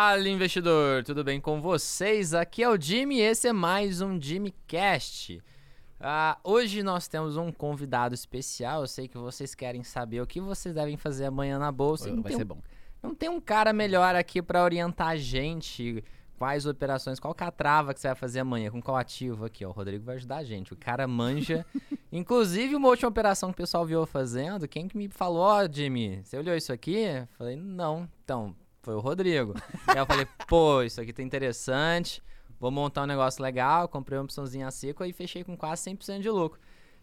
Fala investidor, tudo bem com vocês? Aqui é o Jimmy e esse é mais um Jimmy Cast. Ah, hoje nós temos um convidado especial. Eu sei que vocês querem saber o que vocês devem fazer amanhã na bolsa. Vai tem ser um- bom. Não tem um cara melhor aqui para orientar a gente. Quais operações, qual que é que você vai fazer amanhã, com qual ativo aqui, ó. O Rodrigo vai ajudar a gente. O cara manja. Inclusive, uma última operação que o pessoal viu fazendo, quem que me falou, ó, Jimmy, você olhou isso aqui? Eu falei, não. Então, foi o Rodrigo. Aí eu falei, pô, isso aqui tá interessante. Vou montar um negócio legal. Comprei uma opçãozinha seca e fechei com quase 100% de lucro.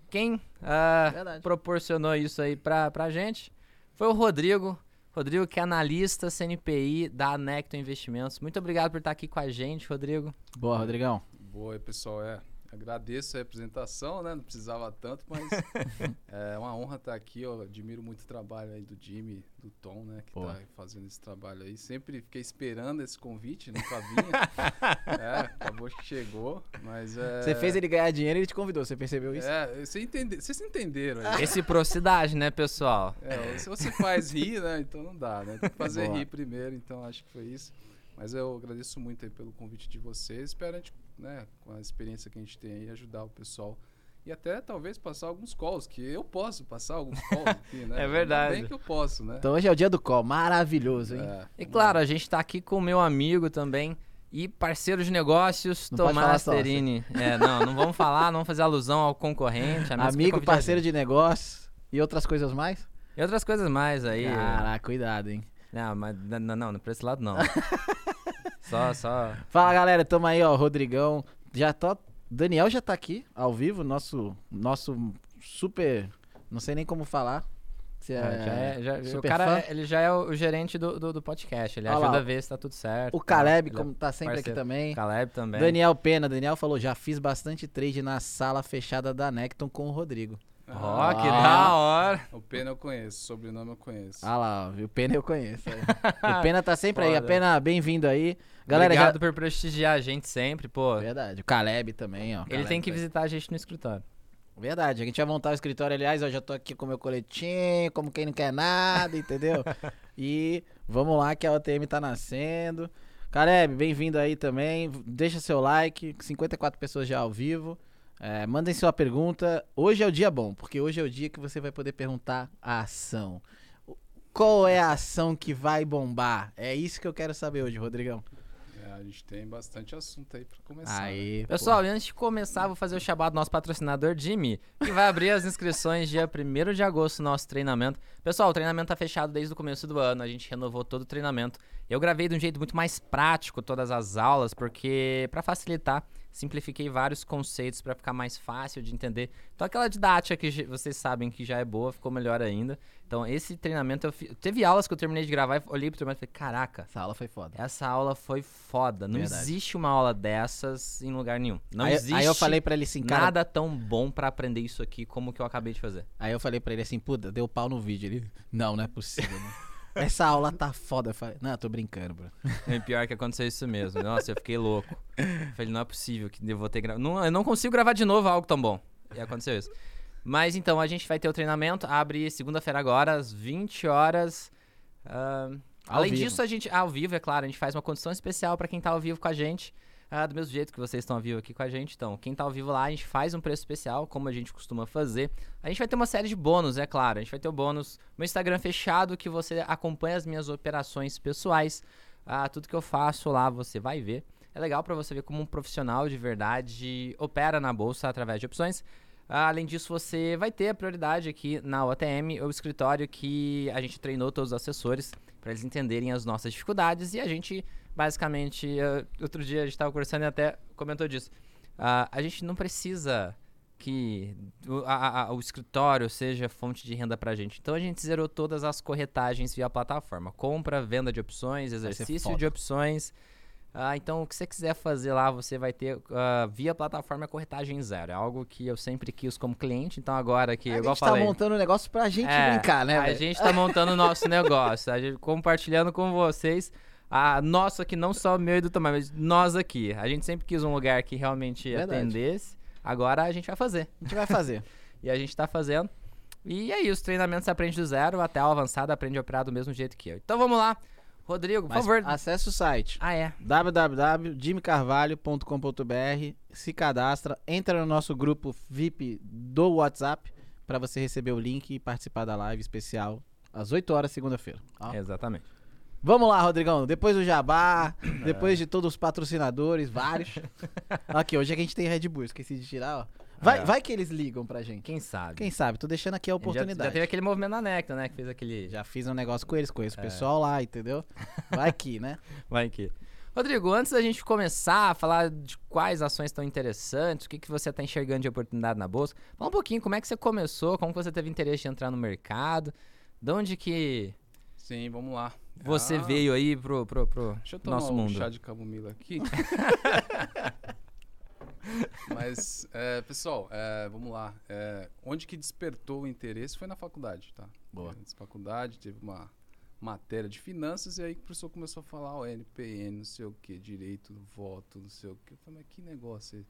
Quem Verdade. proporcionou isso aí pra, pra gente foi o Rodrigo. Rodrigo, que é analista CNPI da Necto Investimentos. Muito obrigado por estar aqui com a gente, Rodrigo. Boa, Rodrigão. Boa, aí, pessoal. É, agradeço a representação, né? Não precisava tanto, mas é uma honra estar aqui. Eu admiro muito o trabalho aí do Jimmy, do Tom, né? Que Boa. tá fazendo esse trabalho aí. Sempre fiquei esperando esse convite, nunca vinha. é, acabou que chegou, mas é... Você fez ele ganhar dinheiro e ele te convidou, você percebeu isso? É, você entende... vocês entenderam aí. Reciprocidade, né, pessoal? É, se você faz rir, né? Então não dá, né? Tem que fazer Boa. rir primeiro, então acho que foi isso. Mas eu agradeço muito aí pelo convite de vocês. Espero a gente, né, com a experiência que a gente tem aí, ajudar o pessoal. E até talvez passar alguns calls, que eu posso passar alguns calls aqui, né? É verdade. bem que eu posso, né? Então hoje é o dia do call, maravilhoso, hein? É, E claro, lá. a gente tá aqui com o meu amigo também e parceiro de negócios, Não Tomás sócio. Terini. É, não, não vamos falar, não vamos fazer alusão ao concorrente. Amigo, parceiro de negócio e outras coisas mais? E outras coisas mais aí. Caraca, cuidado, hein? Não, mas não, não, não, pra esse lado não. só, só. Fala, galera, tamo aí, ó, Rodrigão. Já tô... Daniel já tá aqui, ao vivo, nosso, nosso super... Não sei nem como falar. Você É, já é- já- o super cara, fã? é- ele já é o, o gerente do, do, do podcast. Ele Olha lá, ajuda ó. a ver se tá tudo certo. O Caleb, Ele é como tá sempre aqui parceiro. também. Caleb também. Daniel Pena, Daniel falou, já fiz bastante trade na sala fechada da Necton com o Rodrigo. Ó, Ah, que da hora. O Pena eu conheço, o sobrenome eu conheço. Ah lá, o Pena eu conheço. o Pena tá sempre aí. A Foda. Pena, bem-vindo aí. Galera, Obrigado por prestigiar a gente sempre, pô. já... Verdade. O Caleb também, ó. Ele Caleb tem que visitar a gente no escritório. Verdade, a gente vai montar o escritório, aliás, ó, já tô aqui com meu coletinho, como quem não quer nada, entendeu? e vamos lá que a OTM tá nascendo. Caleb, bem-vindo aí também. Deixa seu like, 54 pessoas já ao vivo. É, mandem sua pergunta. Hoje é o dia bom, porque hoje é o dia que você vai poder perguntar a ação. Qual é a ação que vai bombar? É isso que eu quero saber hoje, Rodrigão. É, a gente tem bastante assunto aí pra começar. né? Aí, pô. Pessoal, antes de começar, vou fazer o chamado do nosso patrocinador Jimmy, que vai abrir as inscrições dia 1 de agosto no nosso treinamento. Pessoal, o treinamento tá fechado desde o começo do ano, a gente renovou todo o treinamento. Eu gravei de um jeito muito mais prático todas as aulas, porque para facilitar, simplifiquei vários conceitos para ficar mais fácil de entender. Então aquela didática que vocês sabem que já é boa, ficou melhor ainda. Então esse treinamento, eu teve aulas que eu terminei de gravar e olhei pro treinamento e falei, caraca, Essa aula foi foda. essa aula foi foda. Não Verdade. existe uma aula dessas em lugar nenhum. Não aí, existe aí eu falei pra ele assim, cara, nada tão bom pra aprender isso aqui como o que eu acabei de fazer. Aí eu falei pra ele assim, puta, deu pau no vídeo. Ele, não, não é possível, né? Essa aula tá foda. Eu falei, não, eu tô brincando, bro. É pior que aconteceu isso mesmo. Nossa, eu fiquei louco. Eu falei, não é possível que eu vou ter gra... não, Eu não consigo gravar de novo algo tão bom. E aconteceu isso. Mas então, a gente vai ter o treinamento. Abre segunda-feira agora, às 20 horas. Ao além vivo. disso, a gente. Ao vivo, é claro, a gente faz uma condição especial pra quem tá ao vivo com a gente. Ah, do mesmo jeito que vocês estão ao vivo aqui com a gente. Então, quem tá ao vivo lá, a gente faz um preço especial, como a gente costuma fazer. A gente vai ter uma série de bônus, é claro. A gente vai ter o bônus, meu Instagram fechado, que você acompanha as minhas operações pessoais. Ah, tudo que eu faço lá você vai ver. É legal pra você ver como um profissional de verdade opera na bolsa através de opções. Ah, além disso, você vai ter a prioridade aqui na OTM, o escritório que a gente treinou todos os assessores para eles entenderem as nossas dificuldades e a gente, basicamente, outro dia a gente estava conversando e até comentou disso. Ah, a gente não precisa que o, a- a- o escritório seja fonte de renda pra gente. Então a gente zerou todas as corretagens via plataforma. Compra, venda de opções, exercício de opções. Ah, então, o que você quiser fazer lá, você vai ter ah, via plataforma corretagem zero. É algo que eu sempre quis como cliente. Então, agora que, a igual gente tá falei. montando um negócio pra gente é, brincar, né, A velho? gente tá montando o nosso negócio, a gente compartilhando com vocês. A nosso aqui, não só o meu e do Tomás, mas nós aqui. A gente sempre quis um lugar que realmente Verdade. atendesse. Agora a gente vai fazer. A gente vai fazer. E a gente tá fazendo. E é isso, treinamento você aprende do zero até o avançado aprende a operar do mesmo jeito que eu. Então vamos lá. Rodrigo, por Mas favor. acesse o site Ah, é. www.jimmycarvalho.com.br, se cadastra, entra no nosso grupo VIP do WhatsApp para você receber o link e participar da live especial às 8 horas segunda-feira. Exatamente. Vamos lá, Rodrigão. Depois do Jabá, depois de todos os patrocinadores, vários. aqui, hoje é que a gente tem Red Bull, esqueci de tirar, ó. Vai, É. vai que eles ligam pra gente. Quem sabe? Quem sabe? Tô deixando aqui a gente já- oportunidade. Já, teve aquele movimento na Necta, né? Que fez aquele. Já fiz um negócio com eles, conheço o É. pessoal lá, entendeu? Vai que, né? Vai que. Rodrigo, antes da gente começar a falar de quais ações estão interessantes, o que, que você está enxergando de oportunidade na bolsa, fala um pouquinho como é que você começou, como que você teve interesse de entrar no mercado, de onde que Sim, vamos lá. você Ah, veio aí pro, pro, pro Deixa eu tomar nosso um mundo. chá de camomila aqui. Mas, é, pessoal, é, vamos lá. É, onde que despertou o interesse foi na faculdade, tá? Boa. Na faculdade, teve uma matéria de finanças e aí o professor começou a falar o NPN, não sei o que, direito do voto, não sei o que. Eu falei, mas que negócio é esse?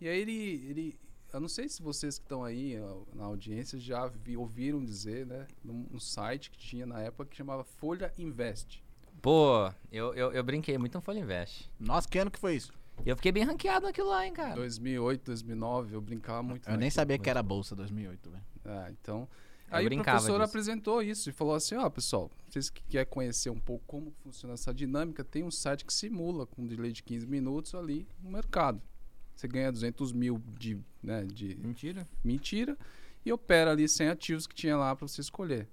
E aí ele, ele, eu não sei se vocês que estão aí na audiência já vi- ouviram dizer, né, num, num site que tinha na época que chamava Folha Invest. Pô, eu, eu, eu brinquei muito no Folha Invest. Nossa, que ano que foi isso? Eu fiquei bem ranqueado naquilo lá, hein, cara. 2008, 2009, eu brincava muito. Eu nem sabia que era Bolsa 2008, velho. É, então. Eu Aí o professor disso. apresentou isso e falou assim: ó, pessoal, vocês que querem conhecer um pouco como funciona essa dinâmica, tem um site que simula com um delay de 15 minutos ali no mercado. Você ganha 200 mil de, né, de Mentira. mentira e opera ali 100 ativos que tinha lá para você escolher.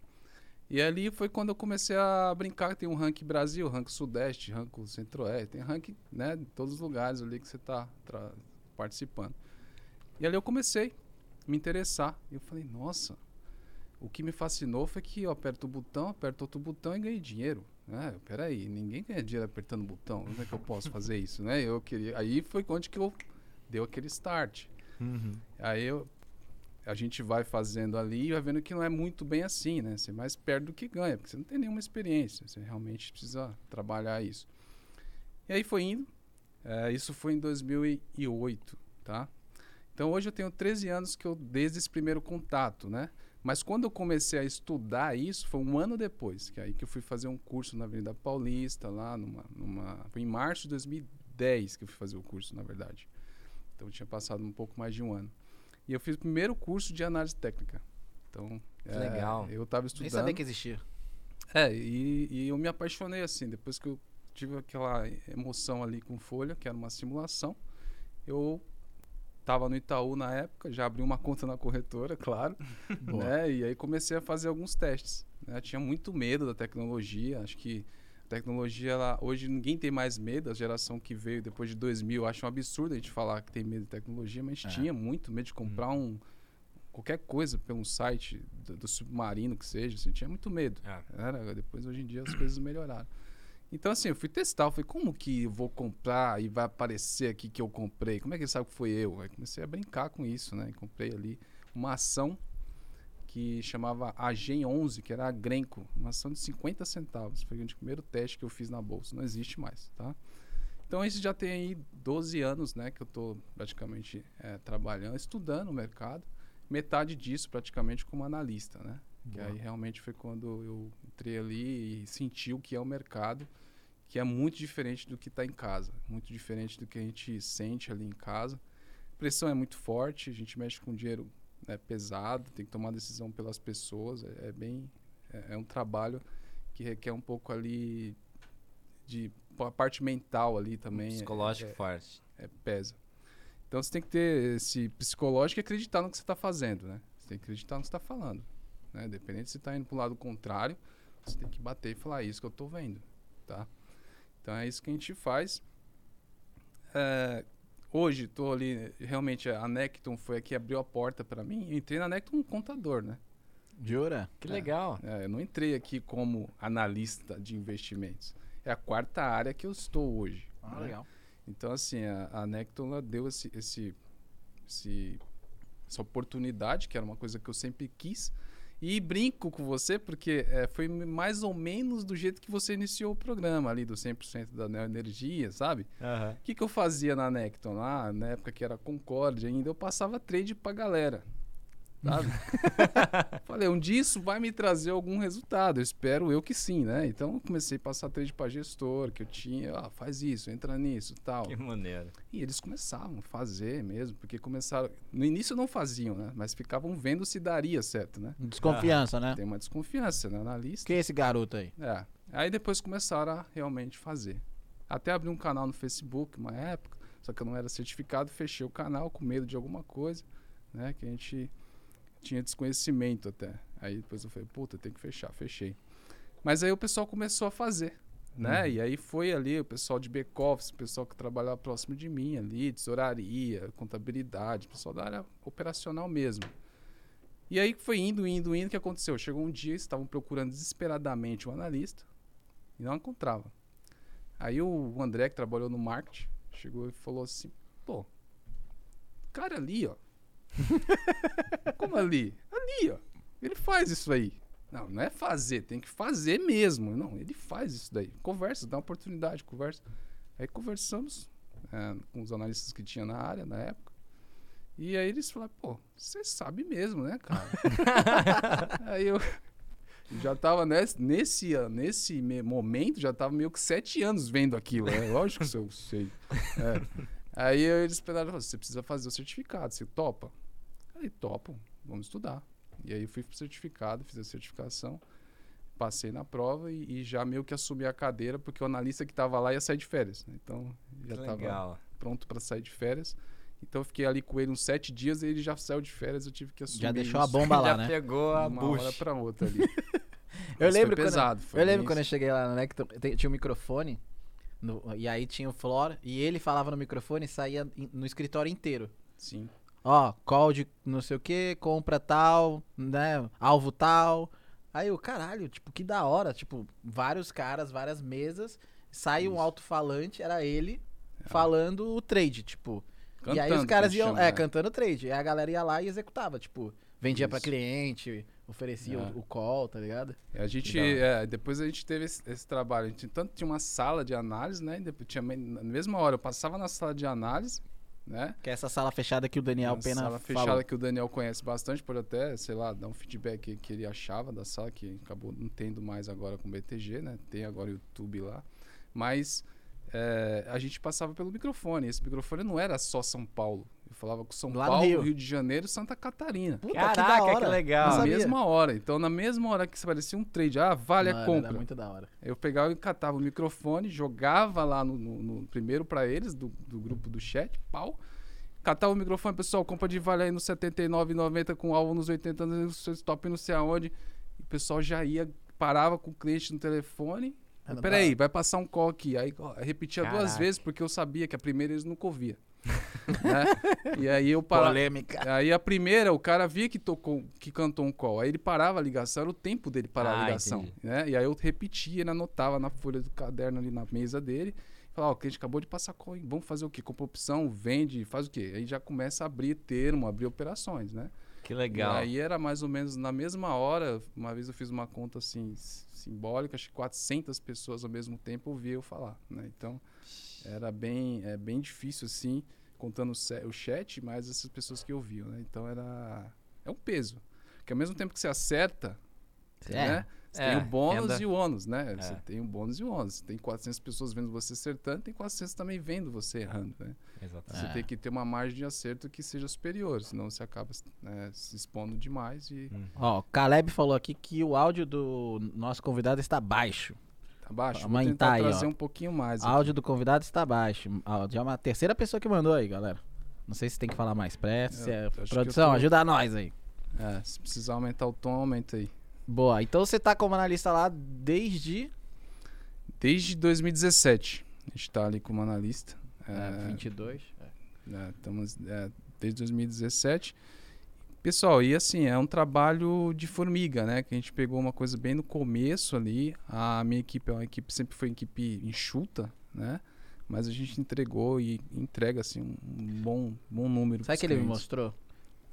E ali foi quando eu comecei a brincar, tem um ranking Brasil, ranking Sudeste, ranking Centro-Oeste, tem ranking, né, de todos os lugares ali que você está participando. E ali eu comecei a me interessar. E eu falei, nossa, o que me fascinou foi que eu aperto o botão, aperto outro botão e ganhei dinheiro. É, peraí, ninguém ganha dinheiro apertando o botão. Como é que eu posso fazer isso, né? Eu queria, aí foi onde que eu deu aquele start. Aí eu, a gente vai fazendo ali e vai vendo que não é muito bem assim, né? Você mais perde do que ganha, porque você não tem nenhuma experiência. Você realmente precisa trabalhar isso. E aí foi indo. É, isso foi em 2008, tá? Então hoje eu tenho 13 anos que eu desde esse primeiro contato, né? Mas quando eu comecei a estudar isso, foi um ano depois, que é aí que eu fui fazer um curso na Avenida Paulista, lá numa, numa foi em março de 2010 que eu fui fazer o curso, na verdade. Então tinha passado um pouco mais de um ano. E eu fiz o primeiro curso de análise técnica. Então, Que é, legal. eu estava Nem estudando. sabia que existia. É, e, e eu me apaixonei assim, depois que eu tive aquela emoção ali com folha, que era uma simulação, eu estava no Itaú na época, já abri uma conta na corretora, claro, né? E aí comecei a fazer alguns testes. Né? Tinha muito medo da tecnologia, acho que tecnologia, ela, hoje ninguém tem mais medo, a geração que veio depois de 2000, acho um absurdo a gente falar que tem medo de tecnologia, mas É. tinha muito medo de comprar um qualquer coisa pelo site do, do submarino que seja, assim, tinha muito medo. Era, depois hoje em dia as coisas melhoraram. Então assim, eu fui testar, eu falei, como que eu vou comprar e vai aparecer aqui que eu comprei? Como é que ele sabe que foi eu? Aí comecei a brincar com isso, né? E comprei ali uma ação que chamava AGEM 11, que era a Grenco, uma ação de 50 centavos. Foi o primeiro teste que eu fiz na bolsa, não existe mais, tá? Então isso já tem aí 12 anos, né, que eu estou praticamente eh, trabalhando, estudando o mercado. Metade disso praticamente como analista, né? Que aí realmente foi quando eu entrei ali e senti o que é o mercado, que é muito diferente do que está em casa, muito diferente do que a gente sente ali em casa. A pressão é muito forte, a gente mexe com dinheiro né, pesado, tem que tomar decisão pelas pessoas, é, é bem é, é um trabalho que requer um pouco ali de a parte mental ali também. é- Psicológico é, forte. é, pesa. Então você tem que ter esse psicológico e acreditar no que você está fazendo, né? Você tem que acreditar no que você está falando. Né? Independente se você está indo para o lado contrário, você tem que bater e falar "É isso que eu estou vendo, tá? Então é isso que a gente faz. É, hoje estou ali, realmente a Necton foi a que abriu a porta para mim. Eu entrei na Necton como contador, né? Jura? Que É. legal. É, eu não entrei aqui como analista de investimentos. É a quarta área que eu estou hoje. Ah, né? legal. Então, assim, a, a Necton deu esse, esse, esse- essa oportunidade, que era uma coisa que eu sempre quis. E brinco com você, porque é, foi mais ou menos do jeito que você iniciou o programa ali, do 100% da Neoenergia, sabe? O que, que eu fazia na Necton lá, na época que era Concorde ainda, eu passava trade pra galera. Sabe? Falei, um dia isso vai me trazer algum resultado. Eu espero eu que sim, né? Então eu comecei a passar trade para gestor, que eu tinha, ah, faz isso, entra nisso, tal. Que maneiro. E eles começavam a fazer mesmo, porque começaram, no início não faziam, né? Mas ficavam vendo se daria certo, né? Desconfiança, né? Tem uma desconfiança, né, analista. Quem é esse garoto aí? É. Aí depois começaram a realmente fazer. Até abri um canal no Facebook, uma época, só que eu não era certificado, fechei o canal com medo de alguma coisa, né? Que a gente tinha desconhecimento até. Aí depois eu falei, puta, tem que fechar, fechei. Mas aí o pessoal começou a fazer, né? Uhum. E aí foi ali o pessoal de back-office, o pessoal que trabalhava próximo de mim ali, tesouraria, contabilidade, pessoal da área operacional mesmo. E aí foi indo, indo, indo, o que aconteceu? Chegou um dia, estavam procurando desesperadamente um analista e não encontrava. Aí o André, que trabalhou no marketing, chegou e falou assim, pô, cara ali, ó. Como ali? Ali, ó. Ele faz isso aí. Não, não é fazer, tem que fazer mesmo. Não, ele faz isso daí. Conversa, dá uma oportunidade, conversa. Aí conversamos é, com os analistas que tinha na área na época. E aí eles falaram, pô, você sabe mesmo, né, cara? aí eu já tava nesse, nesse, nesse me- momento, já tava meio que sete anos vendo aquilo. É lógico que eu sei. É. Aí eles esperaram, você precisa fazer o certificado, você topa? Aí, topo, vamos estudar. E aí eu fui pro certificado, fiz a certificação, passei na prova e, e já meio que assumi a cadeira, porque o analista que estava lá ia sair de férias. né? Então, já estava pronto para sair de férias. Então eu fiquei ali com ele uns sete dias e ele já saiu de férias, eu tive que assumir. Já deixou a isso bomba lá, Já né? pegou a uma hora para outra ali. Eu Mas lembro, foi quando, pesado, foi eu lembro bem quando eu isso. cheguei lá no Necton, tinha um microfone, no- e aí tinha o Flora, e ele falava no microfone e saía no escritório inteiro. Sim. Ó, call de não sei o que, compra tal, né, alvo tal. Aí o caralho, tipo, que da hora, tipo, vários caras, várias mesas, sai um alto-falante, era ele falando o trade, tipo. e aí os Cantando, caras iam, chama, é, né? cantando trade. E a galera ia lá e executava, tipo, vendia pra Isso. cliente, oferecia É. o, o call, tá ligado? A gente, é, depois a gente teve esse, esse trabalho. A gente tanto tinha uma sala de análise, né? depois tinha, na mesma hora eu passava na sala de análise, né? Que é essa sala fechada que o Daniel Uma Pena sala falou. fechada que o Daniel conhece bastante, pode até, sei lá, dar um feedback que, que ele achava da sala, que acabou não tendo mais agora com o BTG, né? Tem agora o YouTube lá. Mas é, a gente passava pelo microfone. Esse microfone não era só São Paulo. Eu falava com São Lá Paulo, Rio. Rio. de Janeiro e Santa Catarina. Puta, Caraca, que da hora. que legal. Na mesma hora. Então, na mesma hora que aparecia um trade, ah, vale Mano, a era compra. muito da hora. Eu pegava e catava o microfone, jogava lá no, no- no- primeiro pra eles, do, do grupo do chat, pau. Catava o microfone, pessoal, compra de vale aí no 79,90 com alvo nos 80, no seu stop não sei aonde. E o pessoal já ia, parava com o cliente no telefone. Era Peraí, vai passar um call aqui. Aí ó, repetia duas Caraca. vezes porque eu sabia que a primeira eles não ouviam. Né? E aí eu parava. Polêmica. Aí a primeira, o cara via que tocou, que cantou um call. Aí ele parava a ligação, era o tempo dele parar Ah, a ligação. entendi. Né? E aí eu repetia, ele anotava na folha do caderno ali na mesa dele. Falava, ó, o cliente acabou de passar call, hein? vamos fazer o quê? Compra opção, vende, faz o quê? Aí já começa a abrir termo, abrir operações, né? Que legal. E aí era mais ou menos na mesma hora, uma vez eu fiz uma conta assim, simbólica, acho que 400 pessoas ao mesmo tempo ouviam eu falar, né? Então, era bem, é bem difícil assim, contando o chat, mais essas pessoas que ouviam, né? Então era é um peso. Porque ao mesmo tempo que você acerta, É. né? Você É, tem o bônus renda. e o ônus, né? Você É. tem o bônus e o ônus. Tem 400 pessoas vendo você acertando, tem 400 também vendo você errando, né? Exatamente. Você É. tem que ter uma margem de acerto que seja superior, senão você acaba né, se expondo demais e Ó, o Caleb falou aqui que o áudio do nosso convidado está baixo. Tá baixo. Vou tentar aí, trazer ó. um pouquinho mais. Aqui. áudio do convidado está baixo. Áudio é uma terceira pessoa que mandou aí, galera. Não sei se tem que falar mais pressa. é- Produção, tô- ajuda nós aí. É, se precisar aumentar o tom, aumenta aí. Boa, então você tá como analista lá desde Desde 2017, a gente tá ali como analista. é, É, 22. né, estamos é, desde 2017. Pessoal, e assim, é um trabalho de formiga, né? Que a gente pegou uma coisa bem no começo ali. A minha equipe é uma equipe, sempre foi uma equipe enxuta, né? Mas a gente entregou e entrega, assim, um bom, bom número. Sabe que ele me clientes. mostrou?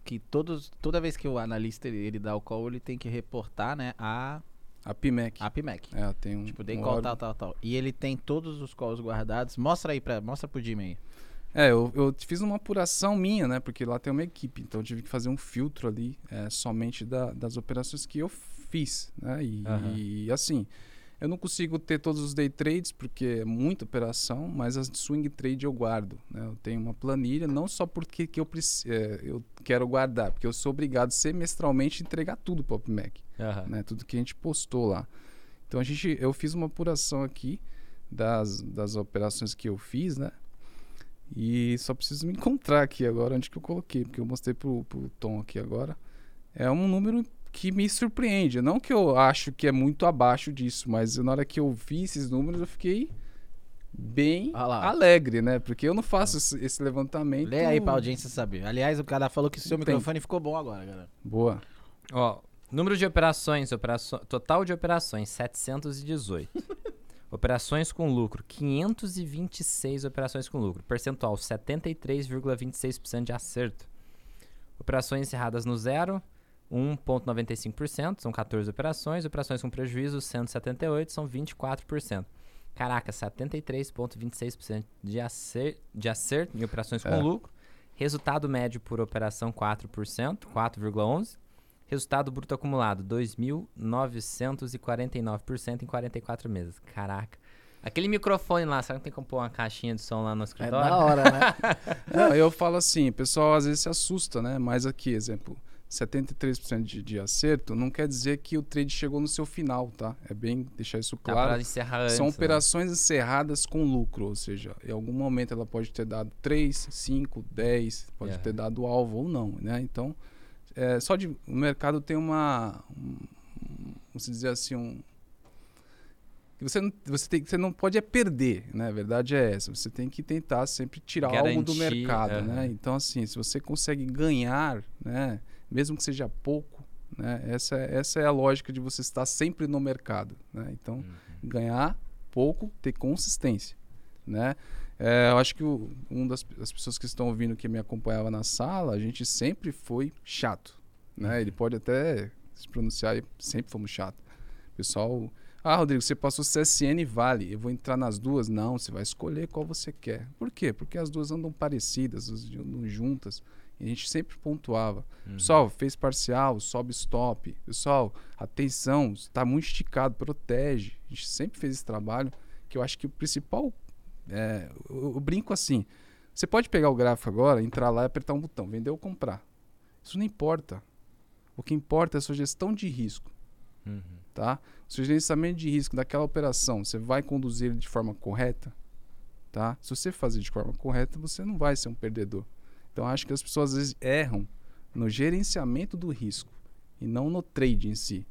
Que todos, toda vez que o analista ele, ele dá o call, ele tem que reportar, né, a, A PMEC. a PMEC. É, tem um, Tipo, dei um call tal, tal, tal. E ele tem todos os calls guardados. Mostra aí pra, mostra pro Jimmy aí. É, eu, eu fiz uma apuração minha, né? Porque lá tem uma equipe, então eu tive que fazer um filtro ali é, somente da- das operações que eu fiz, né? E, Aham. e, assim, eu não consigo ter todos os day trades porque é muita operação, mas as de swing trade eu guardo, né? Eu tenho uma planilha, não só porque que eu, é, eu quero guardar, porque eu sou obrigado semestralmente a entregar tudo para o PopMac Aham. né? Tudo que a gente postou lá. Então a gente, eu fiz uma apuração aqui das, das operações que eu fiz, né? E só preciso me encontrar aqui agora onde que eu coloquei, porque eu mostrei pro, pro Tom aqui agora. É um número que me surpreende. Não que eu acho que é muito abaixo disso, mas na hora que eu vi esses números eu fiquei bem Ah alegre, né? Porque eu não faço esse, esse levantamento. Lê aí pra audiência saber. Aliás, o cara falou que o seu Tem. microfone ficou bom agora, galera. Boa. Ó, número de operações, operaço- total de operações, 718. operações com lucro, 526 operações com lucro. Percentual, 73,26% de acerto. Operações encerradas no zero, 1,95%, são 14 operações. Operações com prejuízo, 178, são 24%. Caraca, 73,26% de, acer de acerto em operações com É. lucro. Resultado médio por operação, 4%, 4,11%. Resultado bruto acumulado, 2.949% em 44 meses. Caraca. Aquele microfone lá, será que tem como pôr uma caixinha de som lá no É escritório? da hora, né? Não, eu falo assim, o pessoal às vezes se assusta, né? Mas aqui, exemplo, 73% de, de acerto não quer dizer que o trade chegou no seu final, tá? É bem deixar isso Tá claro. pra encerrar antes. São né? operações encerradas com lucro, ou seja, em algum momento ela pode ter dado 3, 5, 10, pode Aham. ter dado alvo ou não, né? Então, é, só de o mercado tem uma, um, vamos dizer assim, um que você não, você, tem, você não pode é perder, né? A verdade é essa. Você tem que tentar sempre tirar algo do Garantir, mercado, né? Então, assim, se você consegue ganhar, né? Mesmo que seja pouco, né? Essa, é- essa é a lógica de você estar sempre no mercado, né? Então, Uhum. ganhar pouco, ter consistência, né? É, eu acho que o, um das, pessoas que estão ouvindo que me acompanhava na sala, a gente sempre foi chato, né? Ele pode até se pronunciar, e sempre fomos chato. Pessoal, ah, Rodrigo, você passou CSN e Vale, eu vou entrar nas duas? Não, você vai escolher qual você quer. Por quê? Porque as duas andam parecidas, as duas andam juntas. E a gente sempre pontuava. Uhum. Pessoal, fez parcial, sobe stop. Pessoal, atenção, está muito esticado, protege. A gente sempre fez esse trabalho, que eu acho que o principal. É, eu, eu brinco assim: você pode pegar o gráfico agora, entrar lá e apertar um botão, vender ou comprar. Isso não importa. O que importa é a sua gestão de risco, Uhum. tá? O seu gerenciamento de risco daquela operação, você vai conduzir ele de forma correta, tá? Se você fazer de forma correta, você não vai ser um perdedor. Então, acho que as pessoas às vezes erram no gerenciamento do risco e não no trade em si.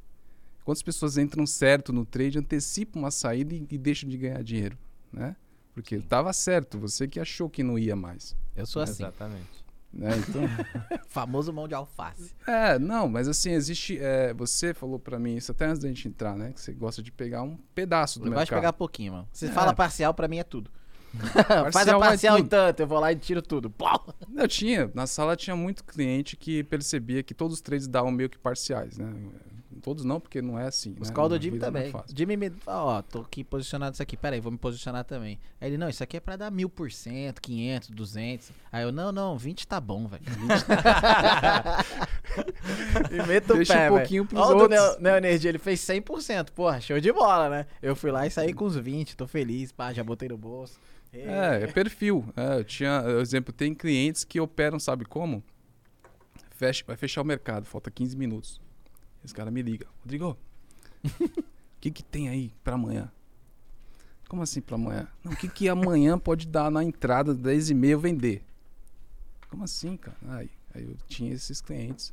Quantas pessoas entram certo no trade, antecipam uma saída e, e deixam de ganhar dinheiro, né? Porque estava certo, você que achou que não ia mais, Eu sou assim. Exatamente. né? Então, Famoso mão de alface. é, não, mas assim, existe, é, você falou pra mim, isso até antes da gente entrar, né? Que você gosta de pegar um pedaço do Eu gosto de mercado. pegar pouquinho, mano. Se É. fala parcial, pra mim é tudo. Faz a Parcial é parcial em tanto, eu vou lá e tiro tudo. Pau! Eu tinha, na sala tinha muito cliente que percebia que todos os trades davam meio que parciais, né? Todos não, porque não é assim. Os né? call do Jimmy é também. Jimmy me. Ó, tô aqui posicionado isso aqui. Pera aí, vou me posicionar também. Aí ele, não, isso aqui é pra dar mil por cento, 500, 200. Aí eu, não, não, 20 tá bom, velho. 20 e meto o Deixa pé, um pouquinho pros Ó, o outros. Neo, Neo Energia, ele fez 100%. Porra, show de bola, né? Eu fui lá e saí com uns 20, tô feliz, pá, já botei no bolso. É, é perfil. É, eu tinha, por exemplo, tem clientes que operam, sabe como? Fecha, vai fechar o mercado, falta 15 minutos. Esse cara me liga. Rodrigo, o que, que tem aí pra amanhã? Como assim pra amanhã? Não, o que, que amanhã pode dar na entrada 10 e meia vender? Como assim, cara? Aí, aí eu tinha esses clientes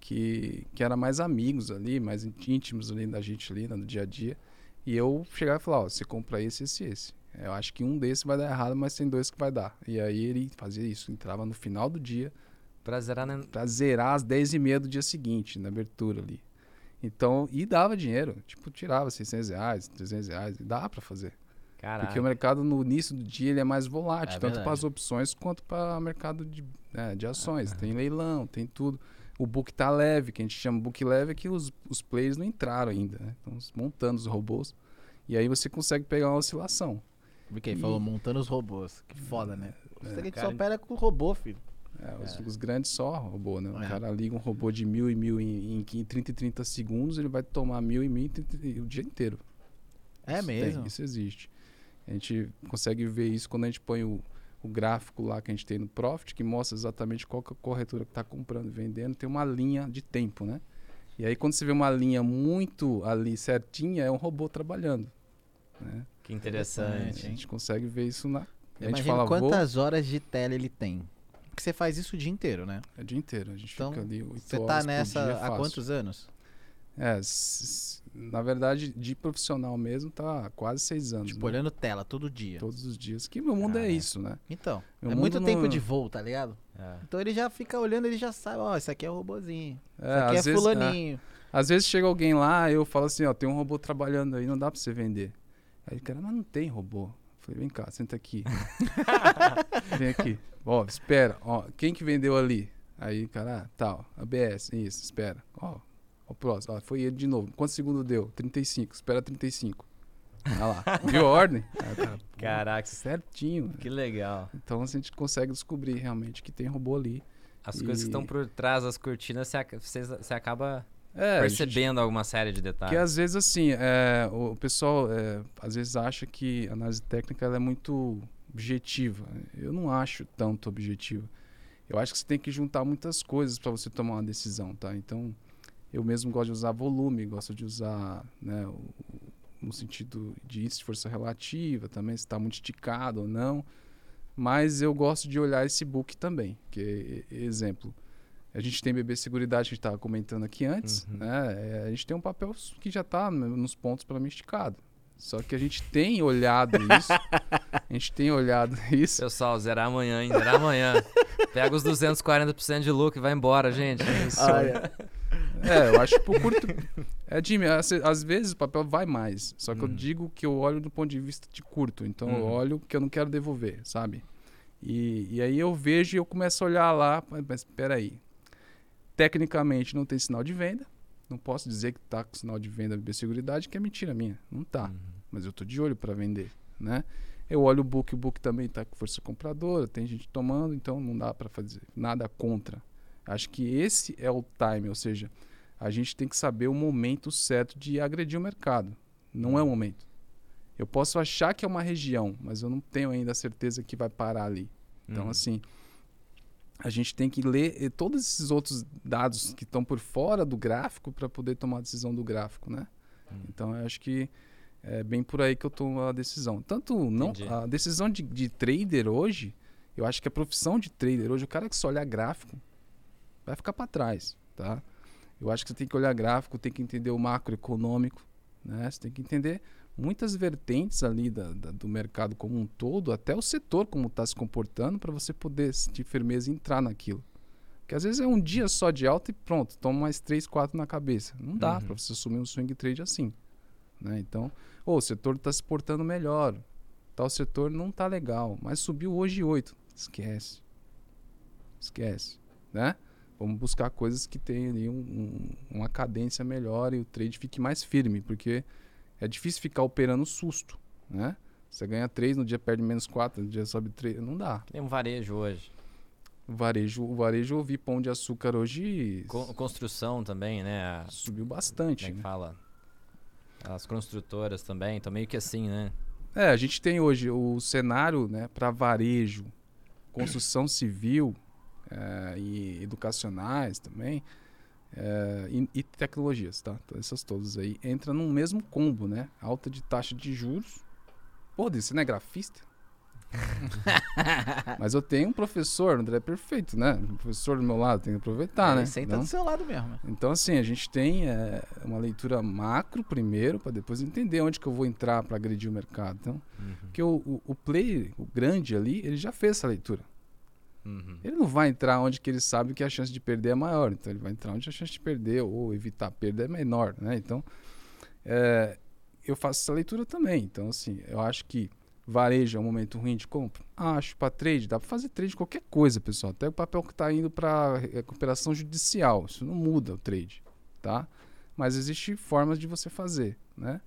que, que eram mais amigos ali, mais íntimos ali da gente ali, né, no dia a dia. E eu chegava e falava, ó, você compra esse, esse, esse. Eu acho que um desses vai dar errado, mas tem dois que vai dar. E aí ele fazia isso, entrava no final do dia Pra zerar na... pra zerar às 10 e meia do dia seguinte, na abertura ali. Então, e dava dinheiro. Tipo, tirava 600 reais, 300 reais, dá pra fazer. Caralho. Porque o mercado no início do dia ele é mais volátil, É tanto para as opções quanto para o mercado de, né, de ações. Tem leilão, tem tudo. O book tá leve, que a gente chama book leve, é que os, os players não entraram ainda, né? Estão montando os robôs. E aí você consegue pegar uma oscilação. Que ele E- falou montando os robôs. Que foda, né? Você que a gente cara, só opera com robô, filho. É, os, os grandes só robô, né? O É. cara liga um robô de mil e mil em, em 30 e 30 segundos, ele vai tomar mil e mil em 30 e- o dia inteiro. É Isso tem, mesmo? isso existe. A gente consegue ver isso quando a gente põe o, o gráfico lá que a gente tem no Profit, que mostra exatamente qual que é a corretora que está comprando e vendendo. Tem uma linha de tempo, né? E aí quando você vê uma linha muito ali certinha, é um robô trabalhando. Né? Que A interessante. hein? gente consegue ver isso na... A gente Imagina fala, vou, quantas horas de tela ele tem. Porque você faz isso o dia inteiro, né? é o dia inteiro. A gente Então, fica ali Você tá nessa dia há fácil. quantos anos? É, na verdade, de profissional mesmo, tá quase seis anos. Tipo, né? olhando tela todo dia. Todos os dias. Que meu mundo é Caraca. isso, né? Então, Meu é muito tempo não- de voo, tá ligado? É. Então ele já fica olhando, ele já sabe, ó, isso aqui é o robozinho. É, Isso aqui é vezes- é. fulaninho. Às vezes chega alguém lá, eu falo assim, ó, tem um robô trabalhando aí, não dá pra você vender. Aí o cara, mas não tem robô. Falei, vem cá, senta aqui. vem aqui. Ó, espera, ó, quem que vendeu ali? Aí cara, ah, tal, ABS, isso, espera. Ó, o próximo, ó, foi ele de novo. Quantos segundos deu? 35, espera 35. Olha lá, viu a ordem? Aí cara, pô, Caraca, certinho. que legal. Então a gente consegue descobrir realmente que tem robô ali. As coisas que E- estão por trás das cortinas, você, você, você acaba É, a gente- percebendo alguma série de detalhes. às vezes assim, é, o pessoal é, às vezes acha que a análise técnica é muito objetiva. Eu não acho tanto objetiva. Eu acho que você tem que juntar muitas coisas para você tomar uma decisão, tá? Então, eu mesmo gosto de usar volume, gosto de usar, né, o, no sentido de índice de força relativa, também se está muito esticado ou não. Mas eu gosto de olhar esse book também, que exemplo, a gente tem bebê seguridade que a gente estava comentando aqui antes, Uhum. né? É, a gente tem um papel que já está nos pontos para mim esticado. Só que a gente tem olhado isso, a gente tem olhado isso. Pessoal, zerar amanhã, hein? Zerar amanhã. Pega os 240% de lucro e vai embora, gente. Ah, é. É, eu acho que por curto. É, Jimmy, às, às vezes o papel vai mais. Só que eu Hum. digo que eu olho do ponto de vista de curto. Então eu Uhum. olho que eu não quero devolver, sabe? E, e aí eu vejo e eu começo a olhar lá, mas peraí. Tecnicamente não tem sinal de venda. Não posso dizer que tá com sinal de venda de seguridade, que é mentira minha. Não tá. Uhum. Mas eu tô de olho para vender, né? Eu olho o book, o book também tá com força compradora, tem gente tomando, então não dá para fazer nada contra. Acho que esse é o time, ou seja, a gente tem que saber o momento certo de agredir o mercado. Não é o momento. Eu posso achar que é uma região, mas eu não tenho ainda a certeza que vai parar ali. Então, Uhum. assim, a gente tem que ler eh, todos esses outros dados que estão por fora do gráfico para poder tomar a decisão do gráfico, né? Hum. Então, eu acho que é bem por aí que eu tomo a decisão. Tanto não Entendi. a decisão de, de trader hoje, eu acho que a profissão de trader hoje, o cara que só olhar gráfico vai ficar para trás, tá? Eu acho que você tem que olhar gráfico, tem que entender o macroeconômico, né? Você tem que entender muitas vertentes ali da- da- do mercado como um todo, até o setor como está se comportando, para você poder sentir firmeza e entrar naquilo. Porque às vezes é um dia só de alta e pronto, toma mais três, quatro na cabeça. Não dá Uhum. para você assumir um swing trade assim. Né? Então, ô, o setor está se portando melhor, tal setor não tá legal, mas subiu hoje 8. Esquece. Esquece. Né? Vamos buscar coisas que tenham ali um- um- uma cadência melhor e o trade fique mais firme, porque é difícil ficar operando susto, né? Você ganha 3, no dia perde menos 4, no dia sobe 3, não dá. Tem um varejo hoje. O varejo, o varejo eu vi pão de açúcar hoje Con- construção também, né? Subiu Como bastante. é que né? fala? As construtoras também, estão meio que assim, né? É, a gente tem hoje o cenário né, para varejo, construção civil é, e educacionais também, é, e, e tecnologias, tá? Então, essas todas aí entram num mesmo combo, né? Alta de taxa de juros. Pô, você não é grafista? Mas eu tenho um professor, André é perfeito, né? Um professor do meu lado, tem que aproveitar, Ele né? senta Então- do seu lado mesmo. né? então, assim, a gente tem é, uma leitura macro primeiro, para depois entender onde que eu vou entrar para agredir o mercado. Então, Uhum. porque o, o, o player, o grande ali, ele já fez essa leitura. Uhum. Ele não vai entrar onde que ele sabe que a chance de perder é maior. Então, ele vai entrar onde a chance de perder ou evitar a perda é menor, né? Então, é, eu faço essa leitura também. Então, assim, eu acho que varejo é um momento ruim de compra? Acho. Para trade, dá para fazer trade de qualquer coisa, pessoal. Até o papel que está indo para recuperação judicial. Isso não muda o trade, tá? Mas existe formas de você fazer, né?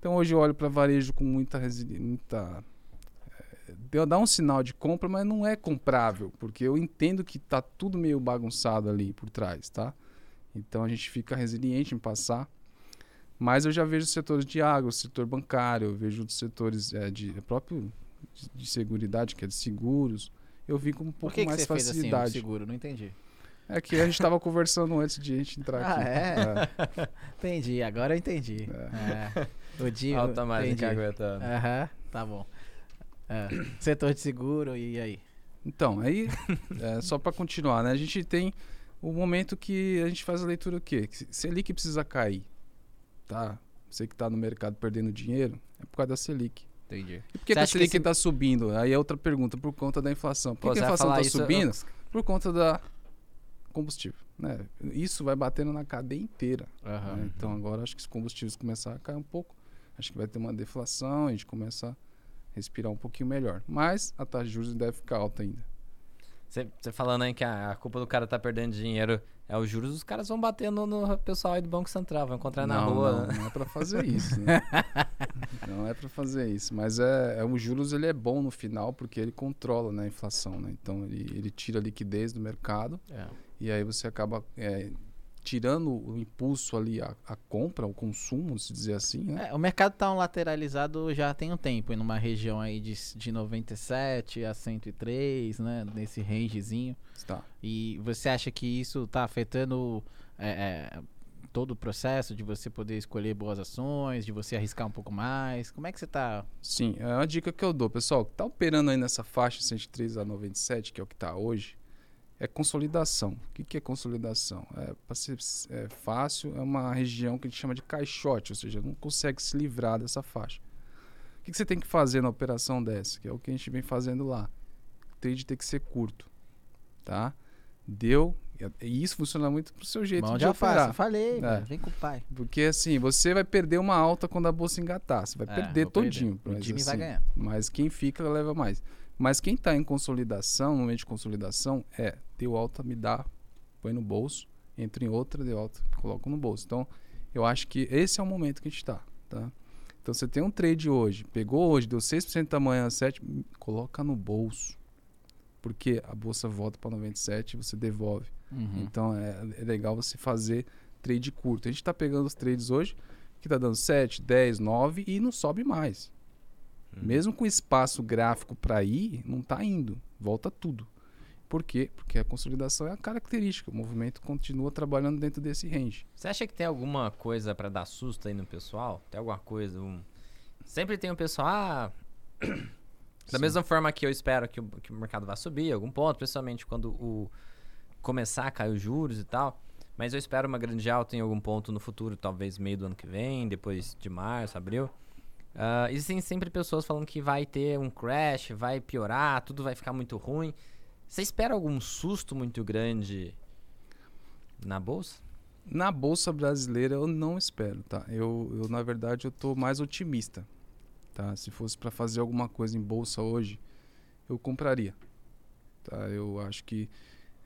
Então, hoje eu olho para varejo com muita, resili- muita deu- dá um sinal de compra, mas não é comprável, porque eu entendo que tá tudo meio bagunçado ali por trás, tá? Então a gente fica resiliente em passar. Mas eu já vejo setores de água, o setor bancário, eu vejo os setores é, de próprio de, de seguridade, que é de seguros. Eu vi com um pouco que, que mais você fez assim, facilidade. seguro? Não entendi. é que a gente tava conversando antes de a gente entrar Ah, aqui. é? Entendi, agora eu entendi. É. O Di, Alta mais entendi. aguentando. Aham, tá bom. É, Setor de seguro, e aí? Então, aí, é, só para continuar, né? A gente tem o momento que a gente faz a leitura o quê? Selic precisa cair, tá? Você que está no mercado perdendo dinheiro, é por causa da Selic. Entendi. E por que, que a Selic esse- está subindo? Aí é outra pergunta, por conta da inflação. Por Pô, que, a inflação está subindo? Por conta da combustível, né? Isso vai batendo na cadeia inteira. Aham. né? Então agora acho que os combustíveis começar a cair um pouco, acho que vai ter uma deflação, a gente começa a respirar um pouquinho melhor. Mas a taxa de juros deve ficar alta ainda. Você falando aí que a, a culpa do cara tá perdendo dinheiro é os juros, os caras vão bater no, pessoal aí do Banco Central, vão encontrar na não, rua. Não, não é para fazer isso. Né? não é para fazer isso. Mas é, é, o juros ele é bom no final porque ele controla né, a inflação. Né? Então ele, ele tira a liquidez do mercado É. e aí você acaba é, tirando o impulso ali, a, a compra, o consumo, se dizer assim. Né? É, o mercado tá um lateralizado já tem um tempo, em numa região aí de, de 97 a 103, né? Nesse rangezinho. Tá. E você acha que isso tá afetando é, é, todo o processo de você poder escolher boas ações, de você arriscar um pouco mais? Como é que você tá? Sim, é uma dica que eu dou. Pessoal, que tá operando aí nessa faixa 103 a 97, que é o que está hoje, é consolidação. O que, é consolidação? É, para ser é, fácil, é uma região que a gente chama de caixote, ou seja, não consegue se livrar dessa faixa. O que, que você tem que fazer na operação dessa? Que é o que a gente vem fazendo lá. O trade tem que ser curto. Tá? Deu. E isso funciona muito pro seu jeito Mão de alface, operar. eu falei, É. velho, vem com o pai. Porque assim, você vai perder uma alta quando a bolsa engatar. Você vai É, perder vou perder. todinho. O time vai assim, ganhar. Mas quem fica leva mais. Mas quem está em consolidação, no momento de consolidação, é deu alta, me dá, põe no bolso, entra em outra, deu alta, coloco no bolso. Então, eu acho que esse é o momento que a gente está. Tá? Então, você tem um trade hoje, pegou hoje, deu 6% da manhã, 7%, coloca no bolso. Porque a bolsa volta para 97 e você devolve. Uhum. Então é, é legal você fazer trade curto. A gente está pegando os trades hoje que está dando 7, 10, 9 e não sobe mais. Uhum. Mesmo com espaço gráfico para ir, não está indo. Volta tudo. Por quê? Porque a consolidação é a característica. O movimento continua trabalhando dentro desse range. Você acha que tem alguma coisa pra dar susto aí no pessoal? Tem alguma coisa? um- Sempre tem um pessoal, ah. Da mesma forma que eu espero que o, que o mercado vá subir algum ponto, principalmente quando o começar a cair os juros e tal. Mas eu espero uma grande alta em algum ponto no futuro, talvez meio do ano que vem, depois de março, abril. Ah, existem sempre pessoas falando que vai ter um crash, vai piorar, tudo vai ficar muito ruim. Você espera algum susto muito grande na bolsa? Na bolsa brasileira eu não espero, tá? Eu, eu na verdade eu tô mais otimista, tá? Se fosse para fazer alguma coisa em bolsa hoje, eu compraria, tá? Eu acho que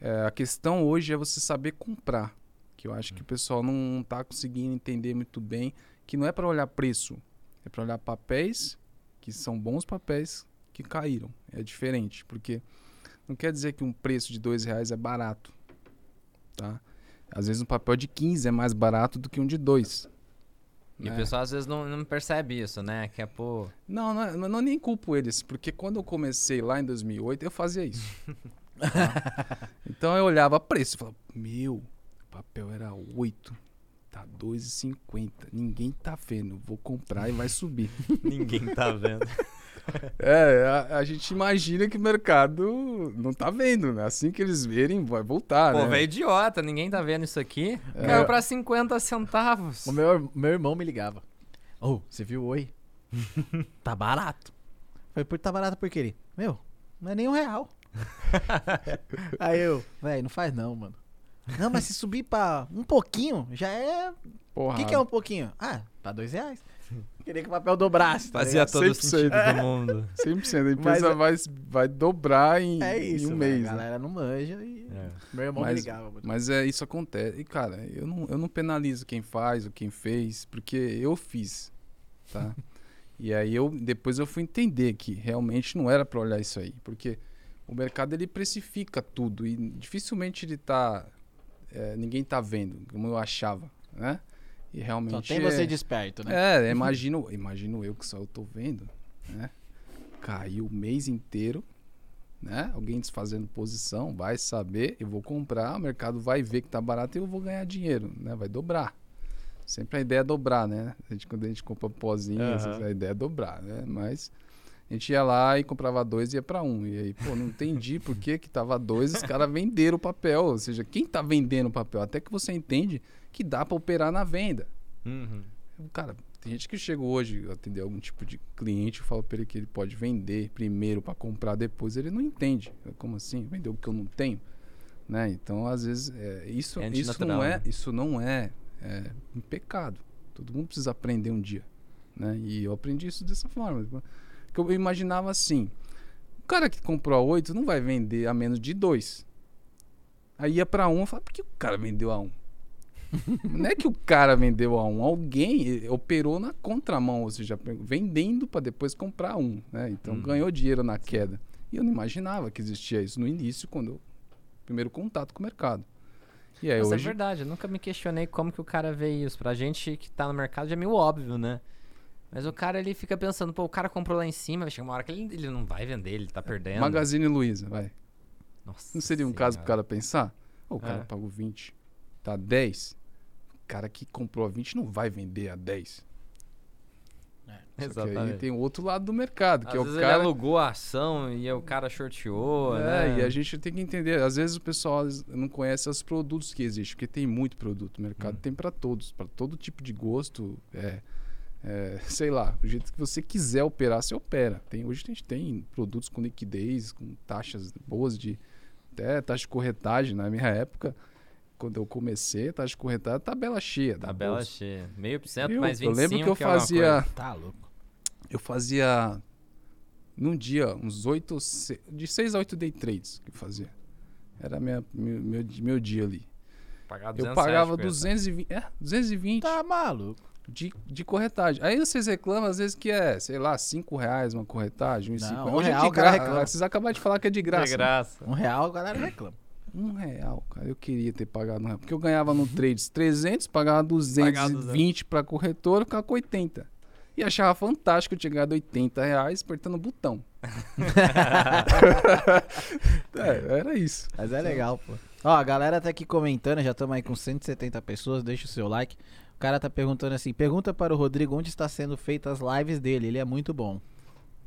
é, a questão hoje é você saber comprar, que eu acho que o pessoal não tá conseguindo entender muito bem, que não é para olhar preço, é para olhar papéis que são bons papéis que caíram. É diferente, porque não quer dizer que um preço de dois reais é barato, tá? Às vezes um papel de 15 é mais barato do que um de 2. E o pessoal às vezes não, não percebe isso, né? Que é, pô. Não, não, é- não, não nem culpo eles, porque quando eu comecei lá em 2008, eu fazia isso. tá? Então eu olhava preço e falava, meu, o papel era 8, tá 2,50, ninguém tá vendo, vou comprar e vai subir. Ninguém tá vendo. é, a, a gente imagina que o mercado não tá vendo, né? Assim que eles verem, vai voltar, Pô, né? velho idiota, ninguém tá vendo isso aqui. É. Caiu pra 50 centavos. O meu, meu irmão me ligava. Ô, você viu o oi? tá barato. Falei, por tá barato por quê? Ele, Meu, não é nem um real. Aí eu, velho, não faz não, mano. Não, mas se subir pra um pouquinho, já é. O Porra, que, que é um pouquinho? Ah, pra dois reais. Queria que o papel dobrasse. tá Fazia ligado? todo 100%. sentido do mundo. 100%. A empresa é- vai, vai dobrar em, É em isso, um velho, mês. A né? galera não manja e. É. Meu irmão Mas- ligava. mano. Mas é, isso acontece. E, cara, eu não, eu não penalizo quem faz ou quem fez, porque eu fiz, tá? E aí eu depois eu fui entender que realmente não era para olhar isso aí, porque o mercado ele precifica tudo e dificilmente ele tá é, ninguém tá vendo, como eu achava, né? E realmente Só tem é- você desperto, né? é, imagino, imagino eu que só eu tô vendo, né? Caiu o mês inteiro, né? Alguém desfazendo posição, vai saber, eu vou comprar, o mercado vai ver que tá barato e eu vou ganhar dinheiro, né? Vai dobrar. Sempre a ideia é dobrar, né? A gente, quando a gente compra pozinho, Aham. a ideia é dobrar, né? Mas a gente ia lá e comprava dois e ia para um. E aí, pô, não entendi por que que tava dois, os caras venderam o papel. Ou seja, quem tá vendendo o papel? Até que você entende que dá para operar na venda. Uhum. Cara, tem gente que chega hoje atender algum tipo de cliente e fala pra ele que ele pode vender primeiro para comprar depois, ele não entende. Como assim? Vender o que eu não tenho? Né? Então, às vezes, é, isso, É isso não é, né? isso não é, é um pecado. Todo mundo precisa aprender um dia. Né? E eu aprendi isso dessa forma. Que eu imaginava assim: o cara que comprou a 8 não vai vender a menos de 2. Aí ia para um, eu falava, por que o cara vendeu a 1? Não é que o cara vendeu a um, alguém eh, operou na contramão, ou seja, vendendo para depois comprar um, né? Então Uhum. ganhou dinheiro na queda. E eu não imaginava que existia isso no início, quando eu primeiro contato com o mercado. E aí Mas é hoje verdade, eu nunca me questionei como que o cara vê isso. Pra gente que tá no mercado já é meio óbvio, né? Mas o cara ele fica pensando, pô, o cara comprou lá em cima, vai chegar uma hora que ele, ele não vai vender, ele tá perdendo. Magazine Luiza, vai. Nossa Não seria um caso pro Senhora. cara pensar? Ô, o cara É. pagou 20, tá 10. O cara que comprou a 20 não vai vender a 10. Só que aí Exatamente. tem o outro lado do mercado, que Às é o vezes cara ele alugou a ação e aí o cara shorteou, É, né? e a gente tem que entender. Às vezes o pessoal não conhece os produtos que existem, porque tem muito produto. O mercado Hum. tem para todos, para todo tipo de gosto. É, é, sei lá, o jeito que você quiser operar, você opera. Tem, hoje a gente tem produtos com liquidez, com taxas boas de até taxa de corretagem. Na minha época, quando eu comecei, taxa de corretagem, tabela cheia. Tabela bolsa. cheia. Meio por cento Eu, mais eu 25 lembro que eu é alguma fazia, coisa. Tá louco. eu fazia num dia uns oito, de 6 a 8 day trades que eu fazia. Era minha, meu, meu, meu dia ali. Pagar Eu 200 pagava reais de 220, é, 220 Tá maluco. De, de corretagem. Aí vocês reclamam às vezes que é, sei lá, 5 reais uma corretagem, uns Não, 50. um Hoje é real de o cara graça. reclama. Vocês acabaram de falar que é de graça. De graça. Um real a galera reclama. Um real, cara. Eu queria ter pagado um real. Porque eu ganhava no trades 300, pagava 220 pra corretora, ficava com 80. E achava fantástico eu tinha ganhado 80 reais apertando o botão. é, era isso. Mas é legal, pô. Ó, a galera tá aqui comentando, já estamos aí com 170 pessoas, deixa o seu like. O cara tá perguntando assim, pergunta para o Rodrigo onde está sendo feitas as lives dele, ele é muito bom.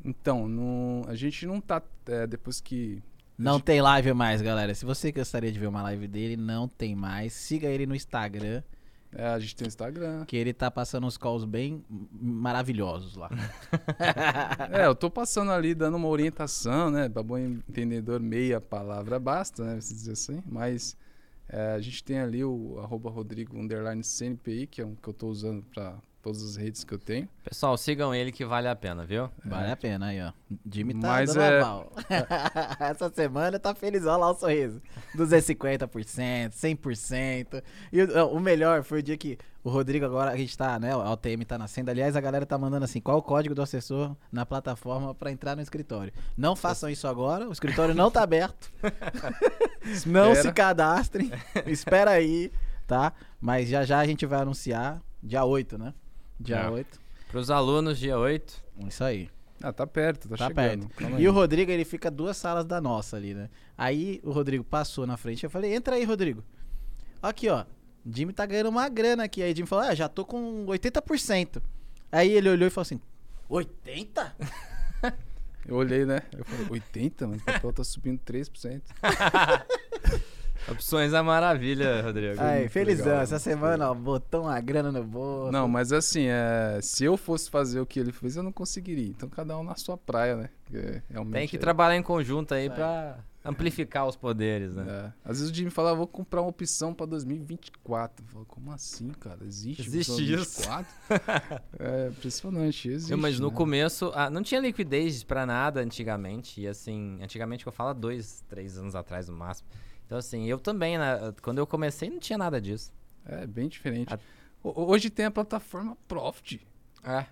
Então, não- a gente não tá. é, depois que. Não tem live mais, galera. Se você gostaria de ver uma live dele, não tem mais. Siga ele no Instagram, é, a gente tem o Instagram. que ele tá passando uns calls bem maravilhosos lá. É, eu tô passando ali dando uma orientação, né? Pra bom entendedor, meia palavra basta, né? Se dizer assim. Mas é, a gente tem ali o arroba Rodrigo underline CNPI, que é um que eu tô usando pra todas as redes que eu tenho. Pessoal, sigam ele que vale a pena, viu? Vale a pena aí, ó. Jimmy tá Mas dando é-. Essa semana tá felizão lá o sorriso. 250%, 100%. E o, o melhor foi o dia que o Rodrigo agora, a gente tá, né, o ATM tá nascendo. Aliás, a galera tá mandando assim, qual o código do assessor na plataforma pra entrar no escritório. Não façam isso agora, o escritório não tá aberto. não Espera. se cadastrem. Espera aí, tá? Mas já já a gente vai anunciar, dia 8, né? Dia É. 8. Pros alunos, dia 8. Isso aí. Ah, tá perto, tá, Tá chegando. perto. E o Rodrigo, ele fica duas salas da nossa ali, né? Aí o Rodrigo passou na frente, eu falei, entra aí, Rodrigo. Aqui, ó. Jimmy tá ganhando uma grana aqui. Aí o Jimmy falou, ah, já tô com 80%. Aí ele olhou e falou assim, 80? Eu olhei, né? Eu falei, 80? Mas o papel tá subindo 3%. Opções é maravilha, Rodrigo. Aí, felizão. legal, Essa semana, ó, botou uma grana no bolso. Não, mas assim, é, se eu fosse fazer o que ele fez, eu não conseguiria. Então cada um na sua praia, né? Porque Tem que é- trabalhar em conjunto aí aí. pra amplificar os poderes, né? É. Às vezes o Jimmy fala, "Ah, vou comprar uma opção pra 2024. Eu falo, como assim, cara? Existe, Existe opção isso. 2024? é impressionante, existe. Eu, mas no né? começo, ah, não tinha liquidez pra nada antigamente. E assim, antigamente que eu falo, há dois, três anos atrás no máximo. Então, assim, eu também, né, quando eu comecei, não tinha nada disso. É bem diferente. A- Ho- Hoje tem a plataforma Profit. É.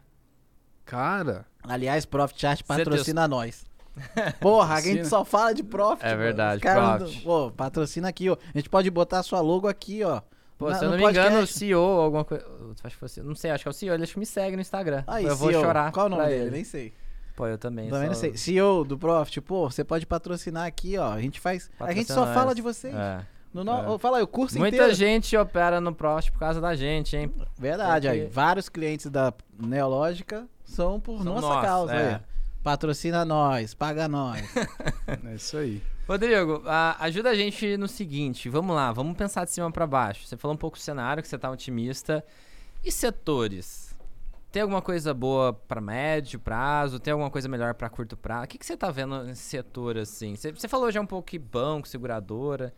Cara, Aliás, Profit Chat Certeza. patrocina nós. Porra, a gente só fala de Profit. É verdade, Profit. não- Pô, patrocina aqui, ó. A gente pode botar a sua logo aqui, ó. Pô, Na- se eu não me engano, o podcast. CEO ou alguma coisa. Acho que. Não sei, acho que é o CEO. Ele acho que me segue no Instagram. Aí, eu vou CEO. chorar. Qual o nome dele? ele. Nem sei. Pô, eu também. Também não só- sei. CEO do Profit, pô, você pode patrocinar aqui, ó. A gente faz. A gente só fala de vocês. É. No, no... É. Fala aí, o curso Muita inteiro. gente opera no Prost por causa da gente, hein? Verdade, aí. Porque- Vários clientes da Neológica são por São nossa nós, causa. é. aí. Patrocina nós, paga nós. é isso aí. Rodrigo, a- ajuda a gente no seguinte, vamos lá, vamos pensar de cima pra baixo. Você falou um pouco do cenário, que você tá otimista. E setores? Tem alguma coisa boa pra médio prazo? Tem alguma coisa melhor pra curto prazo? O que, que você tá vendo nesse setor assim? Você, você falou já um pouco que banco, seguradora.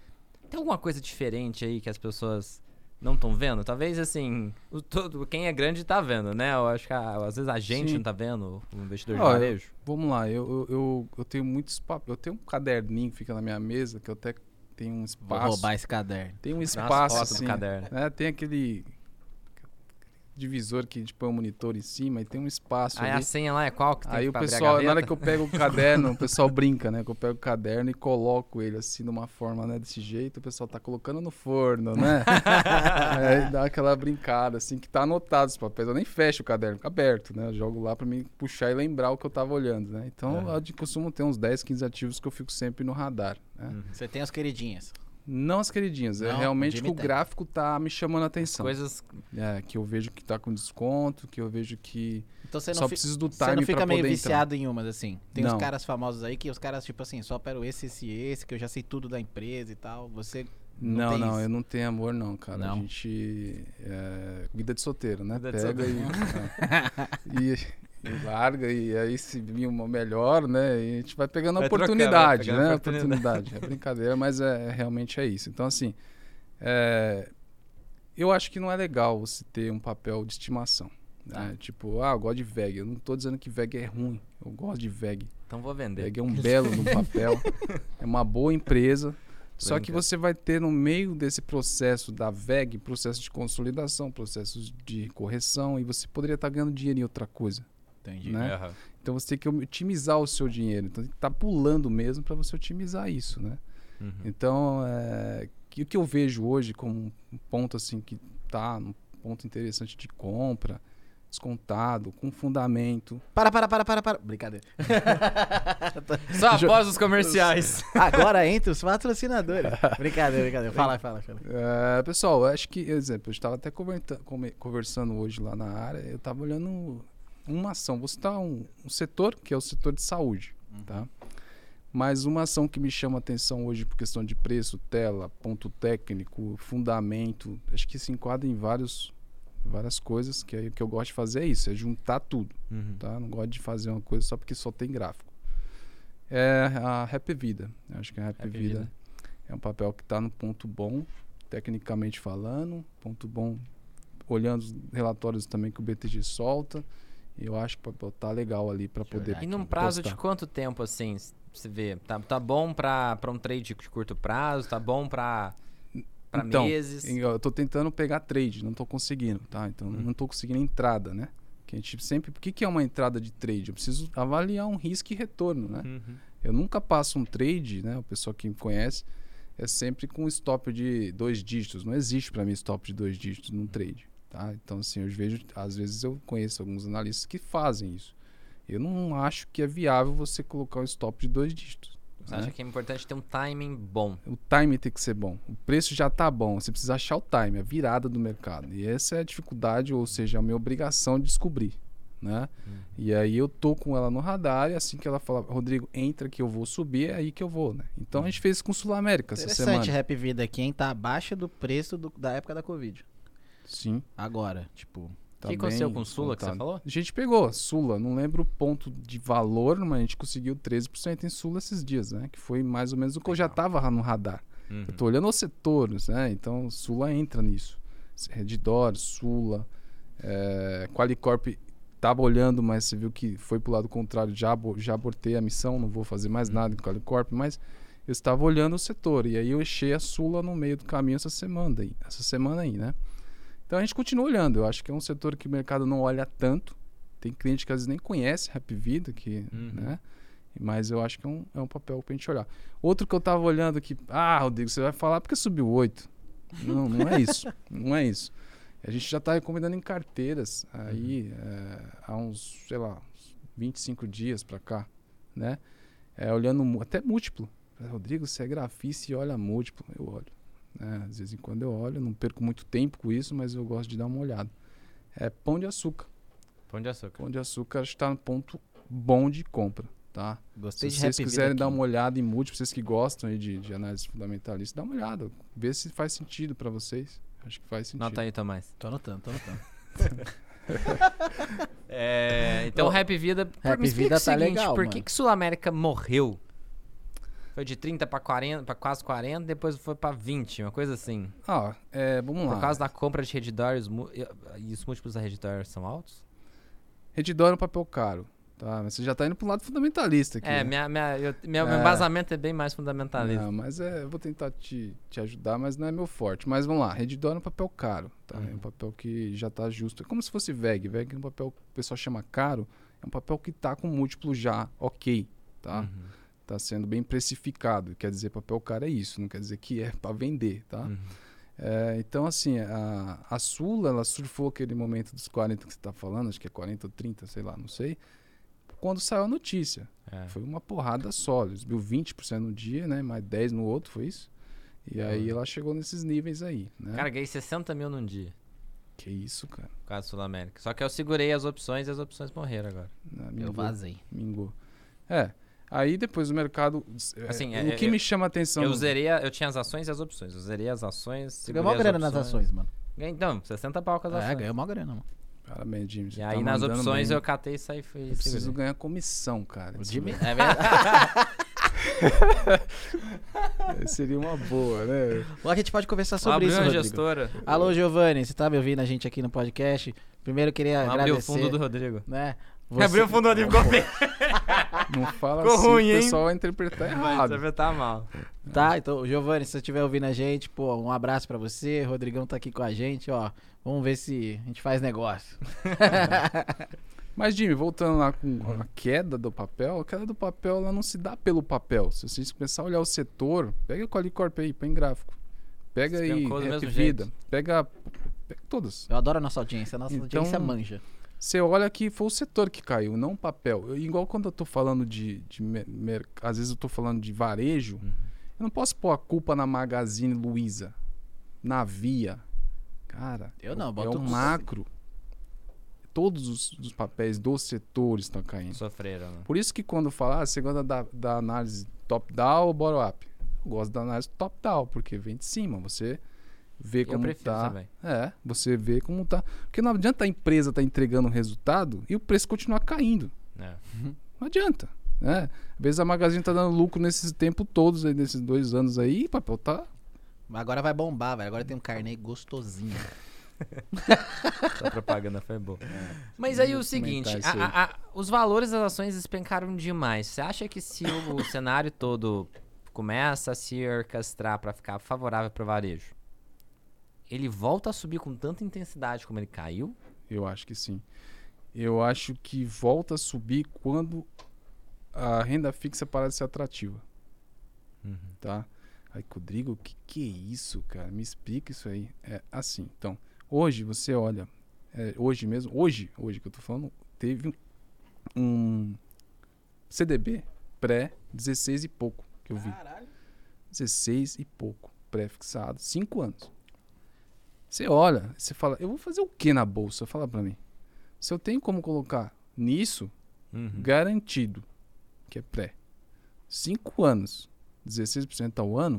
Tem alguma coisa diferente aí que as pessoas não estão vendo? Talvez assim, o todo, quem é grande tá vendo, né? Eu acho que a- às vezes a gente Sim. não tá vendo, o investidor de Ó, eu- varejo. Vamos lá, eu, eu, eu, eu tenho muitos papéis. Eu tenho um caderninho que fica na minha mesa, que eu até tenho um Vou espaço. roubar esse caderno. Tem um espaço assim. no caderno. né, tem aquele divisor que a gente põe o monitor em cima e tem um espaço Aí a ali. senha lá é qual que tem Aí que o abrir a pessoal, na hora que eu pego o caderno, o pessoal brinca, né? Que eu pego o caderno e coloco ele assim numa forma, né? Desse jeito, o pessoal tá colocando no forno, né? Aí dá aquela brincada, assim, que tá anotado os papéis. Eu nem fecho o caderno, fica aberto, né? Eu jogo lá pra me puxar e lembrar o que eu tava olhando, né? Então, Aham. eu de costumo ter uns 10, 15 ativos que eu fico sempre no radar, né? Uhum. Você tem as queridinhas. Não as queridinhas, é Não, realmente Jimmy que o gráfico tá me chamando a atenção. Coisas. É, que eu vejo que tá com desconto, que eu vejo que Então você não, só preciso do você time não fica meio poder entrar. viciado em umas, assim. Tem uns Não. caras famosos aí que os caras, tipo assim, só operam esse, esse esse, que eu já sei tudo da empresa e tal. Você. Não Não, não, eu não tenho amor não, cara. Não? A gente. é, vida de solteiro, né? Vida de Pega e, é. e, e larga, e aí se vir uma melhor, né? E a gente vai pegando a oportunidade, pegando né? oportunidade. oportunidade. É brincadeira, mas é, realmente é isso. Então, assim. é, eu acho que não é legal você ter um papel de estimação. Né? Tipo, ah, eu gosto de VEG. Eu não tô dizendo que VEG é ruim. Eu gosto de VEG. Então vou vender. VEG é um belo no papel. é uma boa empresa. Só que Brinca. você vai ter no meio desse processo da VEG, processo de consolidação, processos de correção, e você poderia estar ganhando dinheiro em outra coisa. Entendi. né? Então você tem que otimizar o seu dinheiro. Então tem que estar pulando mesmo para você otimizar isso, né? Uhum. Então, é, que- o que eu vejo hoje como um ponto assim que tá um ponto interessante de compra, descontado, com fundamento. Para, para, para, para, para. Brincadeira. Só após os comerciais. Agora entra os patrocinadores. brincadeira, brincadeira. Fala, fala, fala. É, pessoal, eu acho que, exemplo, eu estava até conversando hoje lá na área, eu estava olhando uma ação. Vou citar um, um setor, que é o setor de saúde, tá? Mas uma ação que me chama a atenção hoje por questão de preço, tela, ponto técnico, fundamento, acho que se enquadra em vários, várias coisas, que o que eu gosto de fazer é isso, é juntar tudo, Uhum. tá? Não gosto de fazer uma coisa só porque só tem gráfico. É a Happy Vida. Acho que a Happy, Happy Vida, Vida. é um papel que está no ponto bom, tecnicamente falando, ponto bom, olhando os relatórios também que o BTG solta. Eu acho que o tá legal ali para poder. E num prazo de postar. quanto tempo, assim, você vê? Tá, tá bom pra, pra um trade de curto prazo? Tá bom pra, pra Então, meses? Eu tô tentando pegar trade, não tô conseguindo, tá? Então Hum. não tô conseguindo entrada, né? Que a gente sempre. Por que, que é uma entrada de trade? Eu preciso avaliar um risco e retorno, né? Uhum. Eu nunca passo um trade, né? O pessoal que me conhece é sempre com stop de dois dígitos. Não existe para mim stop de dois dígitos num trade, tá? Então assim, eu vejo, às vezes eu conheço alguns analistas que fazem isso. Eu não acho que é viável você colocar um stop de dois dígitos. Você né? acha que é importante ter um timing bom? O time tem que ser bom. O preço já tá bom. Você precisa achar o time, a virada do mercado. E essa é a dificuldade, ou seja, a minha obrigação de descobrir. Né? E aí eu tô com ela no radar e assim que ela fala, Rodrigo, entra que eu vou subir, é aí que eu vou, né? Então a gente fez isso com o Sul América essa Interessante, semana. Happy Vida aqui, hein? Tá abaixo do preço do- da época da Covid. Sim. Agora, tipo. Tá que aconteceu com o Sula que você falou? A gente pegou Sula, não lembro o ponto de valor, mas a gente conseguiu 13% em Sula esses dias, né? Que foi mais ou menos o que eu já tava no radar. Uhum. Eu tô olhando os setores, né? Então Sula entra nisso. Reddor, Sula, é, Qualicorp tava olhando, mas você viu que foi pro lado contrário, já, já abortei a missão, não vou fazer mais nada em Qualicorp, mas eu estava olhando o setor e aí eu enchei a Sula no meio do caminho essa semana aí, essa semana aí, né? Então a gente continua olhando, eu acho que é um setor que o mercado não olha tanto, Tem cliente que às vezes nem conhece Rap Vida, que, Uhum. né? Mas eu acho que é um, é um papel pra gente olhar. Outro que eu tava olhando aqui, ah, Rodrigo, você vai falar porque subiu 8. Não, não é isso. não é isso. A gente já tá recomendando em carteiras aí é, há uns, sei lá, uns 25 dias pra cá, né? É, olhando até múltiplo. Rodrigo, você é grafista e olha múltiplo. Eu olho. Né? Às vezes em quando eu olho, não perco muito tempo com isso, mas eu gosto de dar uma olhada. É pão de açúcar. Pão de açúcar. Pão de açúcar está no ponto bom de compra, tá? Gostei Se de vocês quiserem dar uma olhada em múltiplo, vocês que gostam aí de, de análise fundamentalista, dá uma olhada. Vê se faz sentido pra vocês. Acho que faz sentido. Nota aí, Tomás. Tô anotando, tô anotando. É, então, Rap Vida. Rap me explica Vida o tá seguinte, legal, por mano. que, que Sul América morreu? Foi de 30 pra 40, pra quase 40, depois foi pra 20, uma coisa assim. Ah, é, vamos lá. Por causa da compra de Redditor, e os múltiplos da Redditor são altos? Redditor é um papel caro, tá? Mas você já tá indo pro lado fundamentalista aqui. É, né? minha, minha, eu- meu É. embasamento é bem mais fundamentalista. Não, mas é, eu vou tentar te, te ajudar, mas não é meu forte. Mas vamos lá, Redditor é um papel caro, tá? É um Uhum. papel que já tá justo. É como se fosse VEG. VEG é um papel que o pessoal chama caro, é um papel que tá com múltiplo já ok, tá? Uhum, Tá sendo bem precificado. Quer dizer, papel caro é isso, não quer dizer que é para vender, tá? uhum. É, então, assim, a, a Sula, ela surfou aquele momento dos 40 que você tá falando, acho que é 40 ou 30, sei lá, não sei, quando saiu a notícia. É. Foi uma porrada só. Eles viu 20% no dia, né? Mais 10 no outro, foi isso? E aí ela chegou nesses níveis aí, né? Cara, ganhei 60 mil num dia, que isso, cara. por causa Sul América. Só que eu segurei as opções e as opções morreram agora. Eu Mingou, vazei. mingou. É. Aí depois o mercado. é, Assim, o é, que eu- me chama a atenção. Eu zerei, a- eu tinha as ações e as opções. Eu zerei as ações, ganhou mó as grana nas opções. ações, mano. Ganhei, Então, 60 pau com as É, ações. ganhou mó grana, mano. Parabéns, Jimmy. E tá aí nas mandando opções bem. eu catei e saí fui Eu preciso segurei. ganhar comissão, cara. O Jimmy-. É verdade. É, Seria uma boa, né? Ou a gente pode conversar sobre Abriu isso, uma Rodrigo. gestora. Alô, Giovanni, você tá me ouvindo a gente aqui no podcast? Primeiro eu queria Abriu o agradecer, fundo do Rodrigo. né? Abriu o fundo do ficou feio. Não fala Ficou assim, ruim, o hein? pessoal vai interpretar Vai errado. interpretar mal. Tá, então, Giovanni, se você estiver ouvindo a gente, pô, um abraço pra você. Rodrigão tá aqui com a gente, ó. Vamos ver se a gente faz negócio. Mas, Jimmy, voltando lá com a queda do papel, a queda do papel ela não se dá pelo papel. Se vocês começar a olhar o setor, pega a Qualicorp aí, põe em gráfico. Pega aí mesmo Vida. jeito. Pega, pega todas. Eu adoro a nossa audiência, a nossa Então- audiência manja. Você olha que foi o setor que caiu, não o papel. Eu- igual quando eu tô falando de. de mer- às vezes eu tô falando de varejo, Uhum. eu não posso pôr a culpa na Magazine Luiza, na Via. Cara, Eu não, é um culpa macro. Todos os, os papéis do setor estão caindo. Sofreram, né? Por isso que quando falar, ah, você gosta da, da análise top-down ou bottom-up? Eu gosto da análise top-down, porque vem de cima. Você vê Eu como prefiro tá. também. É, você vê como tá. Porque não adianta a empresa estar entregando um resultado e o preço continuar caindo. É. Não adianta. Né? Às vezes a Magazine tá dando lucro nesses tempos todos, aí, nesses dois anos aí, e papel tá. Agora vai bombar, velho. Agora tem um carnê gostosinho. Essa propaganda foi boa. Mas aí o seguinte, a- a- a- os valores das ações despencaram demais. Você acha que se o, o cenário todo começa a se orquestrar para ficar favorável para o varejo, ele volta a subir com tanta intensidade como ele caiu? Eu acho que sim. Eu acho que volta a subir quando a renda fixa para de ser atrativa. tá? Aí, Rodrigo, o que, que é isso, cara? Me explica isso aí. É assim, então, hoje você olha, é, hoje mesmo, hoje, hoje que eu tô falando, teve um CDB pré 16 e pouco que eu vi. Caralho. 16 e pouco pré-fixado, 5 anos. Você olha, você fala, eu vou fazer o que na bolsa? Fala pra mim. Se eu tenho como colocar nisso, Uhum. garantido, que é pré, 5 anos, 16% ao ano,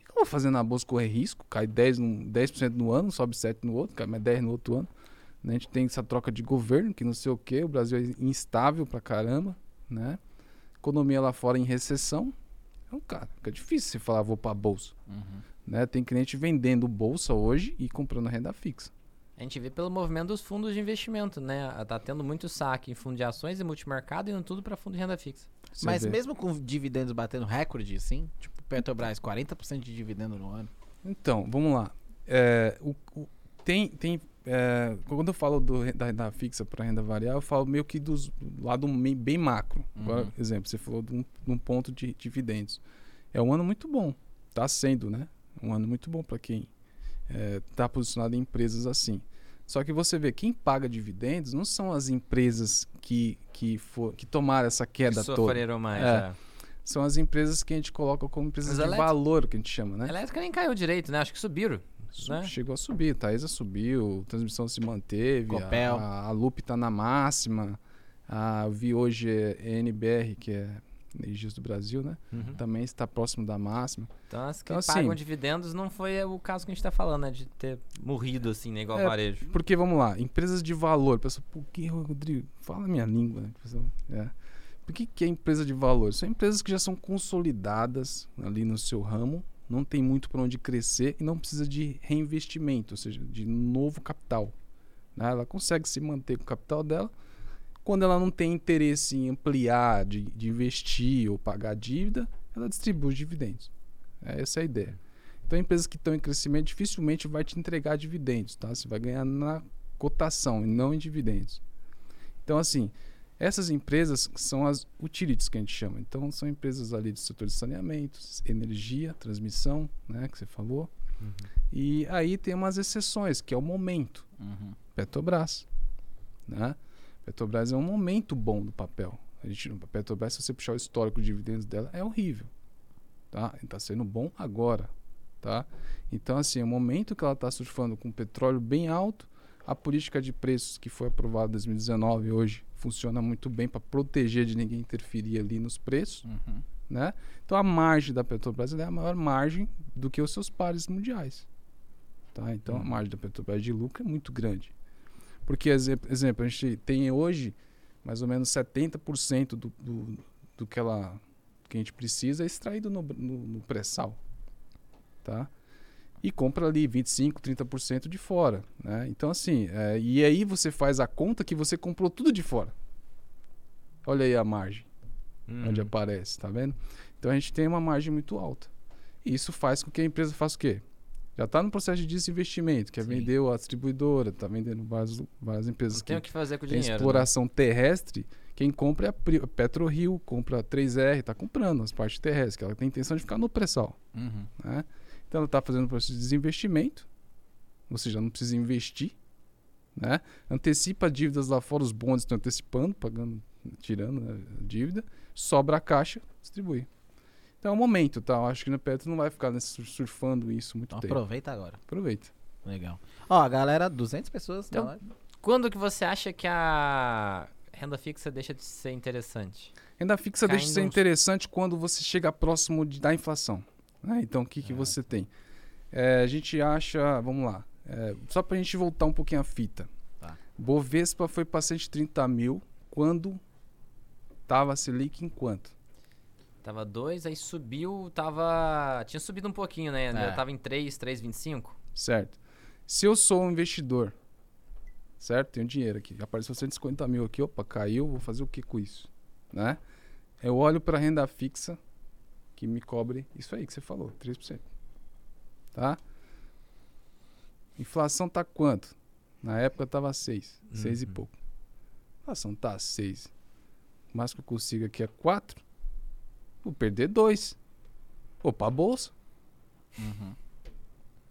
o que eu vou fazer na bolsa correr risco? Cai 10%, no, 10 no ano, sobe 7% no outro, cai mais 10% no outro ano. A gente tem essa troca de governo, que não sei o que, o Brasil é instável pra caramba, né? Economia lá fora em recessão. Então, cara, fica difícil você falar, vou pra bolsa. Uhum. Né? Tem cliente vendendo bolsa hoje e comprando renda fixa. A gente vê pelo movimento dos fundos de investimento, né? Tá tendo muito saque em fundo de ações e multimercado indo tudo para fundo de renda fixa. Você Mas vê. mesmo com dividendos batendo recorde, assim, tipo Petrobras, 40% de dividendo no ano. Então, vamos lá. É, o- o- tem, tem é, quando eu falo do, da renda fixa para renda variável, eu falo meio que dos, do lado bem macro. Uhum. exemplo, você falou de um, de um ponto de dividendos. É um ano muito bom. Está sendo, né? Um ano muito bom para quem está posicionado em empresas assim. Só que você vê, quem paga dividendos não são as empresas que, que, for, que tomaram essa queda que toda. sofreram mais. É. É. São as empresas que a gente coloca como empresas de valor, que a gente chama, né? Elétrica nem caiu direito, né? Acho que subiram. Su- né? Chegou a subir, Taesa subiu, transmissão se manteve, a- Copel. a, a Lupe tá na máxima. A, eu vi hoje é, NBR, que é Energias do Brasil, né? Uhum. Também está próximo da máxima. Então, as que Então, assim- pagam dividendos não foi o caso que a gente tá falando, né? De ter morrido assim, né? Igual É, varejo. Porque, vamos lá, empresas de valor. Pessoal, por que, Rodrigo? Fala a minha língua, né? Pessoal, é. Por que, que é empresa de valor? São empresas que já são consolidadas ali no seu ramo, não tem muito para onde crescer e não precisa de reinvestimento, ou seja, de novo capital. né? Ela consegue se manter com o capital dela. Quando ela não tem interesse em ampliar, de, de investir ou pagar dívida, ela distribui os dividendos. É, essa é a ideia. Então, empresas que estão em crescimento dificilmente vai te entregar dividendos, tá? Você vai ganhar na cotação e não em dividendos. Então, assim, essas empresas são as utilities que a gente chama. Então, são empresas ali do setor de saneamento, energia, transmissão, né, que você falou. Uhum. E aí tem umas exceções, que é o momento. Uhum. Petrobras, né? Petrobras é um momento bom do papel. A gente, a Petrobras, se você puxar o histórico de dividendos dela, é horrível, tá? Está sendo bom agora, tá? Então, assim, é o momento que ela está surfando com petróleo bem alto, a política de preços que foi aprovada em 2019 hoje funciona muito bem para proteger de ninguém interferir ali nos preços, Uhum. né? Então a margem da Petrobras é a maior margem do que os seus pares mundiais. Tá? Então a Uhum. margem da Petrobras de lucro é muito grande. Porque, exemplo, a gente tem hoje mais ou menos 70% do, do, do que, ela, que a gente precisa é extraído no, no, no pré-sal. Tá? E compra ali 25%, 30% de fora. Né? Então, assim, é, e aí você faz a conta que você comprou tudo de fora. Olha aí a margem Uhum. onde aparece, tá vendo? Então a gente tem uma margem muito alta. E isso faz com que a empresa faça o quê? Já está no processo de desinvestimento, que é Sim. vender a distribuidora, está vendendo várias, várias empresas Não que tem o que fazer com o dinheiro. né? exploração terrestre. Quem compra é a PetroRio, compra a 3R, está comprando as partes terrestres, que ela tem intenção de ficar no pré-sal. Uhum. Né? Então ela está fazendo um processo de desinvestimento, ou seja, não precisa investir. Né? Antecipa dívidas lá fora, os bondes estão antecipando, pagando, tirando né, a dívida, sobra a caixa, distribui. Então é o momento, tá? Eu acho que no Petro não vai ficar surfando isso muito Então tempo. aproveita agora. Aproveita. Legal. Ó, galera, 200 pessoas Então, na live. Quando que você acha que a renda fixa deixa de ser interessante? Renda fixa deixa de Caindo ser uns- interessante quando você chega próximo de- da inflação. né? Então, o que, que É. você tem? É, a gente acha, vamos lá, é, só para a gente voltar um pouquinho a fita. Tá. Bovespa foi para 130 mil quando estava a Selic em quanto? Tava 2, aí subiu, tava. Tinha subido um pouquinho, né? É. Tava em 3, 3,25. Certo. Se eu sou um investidor, certo? Tenho dinheiro aqui, apareceu 150 mil aqui, opa, caiu, vou fazer o que com isso? Né? Eu olho para renda fixa que me cobre isso aí que você falou, 3%. Tá? Inflação tá quanto? Na época tava 6, 6 e Uhum. pouco. Inflação tá 6. O mais que eu consigo aqui é 4. Vou perder 2. Vou pra bolsa. Uhum.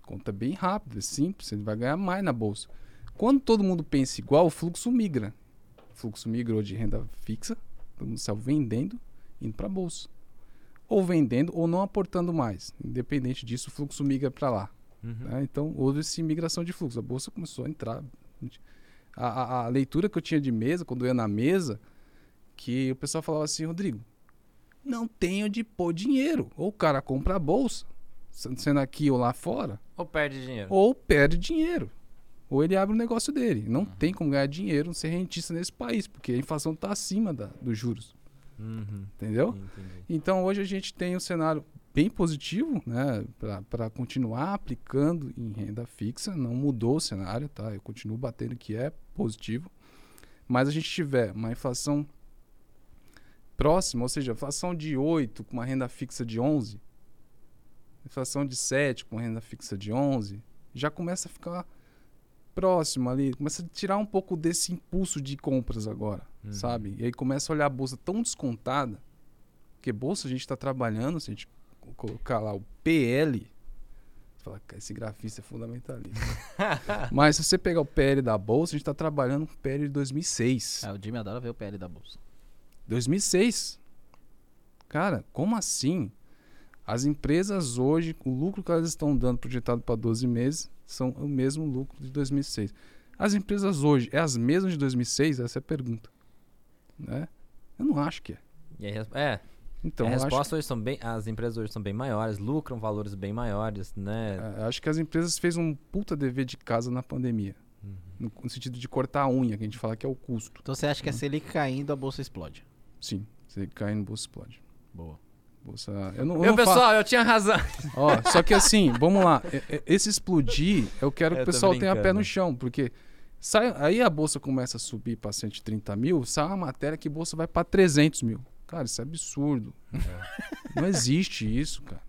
Conta bem rápido, é simples, você vai ganhar mais na bolsa. Quando todo mundo pensa igual, o fluxo migra. O fluxo migrou de renda fixa, todo mundo saiu vendendo, indo para a bolsa. Ou vendendo ou não aportando mais. Independente disso, o fluxo migra para lá. Uhum. né? Então houve essa migração de fluxo. A bolsa começou a entrar. A, a- a leitura que eu tinha de mesa, quando eu ia na mesa, que o pessoal falava assim, Rodrigo, não tenho de pôr dinheiro. Ou o cara compra a bolsa, sendo aqui ou lá fora, Ou perde dinheiro? ou perde dinheiro. Ou ele abre o negócio dele. Não tem como ganhar dinheiro, ser rentista nesse país, porque a inflação está acima da, dos juros. Uhum. Entendeu? Entendi. Então hoje a gente tem um cenário bem positivo né, para continuar aplicando em renda fixa. Não mudou o cenário, tá? Eu continuo batendo que é positivo. Mas a gente tiver uma inflação próxima, ou seja, inflação de 8 com uma renda fixa de 11, inflação de 7 com renda fixa de 11, já começa a ficar próximo ali, começa a tirar um pouco desse impulso de compras agora, Uhum. sabe? E aí começa a olhar a bolsa tão descontada, porque bolsa a gente está trabalhando, se a gente co- colocar lá o PL, você fala, "Cara, esse grafista é fundamentalista. Mas se você pegar o PL da bolsa, a gente está trabalhando com o PL de 2006. Ah, o Jimmy adora ver o PL da bolsa. 2006. Cara, como assim? As empresas hoje, o lucro que elas estão dando projetado para 12 meses, são o mesmo lucro de 2006. As empresas hoje, é as mesmas de 2006? Essa é a pergunta. Né? Eu não acho que é. E é, Então, a resposta hoje são bem. As empresas hoje são bem maiores, lucram valores bem maiores, né? é, eu acho que as empresas fez um puta dever de casa na pandemia. Uhum. No, no sentido de cortar a unha, que a gente fala que é o custo. Então você acha que a Selic caindo, a bolsa explode? Sim, você cai no bolsa explode. Boa. Bolsa, eu não, eu Meu não falo- pessoal, eu tinha razão. Ó, só que assim, vamos lá. Esse explodir, eu quero que Eu o pessoal tenha pé no chão, porque sai, aí a bolsa começa a subir para 130 mil, sai uma matéria que a bolsa vai para 300 mil. Cara, isso é absurdo. Não existe isso, cara.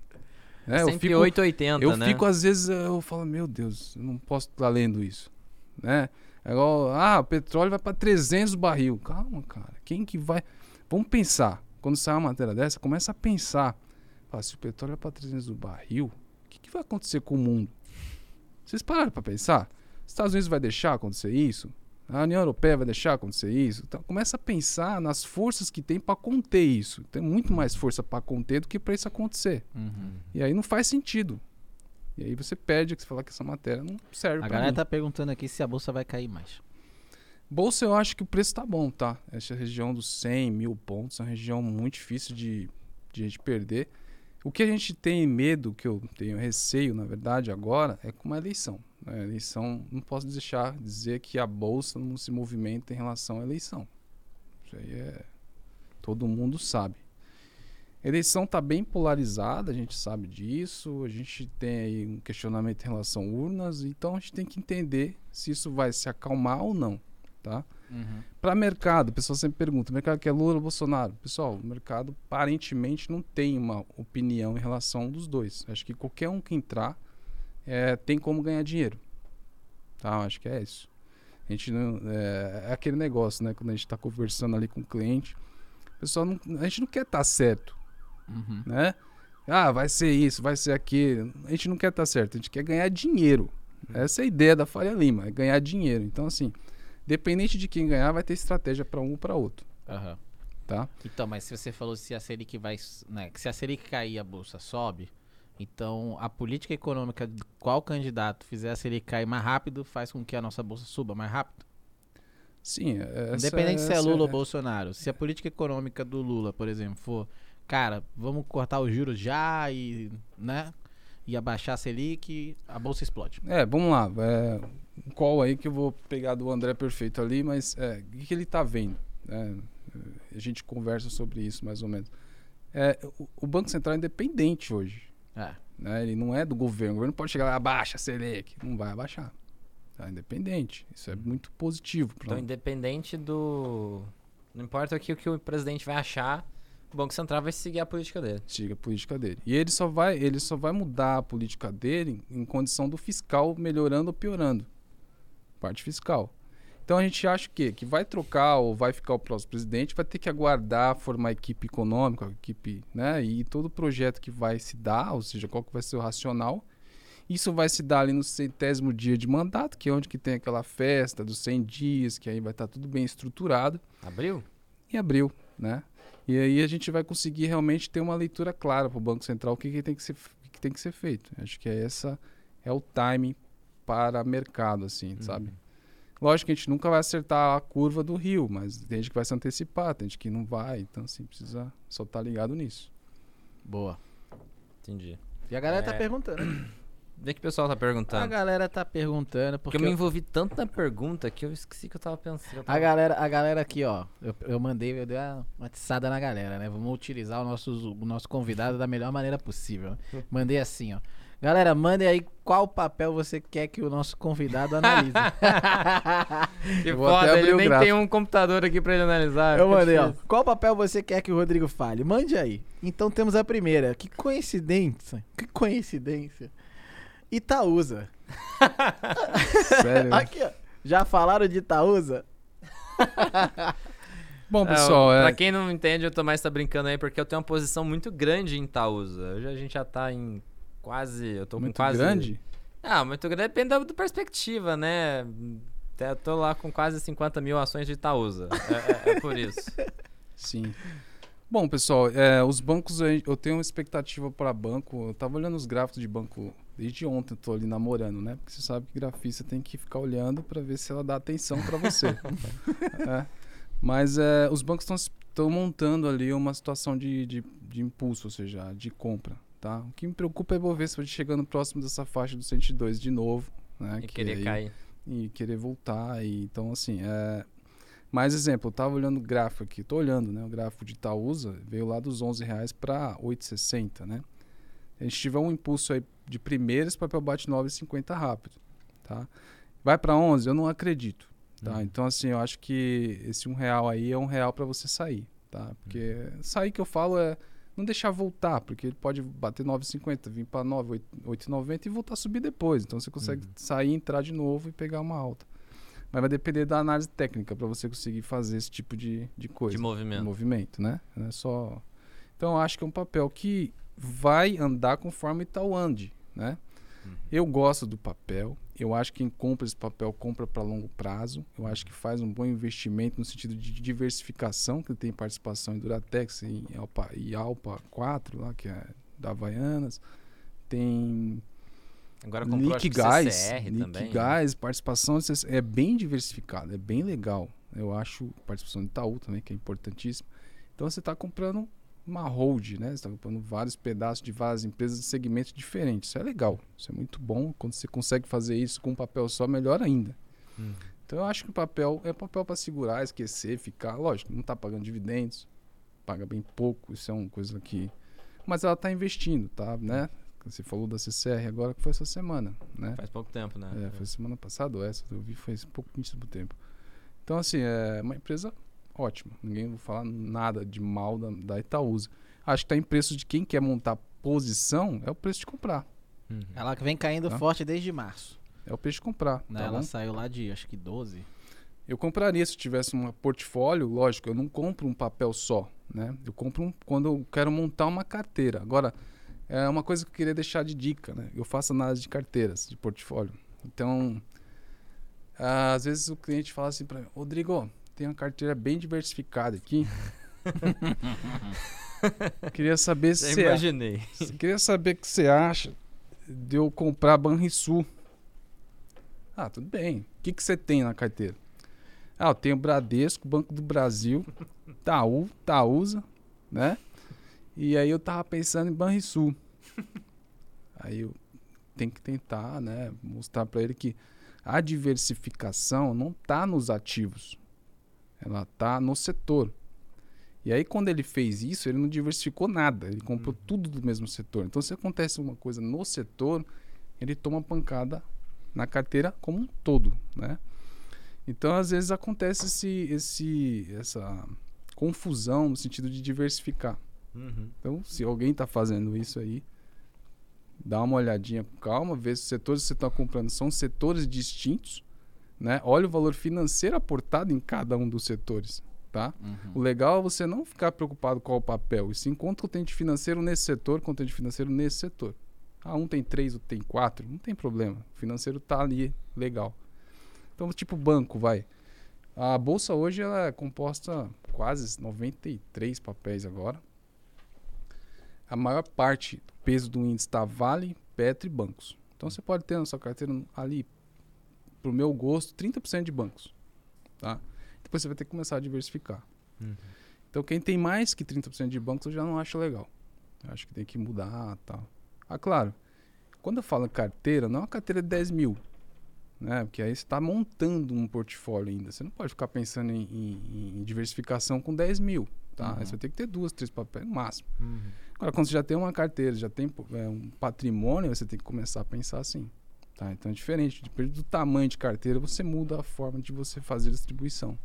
É, eu fico, 880, eu né? fico, às vezes, eu falo, meu Deus, eu não posso estar lendo isso. Né? É igual, ah, o petróleo vai para 300 o barril. Calma, cara. Quem que vai. Vamos pensar. Quando sai uma matéria dessa, começa a pensar. Fala, se o petróleo vai para 300 o barril, o que, que vai acontecer com o mundo? Vocês pararam para pensar? Os Estados Unidos vai deixar acontecer isso? A União Europeia vai deixar acontecer isso? Então, começa a pensar nas forças que tem para conter isso. Tem muito mais força para conter do que para isso acontecer. Uhum. E aí não faz sentido. E aí você perde que você falar que essa matéria não serve A galera mim. tá perguntando aqui se a bolsa vai cair mais. Bolsa eu acho que o preço tá bom, tá? Essa região dos 100 mil pontos é uma região muito difícil de, de a gente perder. O que a gente tem medo, que eu tenho receio, na verdade, agora, é com uma eleição. A eleição, não posso deixar de dizer que a Bolsa não se movimenta em relação à eleição. Isso aí é... Todo mundo sabe. A eleição está bem polarizada, a gente sabe disso. A gente tem aí um questionamento em relação a urnas, então a gente tem que entender se isso vai se acalmar ou não, tá? Para mercado, o pessoal sempre pergunta: o mercado quer Lula ou Bolsonaro? Pessoal, o mercado aparentemente não tem uma opinião em relação dos dois. Acho que qualquer um que entrar é, tem como ganhar dinheiro. Tá? Acho que é isso. A gente não, é, é aquele negócio, né? Quando a gente está conversando ali com o cliente, o pessoal não, a gente não quer estar certo, Uhum. né? Ah, vai ser isso, vai ser aquilo. A gente não quer estar certo, a gente quer ganhar dinheiro. Essa é a ideia da Faria Lima, é ganhar dinheiro. Então, assim, dependente de quem ganhar, vai ter estratégia para um ou para outro, Aham. tá? Então, mas se você falou se a Selic vai, né, se a Selic cair a bolsa sobe, então a política econômica de qual candidato fizer a Selic cair mais rápido faz com que a nossa bolsa suba mais rápido? Sim, é- essa, Independente se é essa Lula ou Bolsonaro. Se a política econômica do Lula, por exemplo, for, cara, vamos cortar os juros já e, né, e abaixar a Selic, a bolsa explode. É, vamos lá. É, um call aí que eu vou pegar do André Perfeito ali, mas é, o que, que ele tá vendo? né? a gente conversa sobre isso mais ou menos. É, o, o Banco Central é independente hoje. É. né? Ele não é do governo. O governo pode chegar lá, abaixa a Selic. Não vai abaixar. Tá independente. Isso é muito positivo. Então, independente do. Não importa o que, o que o presidente vai achar, o Banco Central vai seguir a política dele. siga a política dele. E ele só vai, ele só vai mudar a política dele em condição do fiscal melhorando ou piorando. Parte fiscal. Então a gente acha que que vai trocar ou vai ficar o próximo presidente, vai ter que aguardar formar a equipe econômica, a equipe, né, e todo o projeto que vai se dar, ou seja, qual que vai ser o racional. Isso vai se dar ali no centésimo dia de mandato, que é onde que tem aquela festa dos 100 dias, que aí vai estar tudo bem estruturado Abriu? em abril, né? E aí a gente vai conseguir realmente ter uma leitura clara para o Banco Central o que, que tem que ser o que tem que ser feito. Acho que é essa é o timing para mercado, assim, sabe? Lógico que a gente nunca vai acertar a curva do rio, mas tem gente que vai se antecipar, tem gente que não vai, então assim precisa só estar ligado nisso. Boa. Entendi. E a galera tá É. perguntando. Vê que o pessoal tá A perguntando. galera tá perguntando Porque porque eu me envolvi tanto na pergunta que eu esqueci que eu tava pensando. eu A galera, a galera aqui, ó, eu, eu mandei, eu dei uma, uma tiçada na galera, né? Vamos utilizar o nosso, o nosso convidado da melhor maneira possível. né? Mandei assim, ó. Galera, mandem aí qual papel você quer que o nosso convidado analise. Que foda, ele nem tem um computador aqui pra ele analisar. eu mandei, ó. Qual papel você quer que o Rodrigo fale? Mande aí. Então temos a primeira. Que coincidência. Que coincidência. Itaúsa. Sério. Aqui, ó. Já falaram de Itaúsa? Bom, pessoal, é, é, Pra quem não entende, o Tomás tá brincando aí porque eu tenho uma posição muito grande em Itaúsa. Hoje a gente já tá em quase. Eu tô muito com quase. grande. Ah, muito grande depende da, da perspectiva, né? Eu tô lá com quase 50 mil ações de Itaúsa. É, é- é por isso. Sim. Bom, pessoal, é, os bancos, eu tenho uma expectativa para banco. Eu tava olhando os gráficos de banco desde ontem, tô ali namorando, né? Porque você sabe que grafista tem que ficar olhando para ver se ela dá atenção para você. É. Mas é, os bancos estão montando ali uma situação de, de, de impulso, ou seja, de compra, tá? O que me preocupa é o Bovespa chegando próximo dessa faixa do 102 de novo, né? E que querer aí- cair. e querer voltar. E, então, assim, é... mais exemplo, eu tava olhando o gráfico aqui, tô olhando, né? O gráfico de Itaúsa veio lá dos 11 reais para 8,60, né? A gente tiver um impulso aí de primeiro, esse papel bate 9,50 rápido, tá? Vai para 11? Eu não acredito, tá? Uhum. Então, assim, eu acho que esse um real aí é um real para você sair, tá? Porque sair que eu falo é não deixar voltar, porque ele pode bater 9,50, vir para 9, 8,90 e voltar a subir depois. Então você consegue sair, entrar de novo e pegar uma alta. Mas vai depender da análise técnica para você conseguir fazer esse tipo de, de coisa. De movimento. movimento, né? Não é só. Então eu acho que é um papel que vai andar conforme Itaú ande, né? Eu gosto do papel. Eu acho que quem compra esse papel compra para longo prazo. Eu acho que faz um bom investimento no sentido de diversificação, que tem participação em Duratex e Alpa, e Alpa 4, lá, que é da Havaianas. Tem Agora comprou Liquigás, CCR também. né? Liquigás, participação é bem diversificado, é bem legal. Eu acho participação do Itaú também, que é importantíssimo. Então você está comprando uma hold, né? Você está comprando vários pedaços de várias empresas de segmentos diferentes. Isso é legal, isso é muito bom. Quando você consegue fazer isso com um papel só, melhor ainda. Uhum. Então eu acho que o papel é papel para segurar, esquecer, ficar. Lógico, não está pagando dividendos, paga bem pouco, isso é uma coisa que. Mas ela está investindo, tá? Né? Você falou da CCR agora, que foi essa semana, né? Faz pouco tempo, né? É, foi semana passada ou essa, eu vi faz pouquíssimo tempo. Então, assim, é uma empresa ótima. Ninguém vai falar nada de mal da, da Itaúsa. Acho que tá em preço de quem quer montar posição, é o preço de comprar. Uhum. Ela vem caindo Tá. forte desde março. É o preço de comprar. Né? tá Ela bom? saiu lá de acho que 12. Eu compraria se eu tivesse um portfólio, lógico, eu não compro um papel só, né? Eu compro um, quando eu quero montar uma carteira. Agora, é uma coisa que eu queria deixar de dica, né? Eu faço análise de carteiras, de portfólio. Então, ah, às vezes o cliente fala assim para mim, Rodrigo, tem uma carteira bem diversificada aqui. queria saber se Já você imaginei. Queria saber o que você acha de eu comprar Banrisul. Ah, tudo bem. O que, que você tem na carteira? Ah, eu tenho Bradesco, Banco do Brasil, Taú, Taúsa, né? E aí eu tava pensando em Banrisul. Aí eu tenho que tentar, né, mostrar para ele que a diversificação não tá nos ativos. Ela tá no setor. E aí, quando ele fez isso, ele não diversificou nada. Ele comprou tudo do mesmo setor. Então, se acontece uma coisa no setor, ele toma pancada na carteira como um todo, né? Então, às vezes acontece esse, esse, essa confusão no sentido de diversificar. Uhum. Então, se alguém está fazendo isso aí, dá uma olhadinha com calma, vê se os setores que você está comprando são setores distintos, né? Olha o valor financeiro aportado em cada um dos setores, tá? O legal é você não ficar preocupado com o papel, e sim quanto tem de financeiro nesse setor, de financeiro nesse setor. Ah, um tem três, outro tem quatro, não tem problema. O financeiro tá ali, legal. Então, tipo banco, vai. A bolsa hoje ela é composta quase 93 papéis agora. A maior parte do peso do índice está Vale, Petro e bancos. Então você pode ter na sua carteira ali, pro meu gosto, 30% de bancos. Tá? Depois você vai ter que começar a diversificar. Uhum. Então quem tem mais que 30% de bancos eu já não acho legal. Eu acho que tem que mudar tal. Ah, claro. Quando eu falo carteira, não é uma carteira de 10 mil. Né? Porque aí você está montando um portfólio ainda. Você não pode ficar pensando em, em- em diversificação com 10 mil. Tá? Aí você vai ter que ter duas, três papéis no máximo. Uhum. Agora, quando você já tem uma carteira, já tem é, um patrimônio, você tem que começar a pensar assim. Tá? Então é diferente. Depende do tamanho de carteira, você muda a forma de você fazer a distribuição.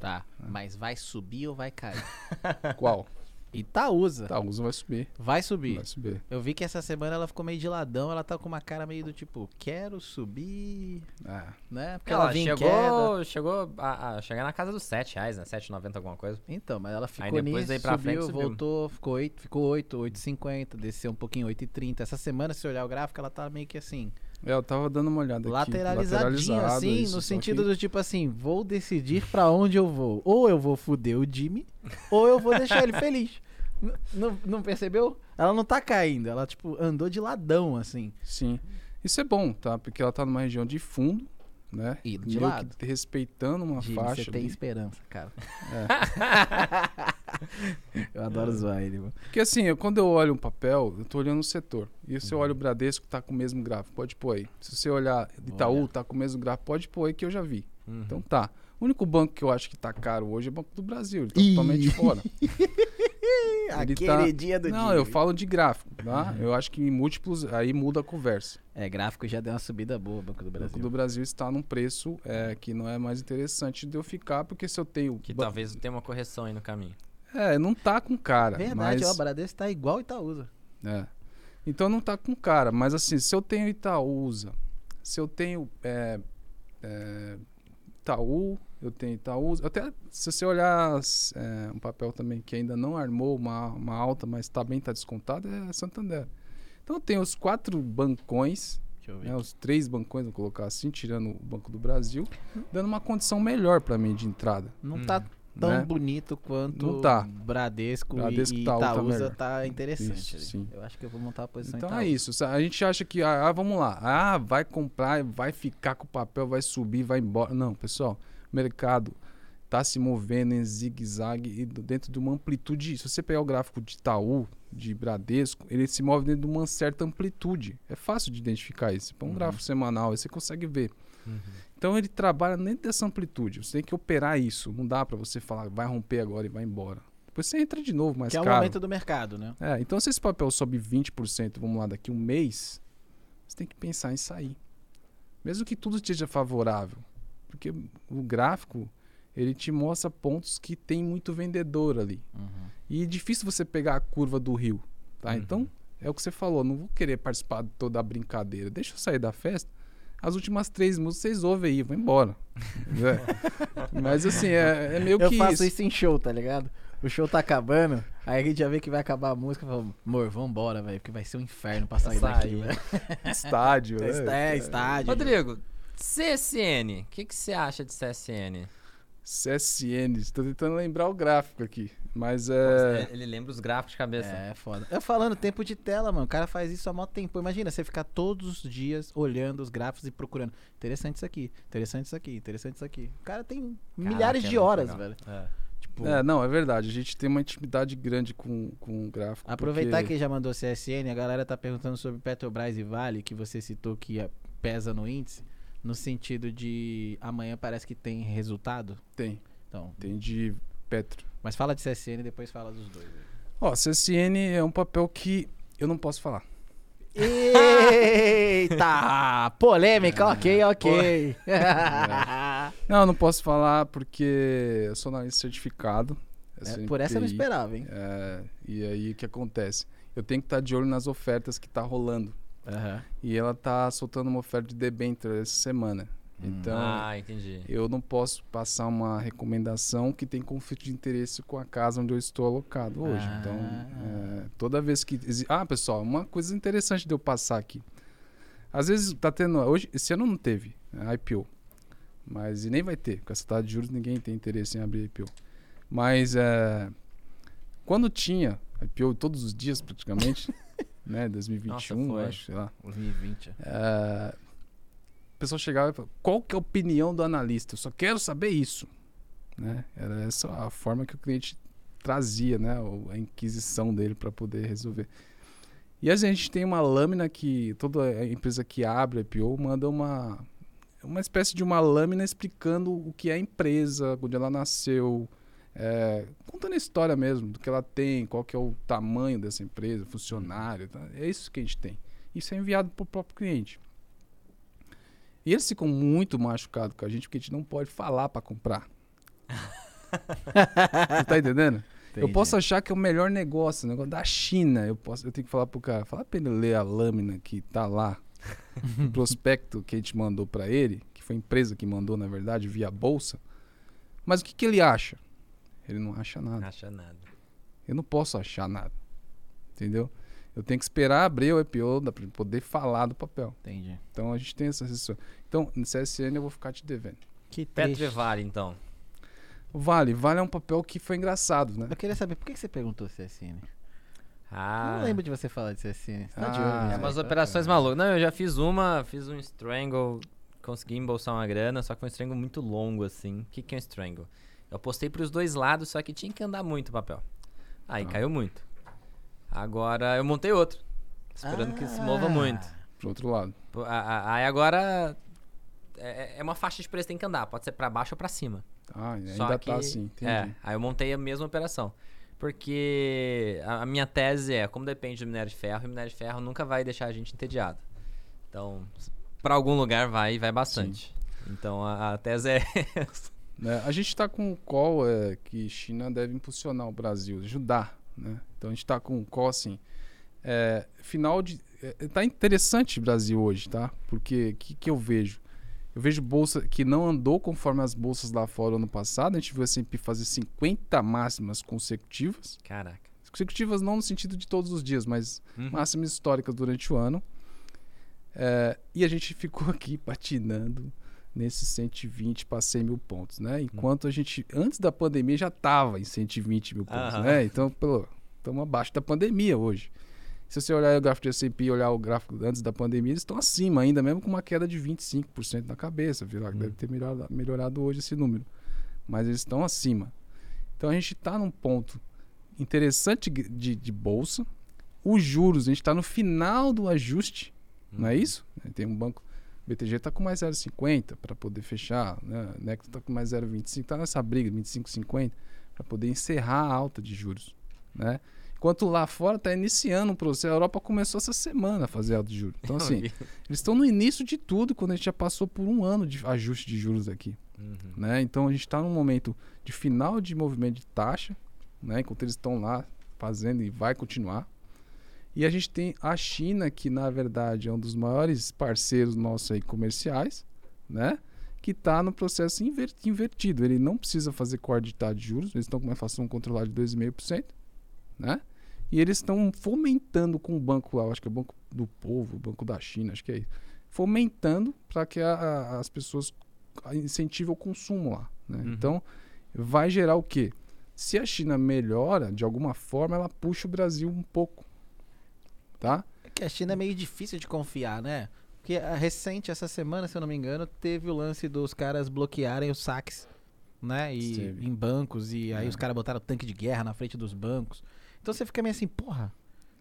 Tá. Mas vai subir ou vai cair? Qual? Itaúsa. Itaúsa vai subir. Vai subir. Vai subir. Eu vi que essa semana ela ficou meio de ladão, ela tá com uma cara meio do tipo, quero subir, É. né? Porque Ela, ela, vinha em queda. chegou, chegou a, a chegar na casa dos 7 reais, né? 7,90 alguma coisa. Então, mas ela ficou depois nisso, daí pra subiu, frente, subiu. voltou, ficou 8, ficou 8, 8,50, desceu um pouquinho, 8,30. Essa semana, se olhar o gráfico, ela tá meio que assim, É, eu tava dando uma olhada aqui. lateralizadinho, lateralizado, assim, isso, no sentido que- do tipo assim, vou decidir pra onde eu vou. Ou eu vou fuder o Jimmy, ou eu vou deixar ele feliz. N- Não, não percebeu? Ela não tá caindo, ela, tipo, andou de ladão, assim. Sim. Isso é bom, tá? Porque ela tá numa região de fundo, né? E de Meio lado. respeitando uma Jimmy, faixa. você tem ali. esperança, cara. É. eu adoro zoar ele, mano. Porque assim, eu- quando eu olho um papel, eu tô olhando o setor. E se eu Uhum. olho o Bradesco, tá com o mesmo gráfico, pode pôr aí. Se você olhar Itaú, olhar. tá com o mesmo gráfico, pode pôr aí que eu já vi. Uhum. Então tá. O único banco que eu acho que tá caro hoje é o Banco do Brasil. Ele tá Ih. totalmente fora. A Ele tá- queridinha do Não, Jimmy. eu falo de gráfico, tá? Uhum. Eu acho que em múltiplos aí muda a conversa. É, gráfico já deu uma subida boa, Banco do O Brasil. Banco do Brasil está num preço é, que não é mais interessante de eu ficar, porque se eu tenho. Que ba- talvez tenha uma correção aí no caminho. É, não tá com cara. Verdade, mas... ó, o Bradesco tá igual Itaúsa. É. Então não tá com cara. Mas assim, se eu tenho Itaúsa, se eu tenho é, é, Itaú, eu tenho Itaúsa. Até se você olhar é, um papel também que ainda não armou uma, uma alta, mas também está descontado, é Santander. Então eu tenho os quatro bancões, né, os três bancões, vou colocar assim, tirando o Banco do Brasil, dando uma condição melhor para mim de entrada. Não tá tão né? bonito quanto Não tá. Bradesco, Bradesco e, e Itaú tá Itaúsa tá interessante. Isso. Eu acho que eu vou montar a posição Então Itaú. é isso. A gente acha que, ah, ah, vamos lá, ah, vai comprar, vai ficar com o papel, vai subir, vai embora. Não, pessoal, o mercado tá se movendo em zigue-zague e dentro de uma amplitude. Se você pegar o gráfico de Itaú, de Bradesco, ele se move dentro de uma certa amplitude. É fácil de identificar isso. Põe um Uhum. gráfico semanal, aí você consegue ver. Então ele trabalha dentro dessa amplitude. Você tem que operar isso. Não dá para você falar, vai romper agora e vai embora. Depois você entra de novo, mais que é o caro. momento do mercado, né? É, então se esse papel sobe 20%, vamos lá, daqui um mês, você tem que pensar em sair. Mesmo que tudo esteja favorável. Porque o gráfico, ele te mostra pontos que tem muito vendedor ali. Uhum. E é difícil você pegar a curva do rio, tá? Uhum. Então, é o que você falou, não vou querer participar de toda a brincadeira. Deixa eu sair da festa. As últimas três músicas vocês ouvem aí, vou embora. É. Mas assim, é, é meio Eu que faço isso. isso em show, tá ligado? O show tá acabando, aí a gente já vê que vai acabar a música e fala, amor, vambora, velho, porque vai ser um inferno pra sair daqui, Sair. velho. Estádio. É, né? é, estádio. Rodrigo, CSN. O que, que você acha de CSN? CSN, estou tentando lembrar o gráfico aqui. Mas Pô, é. Ele lembra os gráficos de cabeça. É, foda. Eu falando tempo de tela, mano. O cara faz isso há mó tempo. Imagina você ficar todos os dias olhando os gráficos e procurando. Interessante isso aqui, interessante isso aqui, interessante isso aqui. O cara tem Caraca, milhares é de muito horas, legal. velho. É. Tipo, É, não, é verdade. A gente tem uma intimidade grande com, com o gráfico. aproveitar porque- que já mandou CSN, a galera tá perguntando sobre Petrobras e Vale, que você citou que é- pesa no índice, no sentido de amanhã parece que tem resultado. Tem, Então, tem de Petro. mas fala de CSN e depois fala dos dois. Ó, CSN é um papel que eu não posso falar. Eita! Polêmica, ok, ok. Não, eu não posso falar porque eu sou analista certificado. É, por essa eu não esperava, hein? É, e aí o que acontece? Eu tenho que estar de olho nas ofertas que tá rolando. Aham. E ela tá soltando uma oferta de debenture essa semana. Então, Ah, eu não posso passar uma recomendação que tem conflito de interesse com a casa onde eu estou alocado hoje. Ah. Então, é, toda vez que. Ah, pessoal, uma coisa interessante de eu passar aqui. Às vezes tá tendo. Hoje, esse ano não teve né, IPO. Mas e nem vai ter. Com essa taxa de juros, ninguém tem interesse em abrir IPO. Mas é, quando tinha IPO todos os dias, praticamente, né? 2021, foi. acho, sei lá. 2020. É, o pessoal chegava e falava, qual que é a opinião do analista? Eu só quero saber isso. Né? Era essa a forma que o cliente trazia, né? A inquisição dele para poder resolver. E a gente tem uma lâmina que toda empresa que abre IPO manda uma uma espécie de uma lâmina explicando o que é a empresa, onde ela nasceu, é, contando a história mesmo, do que ela tem, qual que é o tamanho dessa empresa, funcionário, tá? é isso que a gente tem. Isso é enviado para o próprio cliente. E eles ficam muito machucados com a gente porque a gente não pode falar para comprar. Você tá entendendo? Eu posso achar que é o melhor negócio, o negócio da China. Eu, posso, eu tenho que falar pro cara, fala pra ele ler a lâmina que tá lá, o prospecto que a gente mandou pra ele, que foi a empresa que mandou, na verdade, via bolsa. Mas o que, que ele acha? Ele não acha nada. Não acha nada. Eu não posso achar nada. Entendeu? Eu tenho que esperar abrir o IPO para poder falar do papel. Entendi. Então a gente tem essa assessor. Então, no CSN eu vou ficar te devendo. Que. Petrevale, então. Vale, Vale é um papel que foi engraçado, né? Eu queria saber por que você perguntou CSN. Ah, Não lembro de você falar de CSN. Você tá de Ah, olho, é né? umas tá, operações tá. malucas. Não, eu já fiz uma, fiz um strangle, consegui embolsar uma grana, só que foi um strangle muito longo, assim. O que, que é um strangle? Eu apostei pros dois lados, só que tinha que andar muito o papel. Aí Ah. caiu muito. Agora eu montei outro, esperando que se mova Ah, muito. Pro outro lado. Aí agora é, é uma faixa de preço que tem que andar, pode ser pra baixo ou pra cima. Ah, ainda Só tá que- assim, entendi. É, aí eu montei a mesma operação. Porque a, minha tese é, como depende do minério de ferro, o minério de ferro nunca vai deixar a gente entediado. Então, pra algum lugar vai e vai bastante. Então a, a tese é essa. Né? A gente está com um call é, que China deve impulsionar o Brasil, ajudar. Né? Então a gente está com um call assim. É, final de. É, tá interessante o Brasil hoje, tá? Porque o que, que eu vejo? Eu vejo bolsa que não andou conforme as bolsas lá fora ano passado. A gente viu a S&P fazer 50 máximas consecutivas. Caraca. Consecutivas não no sentido de todos os dias, mas Uhum. máximas históricas durante o ano. É, e a gente ficou aqui patinando nesses 120 para 100 mil pontos, né? Enquanto a gente, antes da pandemia, já estava em 120 mil pontos, Aham. né? Então, estamos abaixo da pandemia hoje. Se você olhar o gráfico de S&P e olhar o gráfico antes da pandemia, eles estão acima ainda, mesmo com uma queda de 25% na cabeça. Viu? Deve ter melhorado, melhorado hoje esse número. Mas eles estão acima. Então, a gente está num ponto interessante de, de bolsa. Os juros, a gente está no final do ajuste, não é isso? Tem um banco, BTG está com mais 0,50 para poder fechar, né? o Necto está com mais 0,25, está nessa briga, 25,50, para poder encerrar a alta de juros, né? Enquanto lá fora está iniciando um processo, a Europa começou essa semana a fazer alta de juros. Então, assim, eles estão no início de tudo, quando a gente já passou por um ano de ajuste de juros aqui Uhum. né? Então a gente está num momento de final de movimento de taxa, né? Enquanto eles estão lá fazendo e vai continuar. E a gente tem a China, que na verdade é um dos maiores parceiros nossos aí comerciais, né? Que está no processo inver- invertido. Ele não precisa fazer corte de juros, eles estão com uma inflação controlada de 2,5%, né? E eles estão fomentando com o banco lá, acho que é o Banco do Povo, o Banco da China, acho que é isso. Fomentando para que a- a- as pessoas incentivem o consumo lá. Né? Uhum. Então, vai gerar o quê? Se a China melhora, de alguma forma, ela puxa o Brasil um pouco. Tá? É que a China é meio difícil de confiar, né? Porque a recente, essa semana, se eu não me engano, teve o lance dos caras bloquearem os saques, né? E, em bancos, e aí É. os caras botaram tanque de guerra na frente dos bancos. Então você fica meio assim, porra,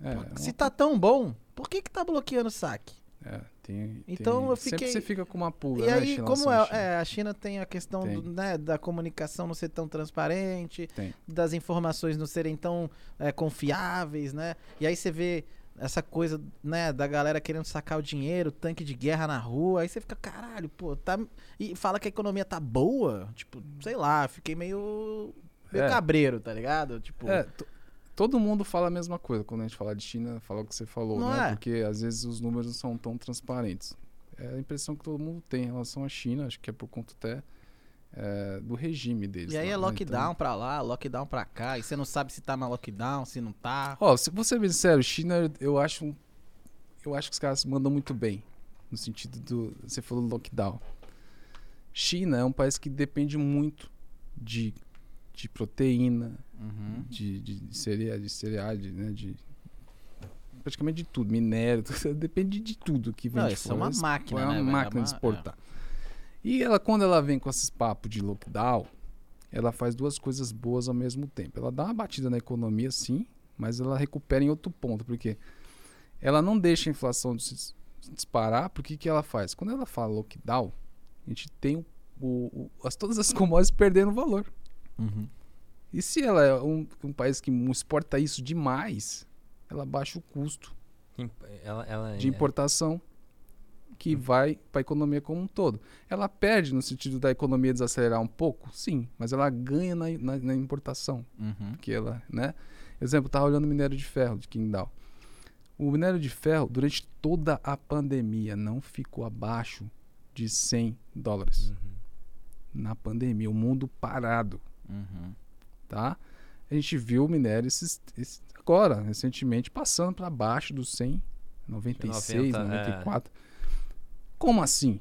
É, uma- se tá tão bom, por que que tá bloqueando o saque? é, tem- Então tem- eu Sempre fiquei- você fica com uma pulga, E né, aí, como é, China. é, a China tem a questão Tem. do, né, da comunicação não ser tão transparente, das informações não serem tão é, confiáveis, né? E aí você vê essa coisa, né, da galera querendo sacar o dinheiro, tanque de guerra na rua, aí você fica, caralho, pô, tá. E fala que a economia tá boa, tipo, sei lá, fiquei meio. meio É. cabreiro, tá ligado? Tipo, É, to- todo mundo fala a mesma coisa quando a gente fala de China, fala o que você falou, Não né? é? Porque às vezes os números não são tão transparentes. É a impressão que todo mundo tem em relação à China, acho que é por conta até é, do regime deles. e aí lá, é né? lockdown Então- pra lá, lockdown pra cá, e você não sabe se tá na lockdown, se não tá. Ó, se você bem sério, China, eu acho, eu acho que os caras mandam muito bem no sentido do, você falou do lockdown. China é um país que depende muito de, de proteína, Uhum. de, de, de cereais, de cereais, de, né, de praticamente de tudo, minério, tudo, depende de tudo que vem Não, de isso é fora. uma máquina, é uma né, máquina É de exportar. E ela, quando ela vem com esses papos de lockdown, ela faz duas coisas boas ao mesmo tempo. Ela dá uma batida na economia, sim, mas ela recupera em outro ponto, porque ela não deixa a inflação dis- disparar, porque o que ela faz? Quando ela fala lockdown, a gente tem o, o- as, todas as commodities perdendo valor. Uhum. E se ela é um, um país que exporta isso demais, ela baixa o custo Ela, ela de é- importação. Que vai para a economia como um todo. Ela perde no sentido da economia desacelerar um pouco, sim, mas ela ganha na, na, na importação, Uhum. porque ela, né? Exemplo, estava olhando o minério de ferro de Qingdao. O minério de ferro, durante toda a pandemia, não ficou abaixo de 100 dólares. Na pandemia, o mundo parado, Uhum. tá? A gente viu o minério esses, esses- agora, recentemente, passando para baixo dos 100, 96, 90, é. 94. Como assim?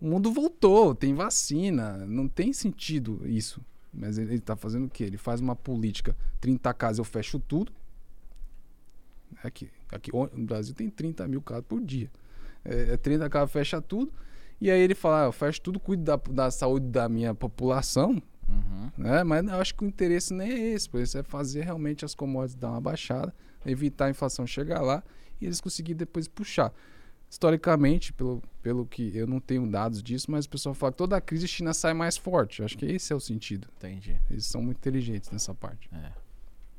O mundo voltou, tem vacina, não tem sentido isso. Mas ele, ele tá fazendo o quê? Ele faz uma política, 30 casos eu fecho tudo. Aqui, aqui no Brasil tem 30 mil casos por dia. É, é 30 casos, fecha tudo. E aí ele fala, ah, eu fecho tudo, cuido da, da saúde da minha população, Uhum. né? Mas eu acho que o interesse nem é esse, por isso é fazer realmente as commodities dar uma baixada, evitar a inflação chegar lá e eles conseguirem depois puxar. Historicamente, pelo, pelo que eu não tenho dados disso, mas o pessoal fala que toda a crise a China sai mais forte. Eu acho que esse é o sentido. Entendi. Eles são muito inteligentes nessa parte. É.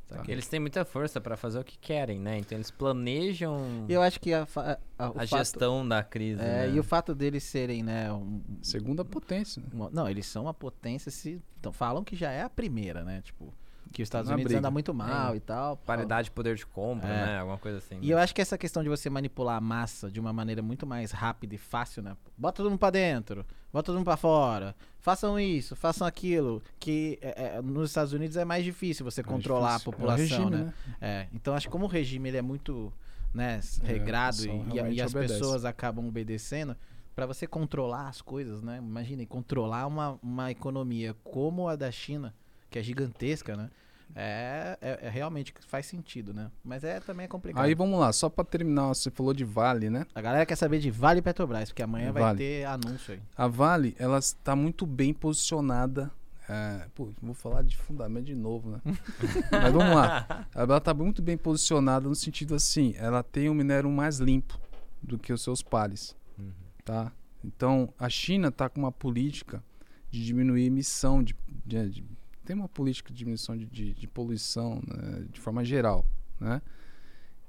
Tá. Eles têm muita força pra fazer o que querem, né? Então eles planejam E eu acho que a, a- a fato- gestão da crise. É, né? E o fato deles serem, né? um- Segunda potência. Né? uma- não, eles são uma potência. Se, então, falam que já é a primeira, né? Tipo, que os Estados Na Unidos briga. anda muito mal e tal. Paridade de poder de compra, É. né? Alguma coisa assim. E eu acho que essa questão de você manipular a massa de uma maneira muito mais rápida e fácil, né? Bota todo mundo pra dentro, bota todo mundo pra fora, façam isso, façam aquilo, que é, é, nos Estados Unidos é mais difícil você Mais controlar difícil. a população, É o regime, né? É, então acho que como o regime ele é muito, né, regrado e- e, e as obedece. pessoas acabam obedecendo, pra você controlar as coisas, né? Imagine controlar uma, uma economia como a da China, que é gigantesca, né? É, é, é realmente que faz sentido, né? Mas é também é complicado. Aí vamos lá, só para terminar, você falou de Vale, né? A galera quer saber de Vale e Petrobras, porque amanhã vai Vale. ter anúncio aí. A Vale, ela está muito bem posicionada. é, pô, vou falar de fundamento de novo, né? Mas vamos lá. Ela está muito bem posicionada no sentido assim, ela tem um minério mais limpo do que os seus pares, Uhum. tá? Então, a China está com uma política de diminuir a emissão de, de- de- tem uma política de diminuição de, de- de poluição né, de forma geral, né?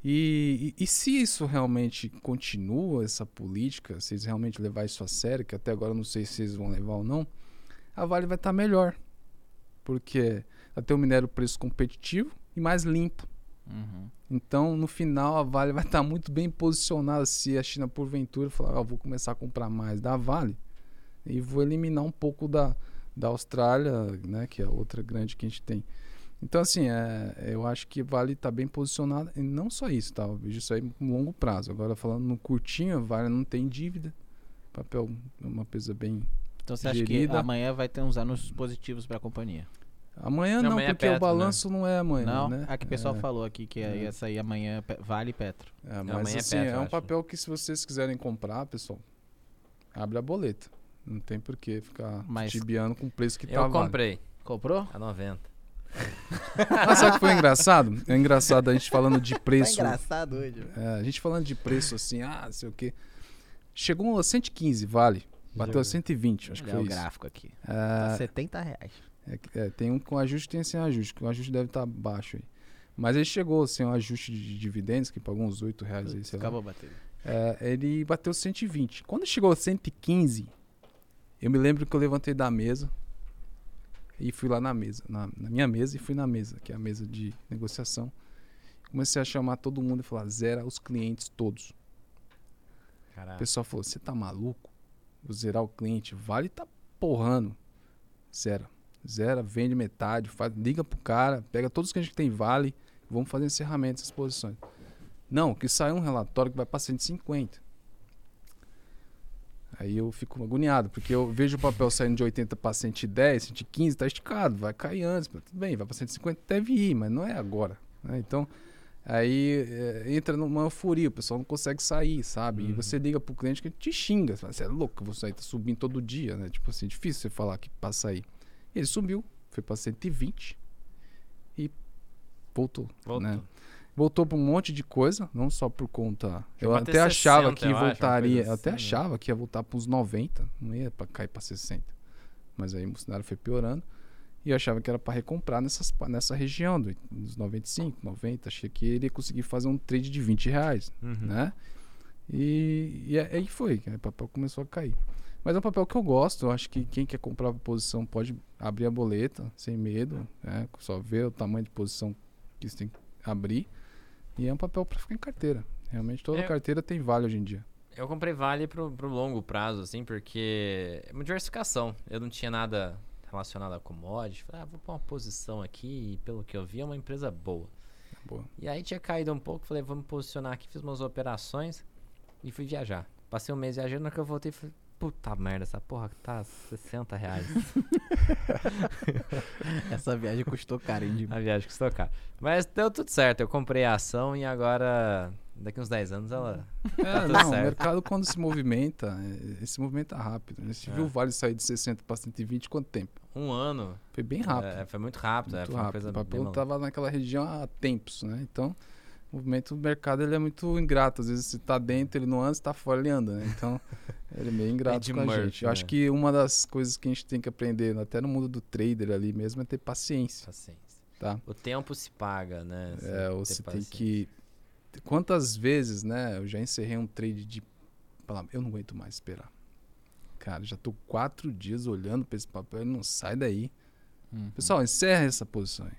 E, e- e se isso realmente continua, essa política, se eles realmente levar isso a sério, que até agora eu não sei se eles vão levar ou não, a Vale vai estar melhor. Porque vai ter um minério preço competitivo e mais limpo. Uhum. Então, no final, a Vale vai estar muito bem posicionada se a China, porventura, falar: "Ah, vou começar a comprar mais da Vale e vou eliminar um pouco da, da Austrália, né, que é a outra grande que a gente tem. Então, assim, é, eu acho que Vale está bem posicionada. E não só isso, tá? Eu vejo isso aí no longo prazo. Agora, falando no curtinho, a Vale não tem dívida. Papel é uma coisa bem. Então você acha que Gerida. amanhã vai ter uns anúncios positivos pra companhia? Amanhã Não, não, amanhã é porque Petro, o balanço não é amanhã. não? né? Aqui o pessoal é, falou aqui que É. ia sair amanhã Pe- Vale e Petro. é, mas amanhã é assim, Petro, é um acho. papel que se vocês quiserem comprar, pessoal, abre a boleta. Não tem por que ficar Mas- tibiando com o preço que tá Eu Vale. comprei Comprou? a 90. Mas sabe o que foi engraçado? É engraçado a gente falando de Tá preço. engraçado hoje. É, a gente falando de preço assim, ah, não sei o quê. Chegou a 115, vale. Bateu a 120, acho que Olha foi o isso. gráfico aqui. Tá É, 70 reais. é é, tem um com ajuste tem sem ajuste. que O ajuste deve estar baixo aí. Mas ele chegou sem um ajuste de dividendos, que pagou uns 8 reais aí, sei lá. Acabou a bateria. É, ele bateu 120. Quando chegou a 115, eu me lembro que eu levantei da mesa e fui lá na mesa, na, na minha mesa e fui na mesa, que é a mesa de negociação. Comecei a chamar todo mundo e falar, zera os clientes todos. O Caralho. pessoal falou, você tá maluco? Vou zerar o cliente, vale tá porrando. Zera. Zera, vende metade, faz, liga pro cara, pega todos que a gente tem vale, vamos fazer encerramento dessas posições. Não, que saiu um relatório que vai pra 150. Aí eu fico agoniado, porque eu vejo o papel saindo de 80 para 110, 115, tá esticado, vai cair antes. Tudo bem, vai para 150, deve ir, mas não é agora. né? Então, aí é, entra numa euforia, o pessoal não consegue sair, sabe? E Uhum. você liga pro cliente que te xinga. Você fala, você é louco, você aí tá subindo todo dia, né? Tipo assim, difícil você falar que passa aí. Ele subiu, foi para 120 e voltou. Voltou. Né? Voltou para um monte de coisa, não só por conta. Eu até achava 60, que eu acho, uma voltaria, eu até assim, né? achava que ia voltar para uns 90, não ia para cair para 60. Mas aí o cenário foi piorando e eu achava que era para recomprar nessas, nessa região do- dos 95, 90. Achei que ele ia conseguir fazer um trade de 20 reais, Uhum. né? E, e aí foi, o papel começou a cair. Mas é um papel que eu gosto, eu acho que quem quer comprar posição pode abrir a boleta sem medo, né? só ver o tamanho de posição que você tem que abrir. E é um papel para ficar em carteira. Realmente toda É. carteira tem vale hoje em dia. Eu comprei Vale pro, pro longo prazo, assim, porque é uma diversificação. Eu não tinha nada relacionado a commodity. Falei, ah, vou pôr uma posição aqui e pelo que eu vi é uma empresa boa. Boa. E aí tinha caído um pouco, falei, vamos posicionar aqui, fiz umas operações e fui viajar. Passei um mês viajando, na que eu voltei, falei, puta merda, essa porra tá 60 reais. Essa viagem custou carinho de a viagem custou caro. Mas deu tudo certo, eu comprei a ação e agora, daqui uns 10 anos, ela... É, Tá tudo não, o certo. mercado quando se movimenta, é, ele se movimenta rápido. né? Você É. viu o Vale sair de 60 para 120 quanto tempo? Um ano. Foi bem rápido. É, foi muito rápido, é, muito foi uma rápido. coisa o papel estava naquela região há tempos, né? Então, o movimento do mercado ele é muito ingrato. Às vezes você tá dentro, ele não anda, se tá fora, ele anda, né? Então, ele é meio ingrato de com a gente. Eu acho né? que uma das coisas que a gente tem que aprender, até no mundo do trader ali mesmo, é ter paciência, Paciência. tá? O tempo se paga, né? Você É, ter você tem paciência. que. Quantas vezes, né? Eu já encerrei um trade de. Eu não aguento mais esperar. Cara, já tô quatro dias olhando pra esse papel e não sai daí. Uhum. Pessoal, encerra essa posição aí.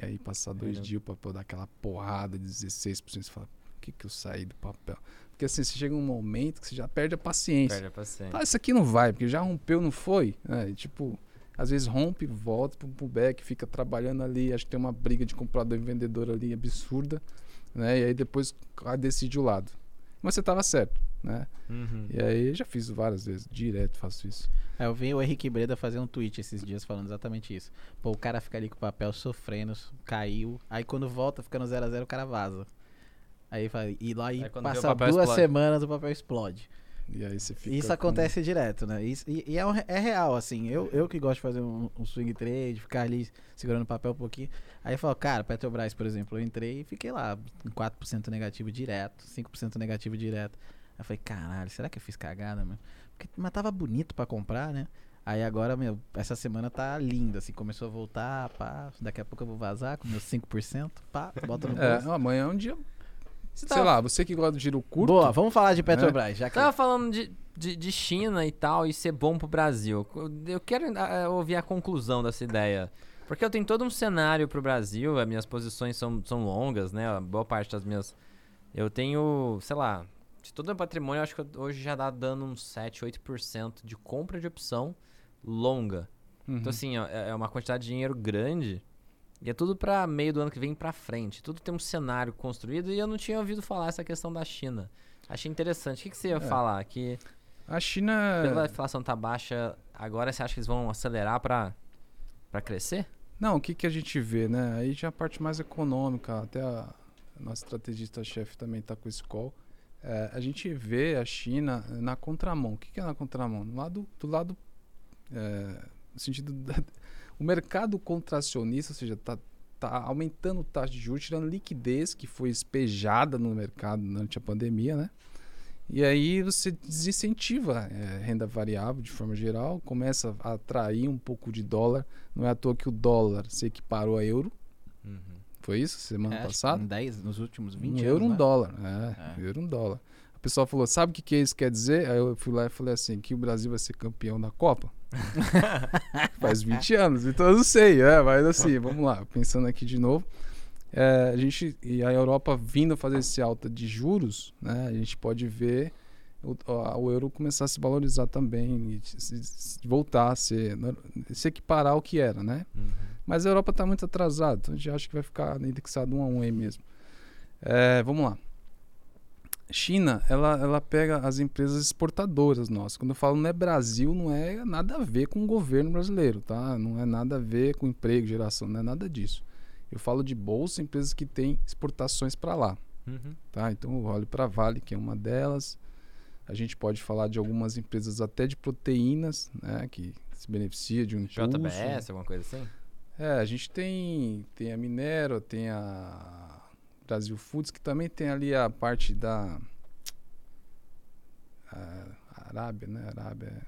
E aí, passar dois Ele- dias, o papel dá aquela porrada de 16%. Você fala, por que, que eu saí do papel? Porque assim, você chega um momento que você já perde a paciência. Perde a paciência. Ah, isso aqui não vai, porque já rompeu, não foi? É, tipo, às vezes rompe, volta pro, pro back, fica trabalhando ali. Acho que tem uma briga de comprador e vendedor ali absurda, né? E aí depois ah, decide o lado. Mas você tava certo, né? Uhum. E aí já fiz várias vezes, direto faço isso. É, eu vi o Henrique Breda fazer um tweet esses dias falando exatamente isso. Pô, o cara fica ali com o papel sofrendo, caiu. Aí quando volta, fica no 0x0, o cara vaza. Aí fala, e lá e passa duas explode. semanas o papel explode. E aí você fica. Isso com- acontece direto, né? Isso- e e é, um- é real, assim. Eu, eu que gosto de fazer um, um swing trade, ficar ali segurando o papel um pouquinho. Aí eu falo, cara, Petrobras, por exemplo, eu entrei e fiquei lá em 4% negativo direto, 5% negativo direto. Aí eu falei, caralho, será que eu fiz cagada, mano? Porque, mas tava bonito pra comprar, né? Aí agora, meu, essa semana tá linda, assim, começou a voltar, pá, daqui a pouco eu vou vazar com meus 5%, pá, bota no É, bolso. amanhã é um dia. Você Sei tava, lá, você que gosta do giro curto. Boa, vamos falar de Petrobras, já que... tava falando de, de, de China e tal, e ser bom pro Brasil. Eu quero ah, ouvir a conclusão dessa ideia. Porque eu tenho todo um cenário pro Brasil, as minhas posições são, são longas, né? A boa parte das minhas. Eu tenho, sei lá, de todo o meu patrimônio, eu acho que hoje já dá dando uns 7, 8% de compra de opção longa. Uhum. Então, assim, ó, é é uma quantidade de dinheiro grande. E é tudo pra meio do ano que vem pra frente. Tudo tem um cenário construído e eu não tinha ouvido falar essa questão da China. Achei interessante. O que, que você ia É. falar? Que A China. pela inflação tá baixa, agora você acha que eles vão acelerar pra, pra crescer? Não, o que, que a gente vê, né? Aí já a parte mais econômica, até a, a nossa estrategista-chefe também está com esse call. É, a gente vê a China na contramão. O que, é na contramão? Do lado, do lado é, no sentido da, o mercado contracionista, ou seja, está tá aumentando o taxa de juros, tirando liquidez que foi espejada no mercado durante a pandemia, né? E aí você desincentiva é, renda variável de forma geral, começa a atrair um pouco de dólar. Não é à toa que o dólar se equiparou a euro. Foi isso? Semana É, passada? em 10, nos últimos 20 Um anos, euro, um né? dólar. É, É. euro, um dólar. O pessoal falou, sabe o que, que isso quer dizer? Aí eu fui lá e falei assim, que o Brasil vai ser campeão da Copa. Faz 20 anos, então eu não sei, é, mas assim, vamos lá, pensando aqui de novo. É, a gente, e a Europa vindo fazer esse alta de juros, né, a gente pode ver o, o euro começar a se valorizar também e se- se- voltar a ser, se equiparar ao que era, né? Mas a Europa está muito atrasada, então a gente acha que vai ficar indexado um a um aí mesmo. É, vamos lá. China, ela, ela pega as empresas exportadoras nossas. Quando eu falo não é Brasil, não é nada a ver com o governo brasileiro, tá? Não é nada a ver com emprego, geração, não é nada disso. Eu falo de bolsa, empresas que têm exportações para lá, Uhum. tá? Então eu olho para a Vale, que é uma delas. A gente pode falar de algumas empresas até de proteínas, né? Que se beneficia de um impulso. JBS, alguma coisa assim? É, a gente tem, tem a Minero, tem a Brasil Foods, que também tem ali a parte da a Arábia, né? Arábia.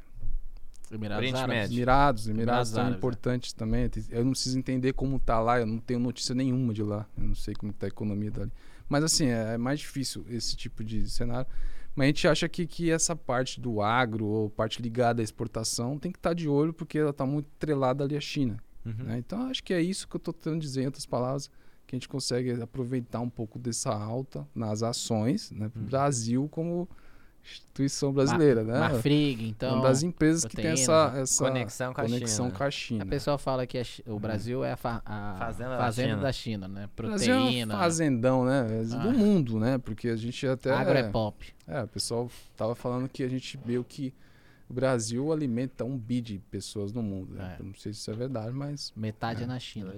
Emirados Árabes. Emirados, Emirados Emirados são Árabes, é. importantes também. Tem- Eu não preciso entender como tá lá, eu não tenho notícia nenhuma de lá. Eu não sei como tá a economia dali. Mas assim, é mais difícil esse tipo de cenário. Mas a gente acha que, que essa parte do agro, ou parte ligada à exportação, tem que estar de olho, porque ela está muito trelada ali à China. Uhum. né? Então acho que é isso que eu estou tentando dizer, em outras palavras, que a gente consegue aproveitar um pouco dessa alta nas ações, né? Uhum. Brasil como instituição brasileira, né? Marfrig, então. Uma das empresas que tem proteína, essa, essa Conexão com a conexão China. com a China. A pessoa fala que a o Brasil é a, fa- a Fazenda da fazenda China. da China, né? Brasil é um Proteína. fazendão, né? É Ah. Do mundo, né? Porque a gente até. Agro é pop. É, o pessoal tava falando que a gente viu que o Brasil alimenta um bi de pessoas no mundo. Né? É. Eu não sei se isso é verdade, mas Metade é, É. na China.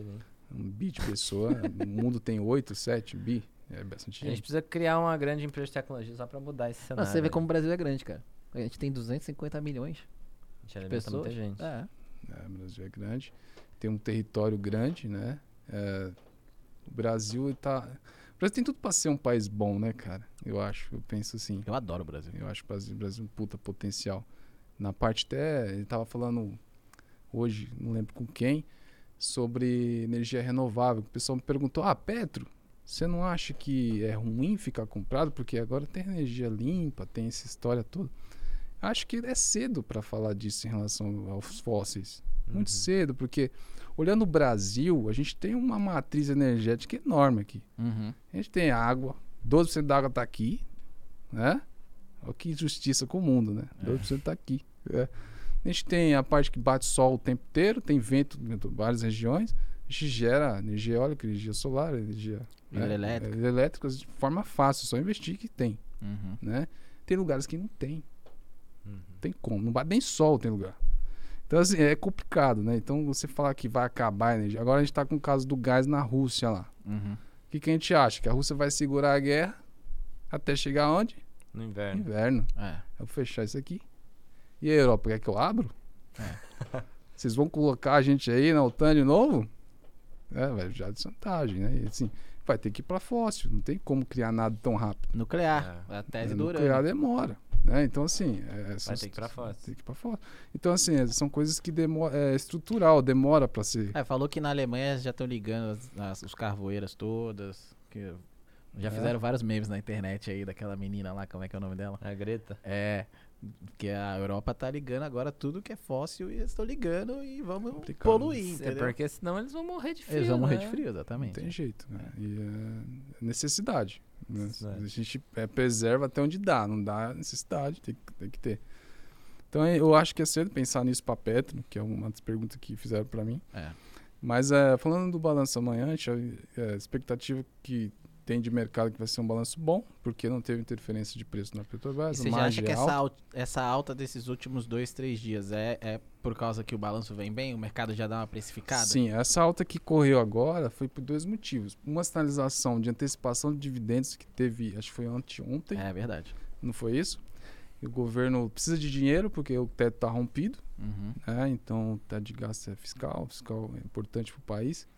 Um bi de pessoa. o mundo tem 8, 7 bi. É bastante A gente gente. precisa criar uma grande empresa de tecnologia só pra mudar esse Não, cenário. você vê como o Brasil é grande, cara. A gente tem 250 milhões A gente de alimenta pessoas. muita gente. É. É, o Brasil é grande. Tem um território grande, né? É, o Brasil tá. O Brasil tem tudo pra ser um país bom, né, cara? Eu acho. Eu penso assim. Eu adoro o Brasil. Eu acho que o Brasil, o Brasil é um puta potencial. Na parte até, ele tava falando hoje, não lembro com quem, sobre energia renovável. O pessoal me perguntou, ah, Petro, você não acha que é ruim ficar comprado? Porque agora tem energia limpa, tem essa história toda. Acho que é cedo para falar disso em relação aos fósseis. Muito Uhum. cedo, porque olhando o Brasil, a gente tem uma matriz energética enorme aqui. Uhum. A gente tem água, 12% da água está aqui, né? Olha que injustiça com o mundo, né? 12% está aqui. é. A gente tem a parte que bate sol o tempo inteiro, tem vento em várias regiões. A gente gera energia eólica, energia solar, energia né? Hidrelétrica. É, elétricas de forma fácil, só investir que tem, Uhum. né? Tem lugares que não tem, Uhum. não tem como, não bate nem sol tem lugar. Então, assim, é complicado, né? Então, você falar que vai acabar a energia. Agora a gente está com o caso do gás na Rússia lá. Uhum. O que, que a gente acha? Que a Rússia vai segurar a guerra até chegar onde? No inverno. Inverno. É. Eu vou fechar isso aqui. E a Europa, quer que eu abro? É. Vocês vão colocar a gente aí na OTAN de novo? É, vai já de vantagem, né? E, assim, vai ter que ir para fóssil. Não tem como criar nada tão rápido. Nuclear. A tese É, do nuclear urânio. demora. Né? Então, assim. É, Vai ter que ir pra fóssil. Tem que ir pra fóssil. Então, assim, é, são coisas que demora, é estrutural, demora para ser. É, falou que na Alemanha já estão ligando as, as- os carvoeiras todas. Que já É. fizeram vários memes na internet aí daquela menina lá, como é que é o nome dela? A Greta. É. Que a Europa tá ligando agora tudo que é fóssil e eles estão ligando e vamos Complicado. poluir, É entendeu? porque senão eles vão morrer de frio. Eles vão morrer né? de frio, Não exatamente. tem jeito. Né? E é necessidade. né? É. A gente é, preserva até onde dá. Não dá necessidade, tem, que- tem que ter. Então eu acho que é cedo pensar nisso para Petro, que é uma das perguntas que fizeram para mim. É. Mas é, falando do balanço amanhã, a gente, é, a expectativa que tem de mercado que vai ser um balanço bom, porque não teve interferência de preço na E Petrobras. você a já acha que é essa, alta. al- essa alta desses últimos dois, três dias é, é por causa que o balanço vem bem? O mercado já dá uma precificada? Sim, essa alta que correu agora foi por dois motivos. Uma sinalização de antecipação de dividendos que teve, acho que foi anteontem, É verdade. não foi isso? E o governo precisa de dinheiro porque o teto está rompido, Uhum. né? então o teto de gasto é fiscal, fiscal é importante para o país.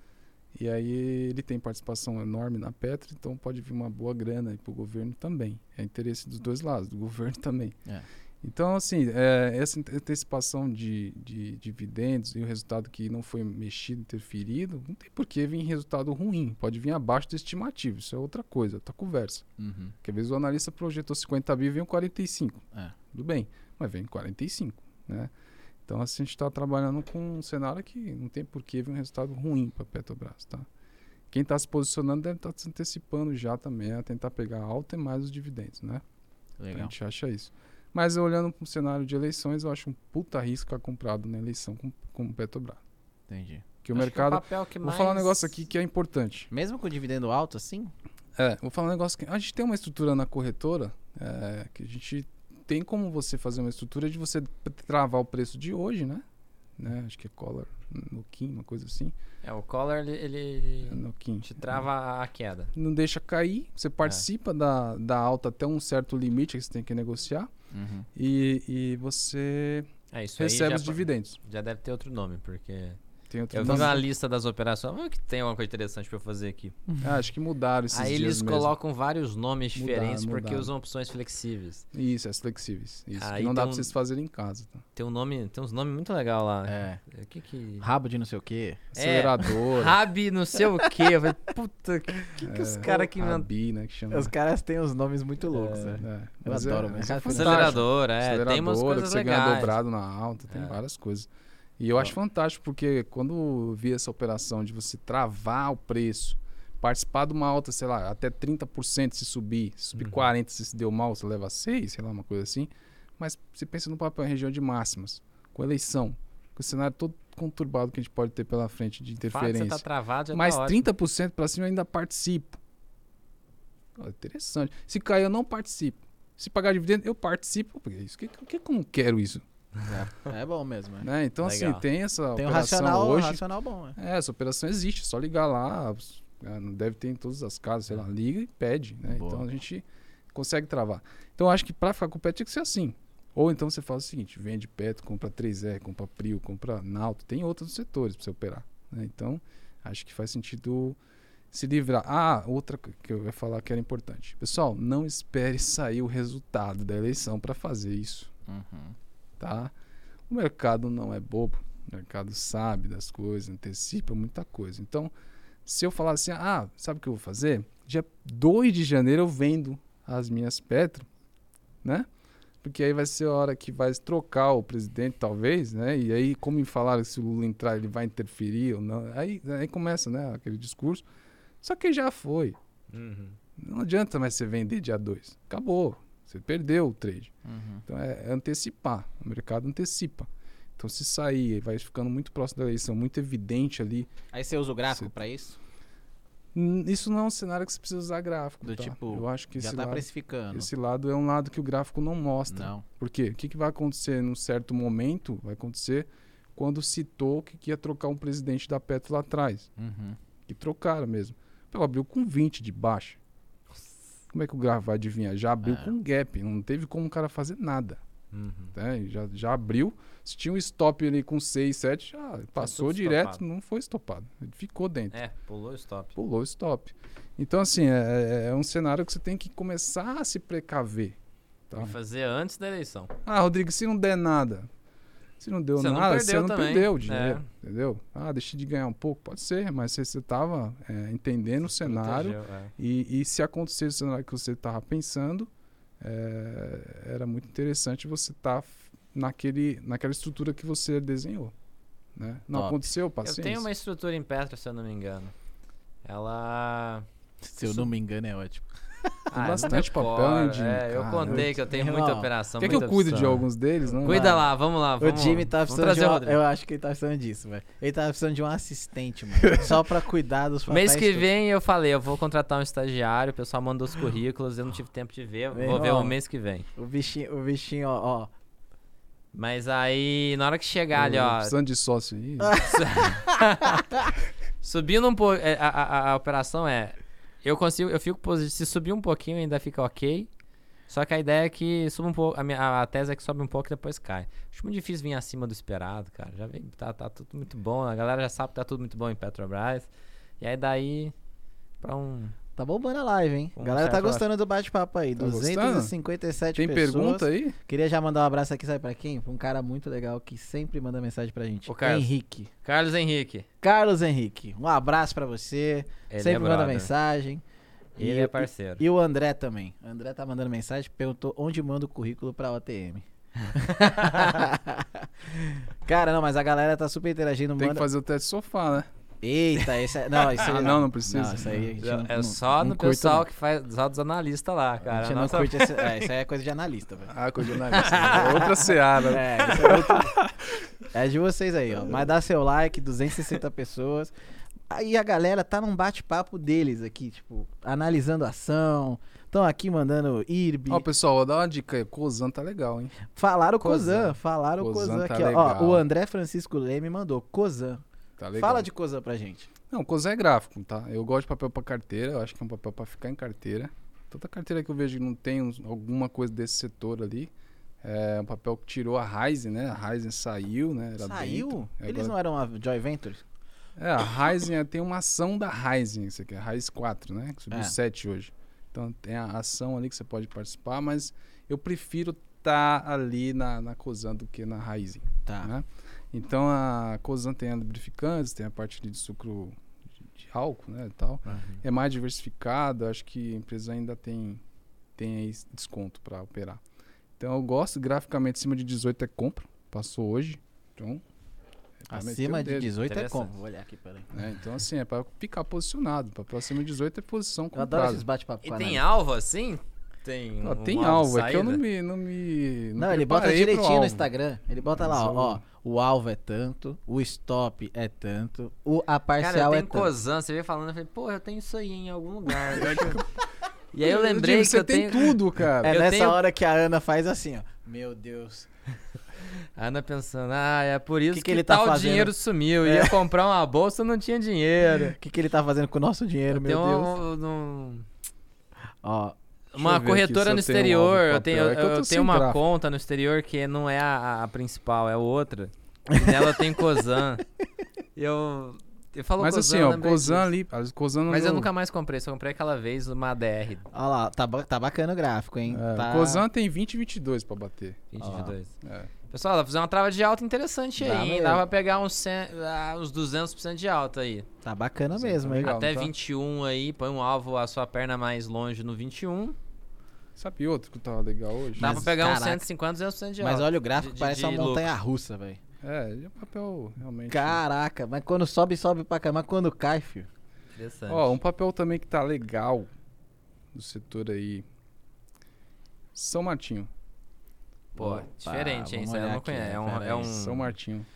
E aí ele tem participação enorme na Petro, então pode vir uma boa grana para o governo também. É interesse dos dois lados, do governo também. É. Então, assim, é, essa antecipação de, de dividendos e o resultado que não foi mexido, interferido, não tem por que vir resultado ruim. Pode vir abaixo do estimativo, isso é outra coisa, outra conversa. Uhum. Porque às vezes o analista projetou 50 bi e veio 45. É. Tudo bem, mas vem 45, né? Então, assim, a gente está trabalhando com um cenário que não tem por que vir um resultado ruim para a Petrobras, tá? Quem está se posicionando deve estar se antecipando já também a tentar pegar alta e mais os dividendos, né? A Legal. gente acha isso. Mas olhando para o cenário de eleições, eu acho um puta risco ficar comprado na eleição com, com o Petrobras. Entendi. Que o Acho mercado. papel que Vou mais... falar um negócio aqui que é importante. Mesmo com dividendo alto assim? É, vou falar um negócio que. A gente tem uma estrutura na corretora é, que a gente tem como você fazer uma estrutura de você travar o preço de hoje, né? né? Acho que é collar no Kim, uma coisa assim. É, o collar, ele, ele É no Kim. te trava a queda. Não deixa cair, você participa da, da alta até um certo limite que você tem que negociar Uhum. e, e você É, recebe os dividendos. já deve ter outro nome, porque tem outro Eu vi uma lista das operações. Vamos ver que tem alguma coisa interessante pra eu fazer aqui. Ah, acho que mudaram esses Aí dias eles mesmo. colocam vários nomes Mudaram, diferentes porque mudaram. usam opções flexíveis. Isso, as flexíveis. Isso, Aí que não dá tem pra um- vocês fazerem em casa. Tá? Tem um nome, tem uns nomes muito legais lá. É. O que que... Rabo de não sei o quê. Acelerador. Rabi, não sei o quê. Eu falei, puta, que que, que os é, caras que inventam? Rabi, né, que chama. Os caras têm uns nomes muito loucos, É, né? é. Eu Mas adoro, é, é fantástico. Acelerador, é. Acelerador, tem umas que coisas você ganha legais. dobrado na alta, tem É. várias coisas. E eu acho fantástico, porque quando eu vi essa operação de você travar o preço, participar de uma alta, sei lá, até 30% se subir, se subir Uhum. 40% se se deu mal, você leva 6, sei lá, uma coisa assim. Mas você pensa no papel em região de máximas, com eleição, com o cenário todo conturbado que a gente pode ter pela frente de O fato você interferência. tá travado já Mas tá ótimo. 30% para cima eu ainda participo. Ó, interessante. Se cair, eu não participo. Se pagar dividendo, eu participo. Porque isso, que, que, que eu não quero isso? É bom mesmo, é. Né? Então, Legal. assim, tem essa Tem um operação racional, hoje. racional bom, é. É, essa operação existe, é só ligar lá. é, Não deve ter em todas as casas, sei lá, liga e pede. Né? Boa. Então a gente consegue travar. Então acho que para ficar com o pet tinha que ser assim. Ou então você faz o seguinte: vende pet, compra 3R, compra Prio, compra Nauto, tem outros setores para você operar. né? Então acho que faz sentido se livrar. Ah, outra que eu ia falar que era importante. Pessoal, não espere sair o resultado da eleição para fazer isso Uhum. Tá? O mercado não é bobo, o mercado sabe das coisas, antecipa muita coisa. Então, se eu falar assim, ah, sabe o que eu vou fazer? Dia 2 de janeiro eu vendo as minhas Petro, né? Porque aí vai ser a hora que vai trocar o presidente, talvez, né? E aí, como me falaram que se o Lula entrar, ele vai interferir ou não. Aí, aí começa, né, aquele discurso. Só que já foi. Uhum. Não adianta mais você vender dia 2. Acabou. Você perdeu o trade. Uhum. Então é antecipar, o mercado antecipa. Então se sair, vai ficando muito próximo da eleição, muito evidente ali. Aí você usa o gráfico Você- pra isso? Isso não é um cenário que você precisa usar gráfico. Do tá? tipo, eu acho que Já esse, tá lado, precificando. esse lado é um lado que o gráfico não mostra. Não. Por quê? O que, que vai acontecer num certo momento? Vai acontecer quando citou que ia trocar um presidente da Petro lá atrás. Uhum. Que trocaram mesmo. Pô, abriu com 20 de baixa. Como é que o gráfico vai adivinhar? Já abriu É. com gap. Não teve como o cara fazer nada. Uhum. né? Já, já abriu. Se tinha um stop ali com 6, 7, já passou direto, estopado. não foi estopado. Ele ficou dentro, É, pulou o stop. pulou o stop. Então, assim, é, é um cenário que você tem que começar a se precaver. Tá? Tem que fazer antes da eleição. Ah, Rodrigo, se não der nada. Se não deu Você não nada, você perdeu não também. perdeu o dinheiro. É. Entendeu? Ah, deixei de ganhar um pouco. Pode ser, mas você estava entendendo o cenário. Protegeu, é. E, e se acontecer o cenário que você estava pensando, é, era muito interessante você estar naquele, naquela estrutura que você desenhou. Né? Não Top. aconteceu, Eu paciência. tenho uma estrutura em Petra, se eu não me engano. Ela. Se eu não me engano, é ótimo. Ah, bastante papel, Jimmy? É, eu Caramba. contei que eu tenho Irmão, muita operação. Quer que eu cuide de alguns deles? Não? Cuida Vai. lá, vamos lá. O Vamos, Jimmy tá precisando de o um, Rodrigo. Eu acho que ele tá precisando disso, velho. Ele tá precisando de um assistente, mano. só pra cuidar dos Mês papéis que todos. vem eu falei, eu vou contratar um estagiário, o pessoal mandou os currículos, eu não tive tempo de ver, Meu vou ver o mês que vem. O bichinho, o bichinho, ó, ó. Mas aí, na hora que chegar ali, Eu ó, Precisando de sócio aí. subindo um pouco, a, a- a operação é, eu consigo, eu fico positivo, se subir um pouquinho ainda fica ok, só que a ideia é que suba um pouco, a, minha, a tese é que sobe um pouco e depois cai. Acho muito difícil vir acima do esperado, cara, já vem, tá, tá tudo muito bom, a galera já sabe que tá tudo muito bom em Petrobras, e aí daí, pra um... Tá bombando a live, hein? A Um galera tá gostando do bate-papo aí. Tá gostando? 257 Tem pessoas. pergunta aí? Queria já mandar um abraço aqui, sabe pra quem? Um cara muito legal que sempre manda mensagem pra gente. O Carlos. Henrique. Carlos Henrique, Carlos Henrique. Um abraço pra você. ele sempre é manda brother. mensagem. Ele E- é parceiro. E o André também. O André tá mandando mensagem, perguntou onde manda o currículo pra OTM. Cara, não, mas a galera tá super interagindo. Tem manda... que fazer o teste sofá, né? Eita, esse é... Não, esse Ah, não, não precisa. Não, isso aí gente não, É não- só não no curto, pessoal não. que faz, só dos analistas lá, A cara. gente A não nossa- curte esse... É, isso aí é coisa de analista, velho. Ah, coisa de analista. É outra seara. É, isso é, outro... é de vocês aí, ó. Mas dá seu like, 260 pessoas. Aí a galera tá num bate-papo deles aqui, tipo, analisando a ação. Estão aqui mandando IRB. Ó, pessoal, vou dar uma dica aí. Cozan tá legal, hein? Falaram Cozan. Cozan, falaram Cozan Cozan tá aqui, ó. legal. ó. O André Francisco Leme mandou Cozan. Tá legal. Fala de Cozan pra gente. Não, Cozan é gráfico, tá? Eu gosto de papel pra carteira. Eu acho que é um papel pra ficar em carteira. Toda carteira que eu vejo que não tem uns- alguma coisa desse setor ali, É um papel que tirou a Ryzen, né? A Ryzen saiu, né? Saiu? dentro. Eles Agora- não eram a Joy Ventures? É, a Ryzen é- tem uma ação da Ryzen, isso aqui, a Ryzen 4, né? Que subiu É. 7 hoje. Então tem a ação ali que você pode participar, mas eu prefiro estar ali na, na Cosan do que na Ryzen, Tá. né? Então a Cosan tem a lubrificantes, tem a parte de sucro de, de álcool, né, e tal. É mais diversificado, acho que a empresa ainda tem, tem aí desconto para operar. Então eu gosto, graficamente acima de 18 é compra, passou hoje, então... meter Acima de dedo. 18 é como? Vou olhar aqui, peraí. É, então, assim, é pra ficar posicionado. Pra próxima de 18 é posição Eu adoro esses comprada. bate-papo E tem alvo assim? Tem, Não, um tem alvo, é que eu não me. Não, me, Não, ele bota direitinho no. Instagram. Ele bota lá, Mas ó, ó, eu- o alvo é tanto, o stop é tanto, o, a Cara, parcial eu é tanto. Cosan, você veio falando, eu falei, pô, eu tenho isso aí em algum lugar. e aí eu lembrei digo, que você eu tem tenho... tudo, cara. É eu nessa tenho- hora que a Ana faz assim, ó. Meu Deus. A Ana pensando, ah, é por isso Que que, que ele tá tal fazendo? dinheiro sumiu. É. Ia comprar uma bolsa, não tinha dinheiro. O que, que ele tá fazendo com o nosso dinheiro, Eu meu Deus? um- um- Ó, eu uma corretora no eu tenho um exterior, eu tenho, É eu eu tenho uma gráfico. conta no exterior que não é a, a principal, é outra. E nela tem Cosan. Eu, eu falo Mas Cosan, assim, ó, Cosan disso. ali. no Mas eu nunca mais comprei, só comprei aquela vez uma DR ó lá, tá, tá bacana o gráfico, hein? É, tá... Cosan tem 20 e 22 pra bater. 22. É. Pessoal, dá pra fazer uma trava de alta interessante Dá aí, hein? mesmo. Dá pra pegar uns, 100, ah, uns 200% de alta aí. Tá bacana Sim, mesmo, tá hein? legal. Até tá? 21 aí, põe um alvo, a sua perna mais longe no 21. Sabe outro que tava legal hoje? Dá Mas, pra pegar uns caraca. 150, 200% de. Mas olha o gráfico, de- parece de uma montanha russa, velho. É, ele é papel realmente. Caraca, mas quando sobe, sobe pra cá. Mas quando cai, filho. Interessante. Ó, um papel também que tá legal do setor aí. São Martinho. Pô, Opa, diferente, hein? vamos Isso aí eu olhar não aqui, conheço. né? É um. É um... São Martinho.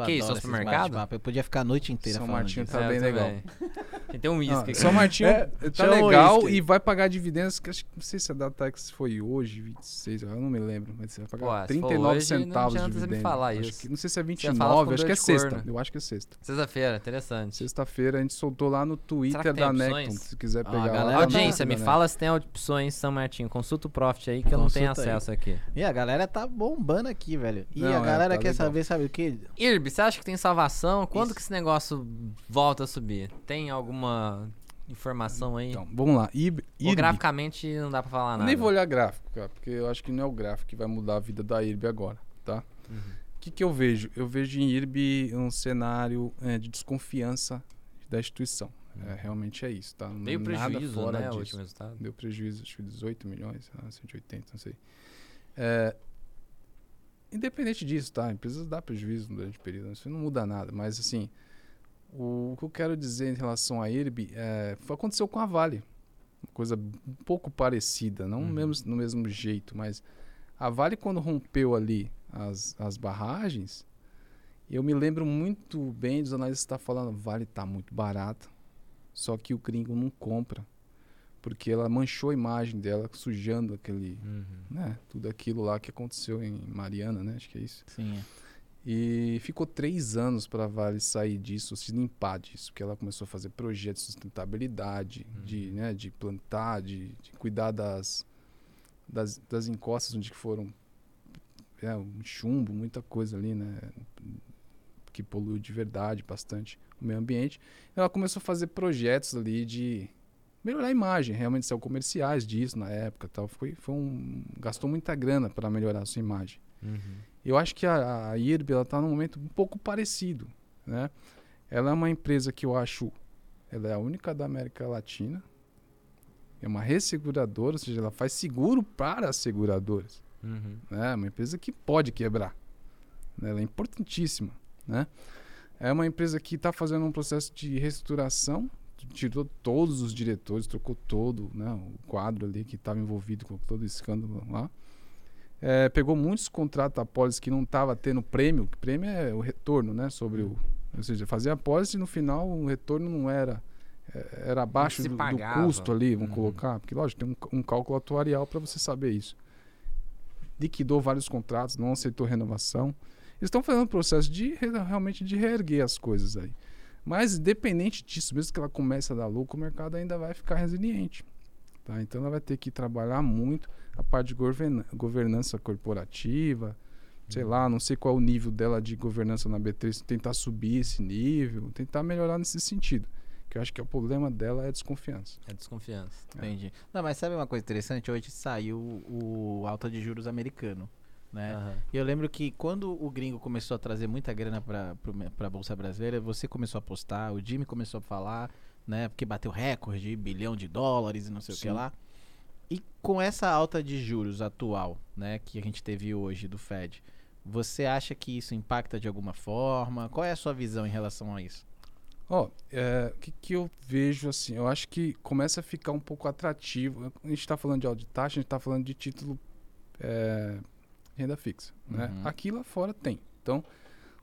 Que, que é isso? adoro esses Supermercado? Eu podia ficar a noite inteira São Martinho disso. tá É, bem legal. Tem um Ah, uísque aqui. São Martinho É, tá legal e vai pagar dividendos, que acho que não sei se a Datax foi hoje, 26, eu não me lembro, mas você vai pagar Pô, se for 39 hoje, centavos de você me dividendos. falar Acho isso. que- não sei se é Você fala 29, com acho que é sexta. corno. Eu acho que é sexta. Sexta-feira, interessante. Sexta-feira a gente soltou lá no Twitter da? Necton, se quiser Ah, pegar a lá. galera Audiência, Twitter me fala se tem opções São Martinho. Consulta o Profit aí que eu não tenho acesso aqui. E a galera tá bombando aqui, velho. E a é, galera tá quer saber, sabe o quê? Irb, você acha que tem salvação? Quando Isso. que esse negócio volta a subir? Tem alguma informação aí? Então, vamos lá. IRB. graficamente não dá pra falar nada. Nem vou olhar gráfico, cara, porque eu acho que não é o gráfico que vai mudar a vida da IRB agora, tá? Uhum. O que, que eu vejo? Eu vejo em IRB um cenário é, de desconfiança da instituição. É, realmente é isso, tá? Deu prejuízo, fora né? O disso. último resultado. Deu prejuízo, acho que 18 milhões, ah, 180, não sei. É, independente disso, tá? Empresas dá prejuízo durante o período, isso não muda nada. Mas, assim, o, que eu quero dizer em relação à IRB é, aconteceu com a Vale. Uma coisa um pouco parecida, não Uhum. mesmo, no mesmo jeito, mas a Vale, quando rompeu ali as, as barragens, eu me lembro muito bem dos analistas estar falando, Vale tá muito barata, só que o gringo não compra, porque ela manchou a imagem dela, sujando aquele, Uhum. né, tudo aquilo lá que aconteceu em Mariana, né, acho que é isso. Sim. E ficou três anos para a Vale sair disso, se limpar disso, porque ela começou a fazer projetos de sustentabilidade, de, né, de plantar, de, de cuidar das, das, das encostas onde que foram é, um chumbo, muita coisa ali, né, que poluiu de verdade bastante o meio ambiente. Ela começou a fazer projetos ali de melhorar a imagem, realmente são comerciais disso na época, tal. Foi, foi um gastou muita grana para melhorar a sua imagem. Uhum. Eu acho que a, a IRB ela está num momento um pouco parecido, né? Ela é uma empresa que eu acho, ela é a única da América Latina, é uma resseguradora, ou seja, ela faz seguro para as seguradoras, Uhum. né? É uma empresa que pode quebrar, né? ela é importantíssima, né? É uma empresa que está fazendo um processo de reestruturação, tirou todos os diretores, trocou todo, né? O quadro ali que estava envolvido com todo o escândalo lá. É, pegou muitos contratos apólices que não estava tendo prêmio, que prêmio é o retorno, né? Sobre o, ou seja, fazia apólice e no final o retorno não era é, era abaixo do, do custo ali, vamos Uhum. colocar, porque lógico tem um, um cálculo atuarial para você saber isso. Liquidou vários contratos, não aceitou renovação. Eles estão fazendo um processo de re- realmente de reerguer as coisas aí. Mas independente disso, mesmo que ela comece a dar lucro, o mercado ainda vai ficar resiliente. Tá? Então ela vai ter que trabalhar muito a parte de governa governança corporativa, sei lá, não sei qual é o nível dela de governança na B3, tentar subir esse nível, tentar melhorar nesse sentido. Que eu acho que o problema dela é a desconfiança. É desconfiança. Entendi. Não, mas sabe uma coisa interessante? Hoje saiu o alta de juros americano, né? E eu lembro que quando o gringo começou a trazer muita grana me- pra Bolsa Brasileira, você começou a apostar, o Jimmy começou a falar, né? Porque bateu recorde de bilhão de dólares e não sei o que Sim. lá. E com essa alta de juros atual, né, que a gente teve hoje do Fed, você acha que isso impacta de alguma forma? Qual é a sua visão em relação a isso? Ó, é, o que, que eu vejo assim? Eu acho que começa a ficar um pouco atrativo. A gente está falando de audit taxa, a gente está falando de título é, renda fixa. Né? Uhum. Aqui lá fora tem. Então,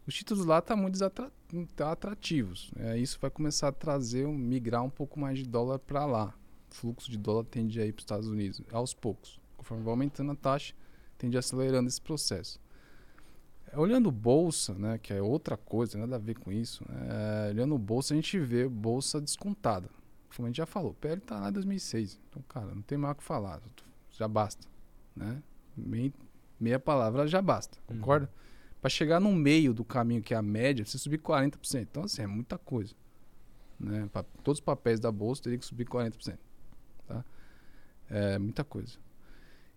os títulos lá estão muito desatra- tá atrativos. É, isso vai começar a trazer, um, migrar um pouco mais de dólar para lá. O fluxo de dólar tende a ir para os Estados Unidos aos poucos. Conforme vai aumentando a taxa, tende acelerando esse processo. Olhando bolsa, né, que é outra coisa, nada a ver com isso. é, olhando bolsa, a gente vê bolsa descontada. Como a gente já falou, o PL está lá em 2006. Então, cara, não tem mais o que falar. Já basta. Né? Mei- meia palavra já basta, Uhum. concorda? Para chegar no meio do caminho, que é a média, você subir 40%. Então, assim, é muita coisa. Né? Todos os papéis da bolsa teriam que subir 40%. Tá? É muita coisa.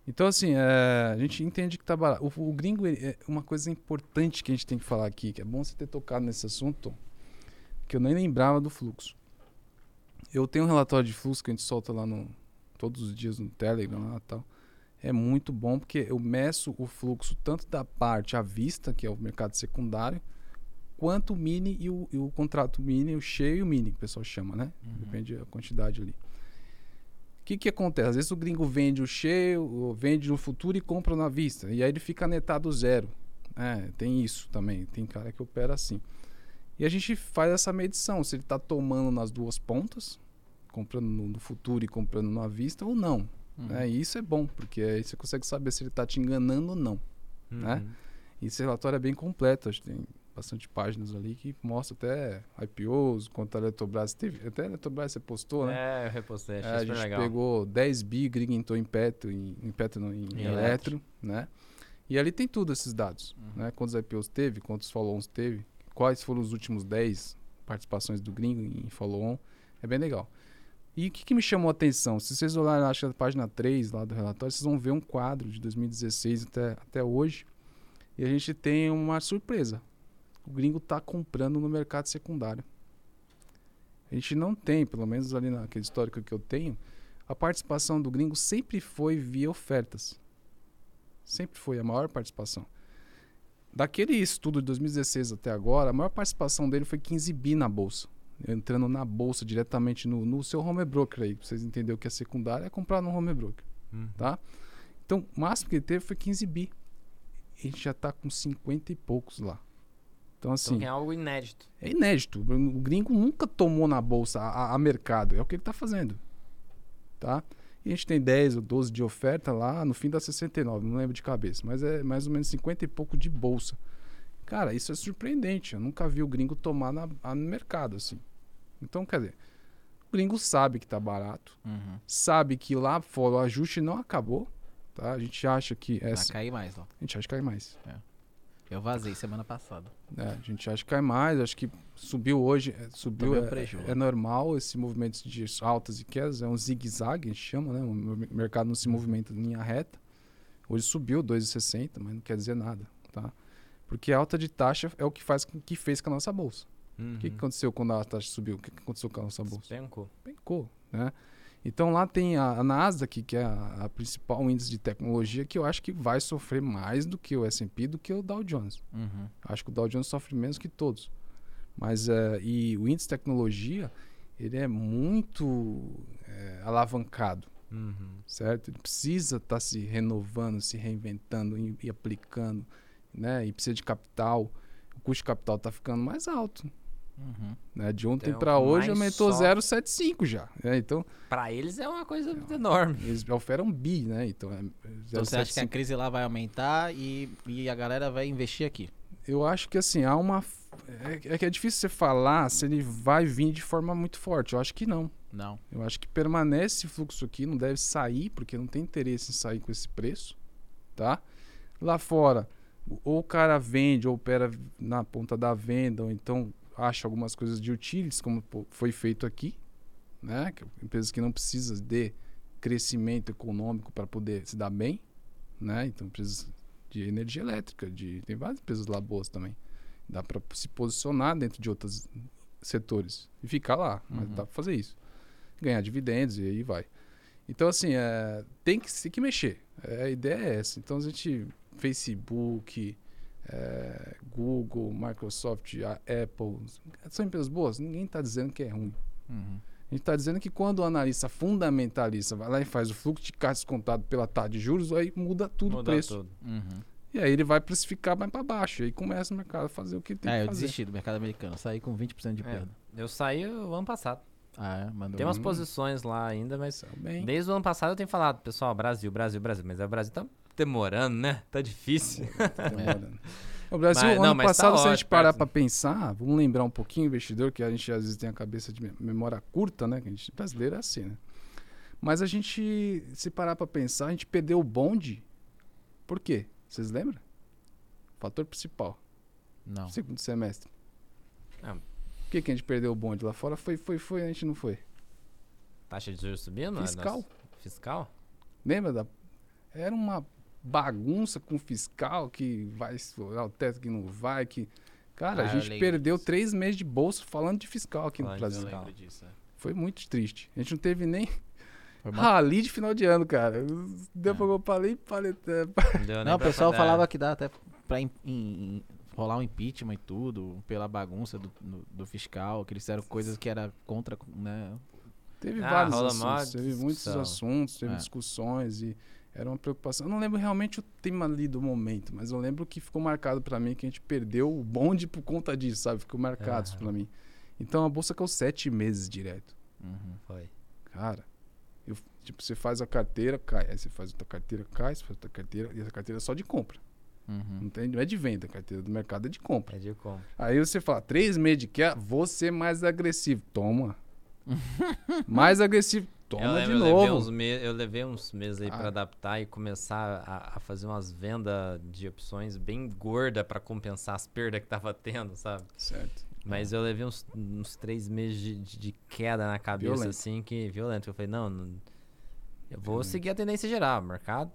Então, assim, é, a gente entende que tá barato. O, o gringo é uma coisa importante que a gente tem que falar aqui, que é bom você ter tocado nesse assunto, que eu nem lembrava do fluxo. Eu tenho um relatório de fluxo que a gente solta lá no, todos os dias no Telegram lá e tal. É muito bom porque eu meço o fluxo tanto da parte à vista, que é o mercado secundário, quanto o mini e o, e o contrato mini, o cheio e o mini, que o pessoal chama, né? Depende da quantidade ali. O que, que acontece? Às vezes o gringo vende o cheio, vende no futuro e compra na vista. E aí ele fica netado zero. É, tem isso também. Tem cara que opera assim. E a gente faz essa medição, se ele está tomando nas duas pontas, comprando no futuro e comprando na vista ou não. Uhum. né? E isso é bom, porque aí você consegue saber se ele está te enganando ou não. Né? Uhum. E esse relatório é bem completo, acho que tem bastante páginas ali que mostra até IPOs, quanto a Eletrobras teve. Até a Eletrobras você postou, né? É, eu repostei, achei É, a gente legal. pegou 10 bi, gringo entrou em petro, em, em petro não, em, Em eletro, né? E ali tem tudo esses dados, Uhum. né? Quantos IPOs teve, quantos follow-ons teve, quais foram os últimos 10 participações do gringo em follow-on, é bem legal. E o que, que me chamou a atenção? Se vocês olharem, acho que a página 3 lá do relatório, vocês vão ver um quadro de 2016 até, até hoje, e a gente tem uma surpresa. O gringo está comprando no mercado secundário. A gente não tem, pelo menos ali naquele histórico que eu tenho, a participação do gringo sempre foi via ofertas. Sempre foi a maior participação. Daquele estudo de 2016 até agora, a maior participação dele foi 15 bi na bolsa. Entrando na bolsa diretamente no, no seu home broker aí. Pra vocês entenderem o que é secundário, é comprar no home broker. Uhum. Tá? Então, o máximo que ele teve foi 15 bi. A gente já tá com 50 e poucos lá. Então, assim. Então é algo inédito. É inédito. O gringo nunca tomou na bolsa a, a- a mercado. É o que ele está fazendo. Tá? E a gente tem 10 ou 12 de oferta lá no fim da 69, não lembro de cabeça. Mas é mais ou menos 50 e pouco de bolsa. Cara, isso é surpreendente. Eu nunca vi o gringo tomar na, no mercado assim. Então, quer dizer, o gringo sabe que tá barato. Uhum. Sabe que lá fora o ajuste não acabou. Tá? A gente acha que. Vai Essa, cair mais, ó. a gente acha que cai mais. Eu vazei semana passada. É, a gente acha que cai mais, acho que subiu hoje, é, subiu, é, prejuízo. é normal esse movimento de altas e quedas, é um zigue-zague, a gente chama, né? O mer- mercado não se movimenta em linha reta. Hoje subiu 2,60, mas não quer dizer nada, tá? Porque a alta de taxa é o que faz que fez com a nossa bolsa. Uhum. O que, que aconteceu quando a taxa subiu? O que, que aconteceu com a nossa bolsa? Despencou. Pencou, né? Então lá tem a, a Nasdaq, que é a, a principal índice de tecnologia, que eu acho que vai sofrer mais do que o S&P, do que o Dow Jones. Uhum. Acho que o Dow Jones sofre menos que todos. Mas eh, e o índice de tecnologia, ele é muito eh, alavancado, Uhum. certo? Ele precisa estar se renovando, se reinventando e, e aplicando, né? E precisa de capital. O custo de capital está ficando mais alto, Uhum. né? De ontem Então, para hoje aumentou só- 0,75 já. né? Então, Pra eles é uma coisa enorme. eles oferam bi, né? Então, é Então você acha que a 0,75. crise lá vai aumentar e, e a galera vai investir aqui? Eu acho que assim, há uma. É, é que é difícil você falar se ele vai vir de forma muito forte. Eu acho que não. Não. Eu acho que permanece esse fluxo aqui, não deve sair, porque não tem interesse em sair com esse preço, tá? Lá fora, ou o cara vende ou opera na ponta da venda, ou então acha algumas coisas de utilities, como foi feito aqui, né? Que- Empresas que não precisam de crescimento econômico para poder se dar bem, né? Então, empresas de energia elétrica, de tem várias empresas lá boas também. Dá para se posicionar dentro de outros setores e ficar lá, mas Uhum. dá para fazer isso. Ganhar dividendos e aí vai. Então, assim, é, tem, que, tem que mexer. É, a ideia é essa. Então, a gente, Facebook, é, Google, Microsoft, a Apple, são empresas boas? Ninguém está dizendo que é ruim. Uhum. A gente está dizendo que quando o analista fundamentalista vai lá e faz o fluxo de caixa descontado pela taxa de juros, aí muda tudo o Mudar preço. tudo. Uhum. E aí ele vai precificar mais para baixo. E aí começa o mercado a fazer o que tem É, que eu fazer. desisti do mercado americano. Saí com 20% de É. perda. Eu saí o ano passado. Ah, é? Mandou. Tem umas Hum. posições lá ainda, mas desde o ano passado eu tenho falado, pessoal, Brasil, Brasil, Brasil. Mas o Brasil tá demorando, né? Tá difícil. Tá demorando. O Brasil, Mas- ano não, mas tá passado, se a gente parar para pensar, vamos lembrar um pouquinho, investidor, que a gente às vezes tem a cabeça de me- memória curta, né? Que a gente brasileiro é assim, né? Mas a gente, se parar para pensar, a gente perdeu o bonde. Por quê? Vocês lembram? Fator principal, Não. segundo semestre. Ah. Por que, que a gente perdeu o bonde lá fora? Foi, foi, foi, a gente não foi. Taxa de juros subindo? Fiscal. Nossa, Fiscal? Lembra da. Era uma bagunça com o fiscal que vai estourar o teto que não vai, que. Cara, Ah, a gente perdeu disso. três meses de bolsa falando de fiscal aqui Falando no Brasil. disso. é. Foi muito triste. A gente não teve nem rali de final de ano, cara. Deu É. pra eu falei, falei, é, Não, deu Não, o pessoal falar. falava que dá até pra im- im- rolar um impeachment e tudo, pela bagunça do, do, do fiscal, que eles fizeram coisas que era contra, né? Teve Ah, vários assuntos, teve muitos assuntos, teve É. discussões e era uma preocupação. Eu não lembro realmente o tema ali do momento, mas eu lembro que ficou marcado pra mim que a gente perdeu o bonde por conta disso, sabe? Ficou marcado Aham. pra mim. Então a bolsa caiu sete meses direto. Uhum. Foi. Cara, eu- tipo, você faz a carteira, cai. Aí você faz outra carteira, cai, você faz outra carteira, e essa carteira é só de compra. Uhum. Não, tem, não é de venda, a carteira do mercado é de compra. É de como? Aí você fala, três meses de queda, vou ser mais agressivo. Toma. mais agressivo. Eu Toma lembro, de eu levei, novo. uns me- eu levei uns meses aí Ah. pra adaptar e começar a, a fazer umas vendas de opções bem gorda pra compensar as perdas que tava tendo, sabe? Certo. Mas eu levei uns, uns três meses de, de- queda na cabeça, Violento. assim, que violento. Eu falei, não, não eu vou seguir a tendência geral, o mercado.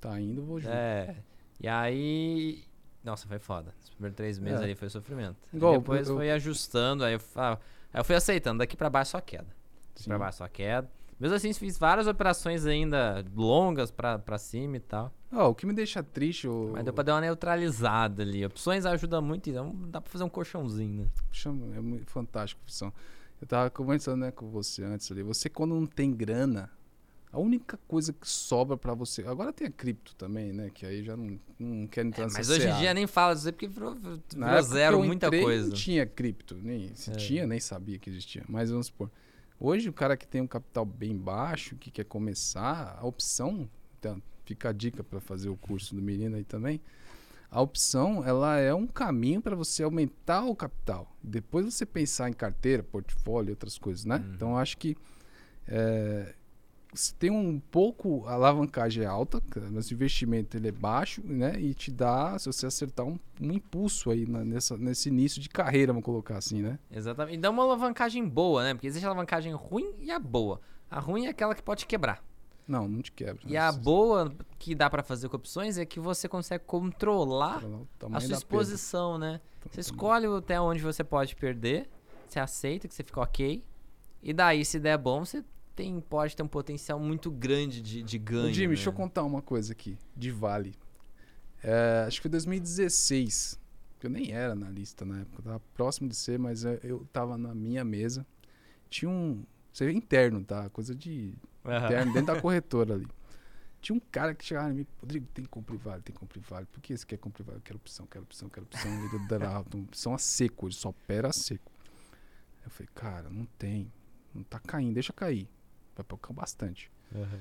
Tá indo, vou junto. É. E aí. Nossa, foi foda. Os primeiros três meses É. ali foi sofrimento. Igual, depois eu- foi ajustando, aí eu, aí eu fui aceitando, daqui pra baixo só queda. Daqui Sim. pra baixo só queda. Mesmo assim, fiz várias operações ainda longas pra, pra cima e tal. Ó, o que me deixa triste, o, Mas deu pra dar uma neutralizada ali. Opções ajudam muito, então dá pra fazer um colchãozinho, né? é muito fantástico a opção. Eu tava conversando né, com você antes ali. Você, quando não tem grana, a única coisa que sobra pra você. Agora tem a cripto também, né? Que aí já não, não quer entrar nessa É, Mas hoje em dia nem fala disso porque virou, virou zero muita entrei, coisa. Não tinha cripto, nem se É. tinha, nem sabia que existia. Mas vamos supor. Hoje, o cara que tem um capital bem baixo, que quer começar, a opção. Então, fica a dica para fazer o curso do menino aí também. A opção, ela é um caminho para você aumentar o capital. Depois você pensar em carteira, portfólio e outras coisas, né? Uhum. Então, acho que é, se tem um pouco a alavancagem é alta, mas o investimento ele é baixo, né? E te dá, se você acertar, um, um impulso aí na- nessa, nesse início de carreira, vamos colocar assim, né? Exatamente. E dá uma alavancagem boa, né? Porque existe a alavancagem ruim e a boa. A ruim é aquela que pode quebrar. Não, não te quebra. E a boa que dá pra fazer com opções é que você consegue controlar a sua exposição, né? Você escolhe até onde você pode perder, você aceita que você fica ok. E daí, se der bom, você tem, pode ter um potencial muito grande de, de ganho. Ô, Jimmy, né? deixa eu contar uma coisa aqui, de Vale. É, acho que foi 2016, que eu nem era na lista na época, eu tava próximo de ser, mas eu, eu tava na minha mesa. Tinha um. Você vê interno, tá? Coisa de Aham. interno, dentro da corretora ali. Tinha um cara que chegava em mim, Rodrigo, tem que comprar vale, tem que comprar vale. Por que você quer comprar vale? Eu quero opção, quero opção, quero opção. Ele uma opção a seco, ele só opera a seco. Eu falei, cara, não tem. Não tá caindo, deixa cair. Vai tocar bastante. Aham.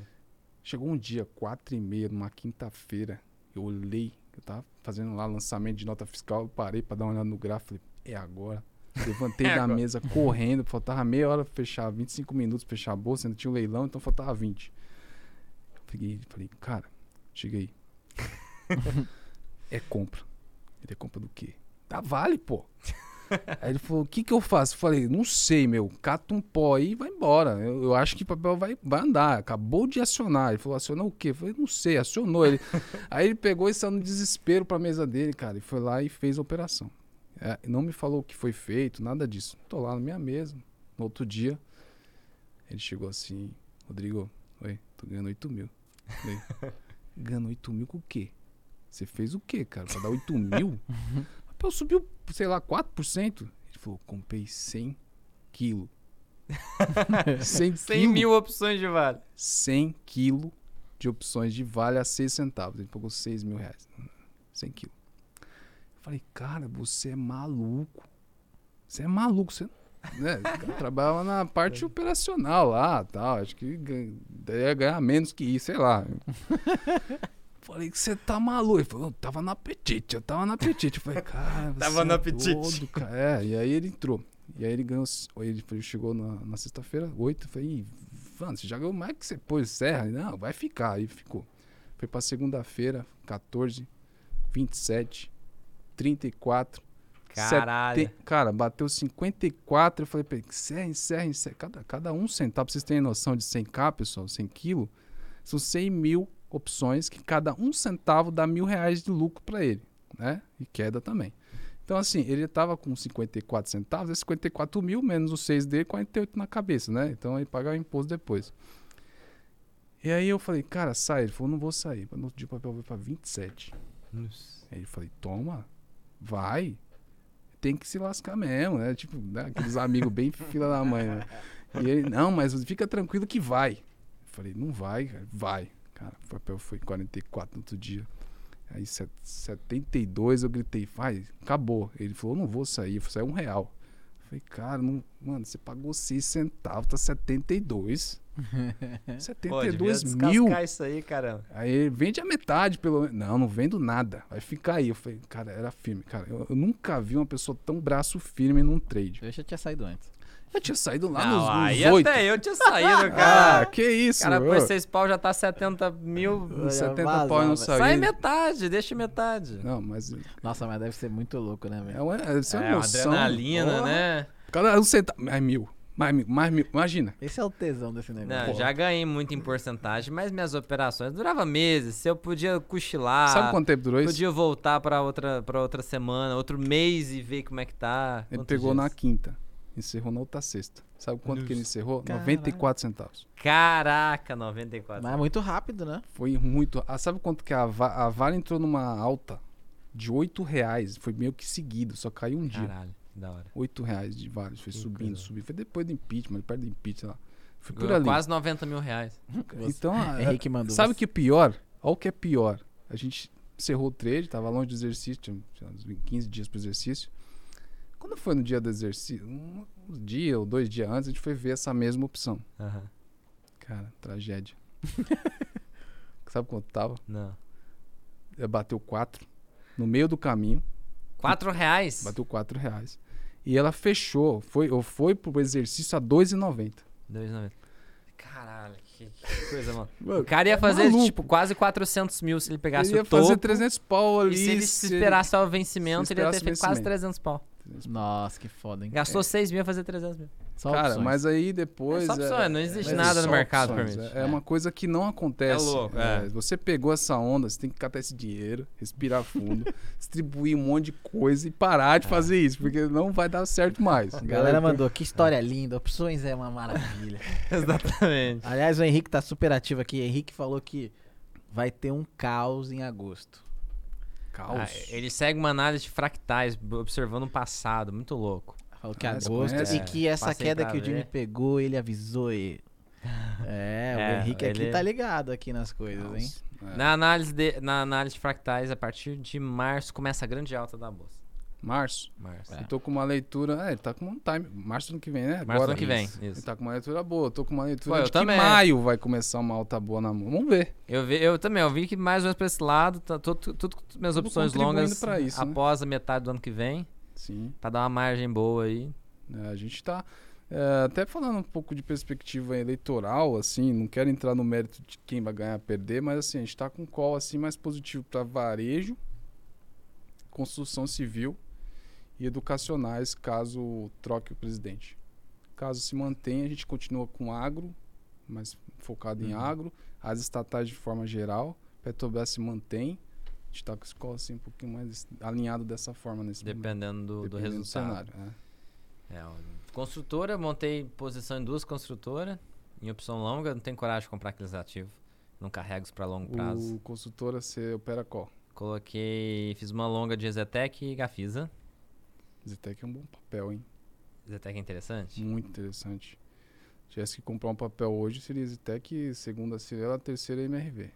Chegou um dia, quatro e meia, numa quinta-feira, eu olhei, eu tava fazendo lá lançamento de nota fiscal, eu parei pra dar uma olhada no gráfico, falei, é agora. Levantei É da agora. mesa correndo, faltava meia hora pra fechar, 25 minutos pra fechar a bolsa, ainda tinha um leilão, então faltava 20. Peguei, falei, cara, cheguei. é compra. Ele é compra do quê? Da Vale, pô. Aí ele falou, o que que eu faço? Eu falei, não sei, meu, cata um pó aí e vai embora. Eu, eu acho que o papel vai, vai andar. Acabou de acionar. Ele falou, acionou o quê? Eu falei, não sei, acionou ele. aí ele pegou e saiu no desespero pra mesa dele, cara, e foi lá e fez a operação. É, não me falou o que foi feito, nada disso. Tô lá na minha mesa. No outro dia, ele chegou assim, Rodrigo, oi, tô ganhando 8 mil. Ganhando 8 mil com o quê? Você fez o quê, cara? Pra dar 8 mil? Papel subiu, sei lá, 4%. Ele falou, comprei 100 quilos. 100 100 quilos. mil opções de vale. 100 quilos de opções de vale a 6 centavos. Ele pagou 6 mil reais. 100 quilos. Eu falei, cara, você é maluco. Você é maluco. Você né? Trabalhava na parte operacional lá tal. Acho que ia ganhar menos que isso, sei lá. Falei que você tá maluco. Ele falou, eu tava no apetite, eu tava no apetite. Eu falei, cara, você Tava no é apetite. doido, cara. É, e aí ele entrou. E aí ele ganhou. Ele chegou na, na sexta-feira, 8. Eu falei, "Ih, Mano, você já ganhou mais que você pôs serra? Não, vai ficar. Aí ficou. Foi pra segunda-feira, 14, 27, 34. Caralho. sete- Cara, bateu 54. Eu falei pra ele, encerra, encerra, encerra. Cada, cada um centavo, pra vocês terem noção de 100k, pessoal, 100 quilos, são 100 mil opções que cada um centavo dá mil reais de lucro pra ele, né? E queda também. Então, assim, ele tava com 54 centavos, é 54 mil menos os 6 dele, 48 na cabeça, né? Então ele paga o imposto depois. E aí eu falei, cara, sai. Ele falou, não vou sair. No outro dia o papel veio pra 27. Aí eu falei, toma, vai. Tem que se lascar mesmo, né? Tipo, né? aqueles amigos bem fila da mãe, né? E ele, não, mas fica tranquilo que vai. Eu falei, não vai, cara, vai. Cara, o papel foi 44 no outro dia. Aí, set- 72, eu gritei, vai, acabou. Ele falou, não vou sair, vou sair um real. Eu falei, cara, não, mano, você pagou 6 centavos, tá 72. Pô, 72 devia mil. isso aí, caramba. Aí vende a metade, pelo menos. Não, não vendo nada. Vai ficar aí. Eu falei, cara, era firme. Cara, eu, eu nunca vi uma pessoa tão braço firme num trade. Eu tinha saído antes. Eu tinha saído lá não, nos, aí nos 8. até eu tinha saído, Ah, cara. que isso, cara, ô. depois seis pau já tá 70 mil. Uns Já 70 vaza, pau e não saiu. Sai metade, deixa metade. Não, mas Nossa, mas deve ser muito louco, né, é velho? uma, é uma é, emoção. adrenalina, né? Cada um centavo. Mais mil. Mais mil. Mais mil. Imagina. Esse é o tesão desse negócio. Não, já ganhei muito em porcentagem, mas minhas operações duravam meses. Se eu podia cochilar, Sabe quanto tempo durou isso? podia voltar pra outra, pra outra semana, outro mês e ver como é que tá. Ele Quantos pegou na dias? quinta. Encerrou na outra sexta. Sabe quanto que ele encerrou? Caralho. 94 centavos. Caraca, 94. Mas é muito rápido, né? Foi muito. Ah, sabe quanto que a, Va- a Vale entrou numa alta de 8 reais? Foi meio que seguido, só caiu um dia. Caralho, que da hora. 8 reais de Vale. Foi Que subindo, coisa. subindo. Foi depois do impeachment, perto do impeachment lá. Foi por ali. quase 90 mil reais. Então, ah, Henrique mandou. sabe o que é pior? Olha o que é pior. A gente encerrou o trade, tava longe do exercício, tinha tinha uns 15 dias pro exercício. Quando foi no dia do exercício, um, dia ou dois dias antes, a gente foi ver essa mesma opção. Aham. Cara, tragédia. sabe quanto tava? Não. É, Bateu 4 no meio do caminho. 4 reais? Bateu 4 reais. E ela fechou, foi, ou foi pro exercício a 2,90. 2,90. Caralho, que, que coisa, mano. O Mano, cara ia é fazer, maluco. tipo, quase 400 mil se ele pegasse Ele ia o topo. fazer 300 pau ali. E se ele se esperasse só o vencimento, ele ia ter o feito quase vencimento. 300 pau. Nossa, que foda, hein? Gastou 6 mil, ia fazer 300 mil. Só Cara, opções. mas aí depois. É só opções, não existe nada no mercado opções, permite. É, é uma coisa que não acontece. É louco, É, é. Você pegou essa onda, você tem que catar esse dinheiro, respirar fundo, distribuir um monte de coisa e parar É. de fazer isso, porque não vai dar certo mais. A galera mandou, que história linda, opções é uma maravilha. Exatamente. Aliás, o Henrique tá super ativo aqui. Henrique falou que vai ter um caos em agosto. Caos. Ah, ele segue uma análise de fractais, observando o passado, muito louco. Falou que Ah, agosto conhece? e que essa Passei queda que o Jimmy ver. pegou, ele avisou ele. É, o É, Henrique aqui ele- tá ligado aqui nas coisas, hein? É. Na, análise de, na análise de fractais, a partir de março, começa a grande alta da bolsa. Março. Março. É. Eu tô com uma leitura. É, ele tá com um time. Março do ano que vem, né? Março do Agora. ano que vem, Ele isso. tá com uma leitura boa. Eu tô com uma leitura Pô, eu de que também. maio vai começar uma alta boa na mão. Vamos ver. Eu, vi, eu também, eu vi que mais ou menos pra esse lado, tá tudo, tudo, tudo minhas Tudo opções longas pra isso, né? após a metade do ano que vem. Sim. Pra dar uma margem boa aí. É, a gente está até falando um pouco de perspectiva eleitoral, assim, não quero entrar no mérito de quem vai ganhar ou perder, mas assim, a gente está com um call assim, mais positivo para varejo, construção civil e educacionais, caso troque o presidente. Caso se mantenha, a gente continua com agro, mais focado em Uhum. agro, as estatais de forma geral, Petrobras se mantém, a gente está com esse call assim, um pouquinho mais alinhado dessa forma nesse momento. Dependendo do, do Dependendo resultado. cenário, é. É, construtora, montei posição em duas construtoras. Em opção longa, não tenho coragem de comprar aqueles ativos. Não carrego pra longo prazo. O consultora você opera qual? Coloquei. Fiz uma longa de Zetec e Gafisa. Zetec é um bom papel, hein? Zetec é interessante? Muito interessante. Se tivesse que comprar um papel hoje, seria Zetec, segunda Cirela, terceira MRV.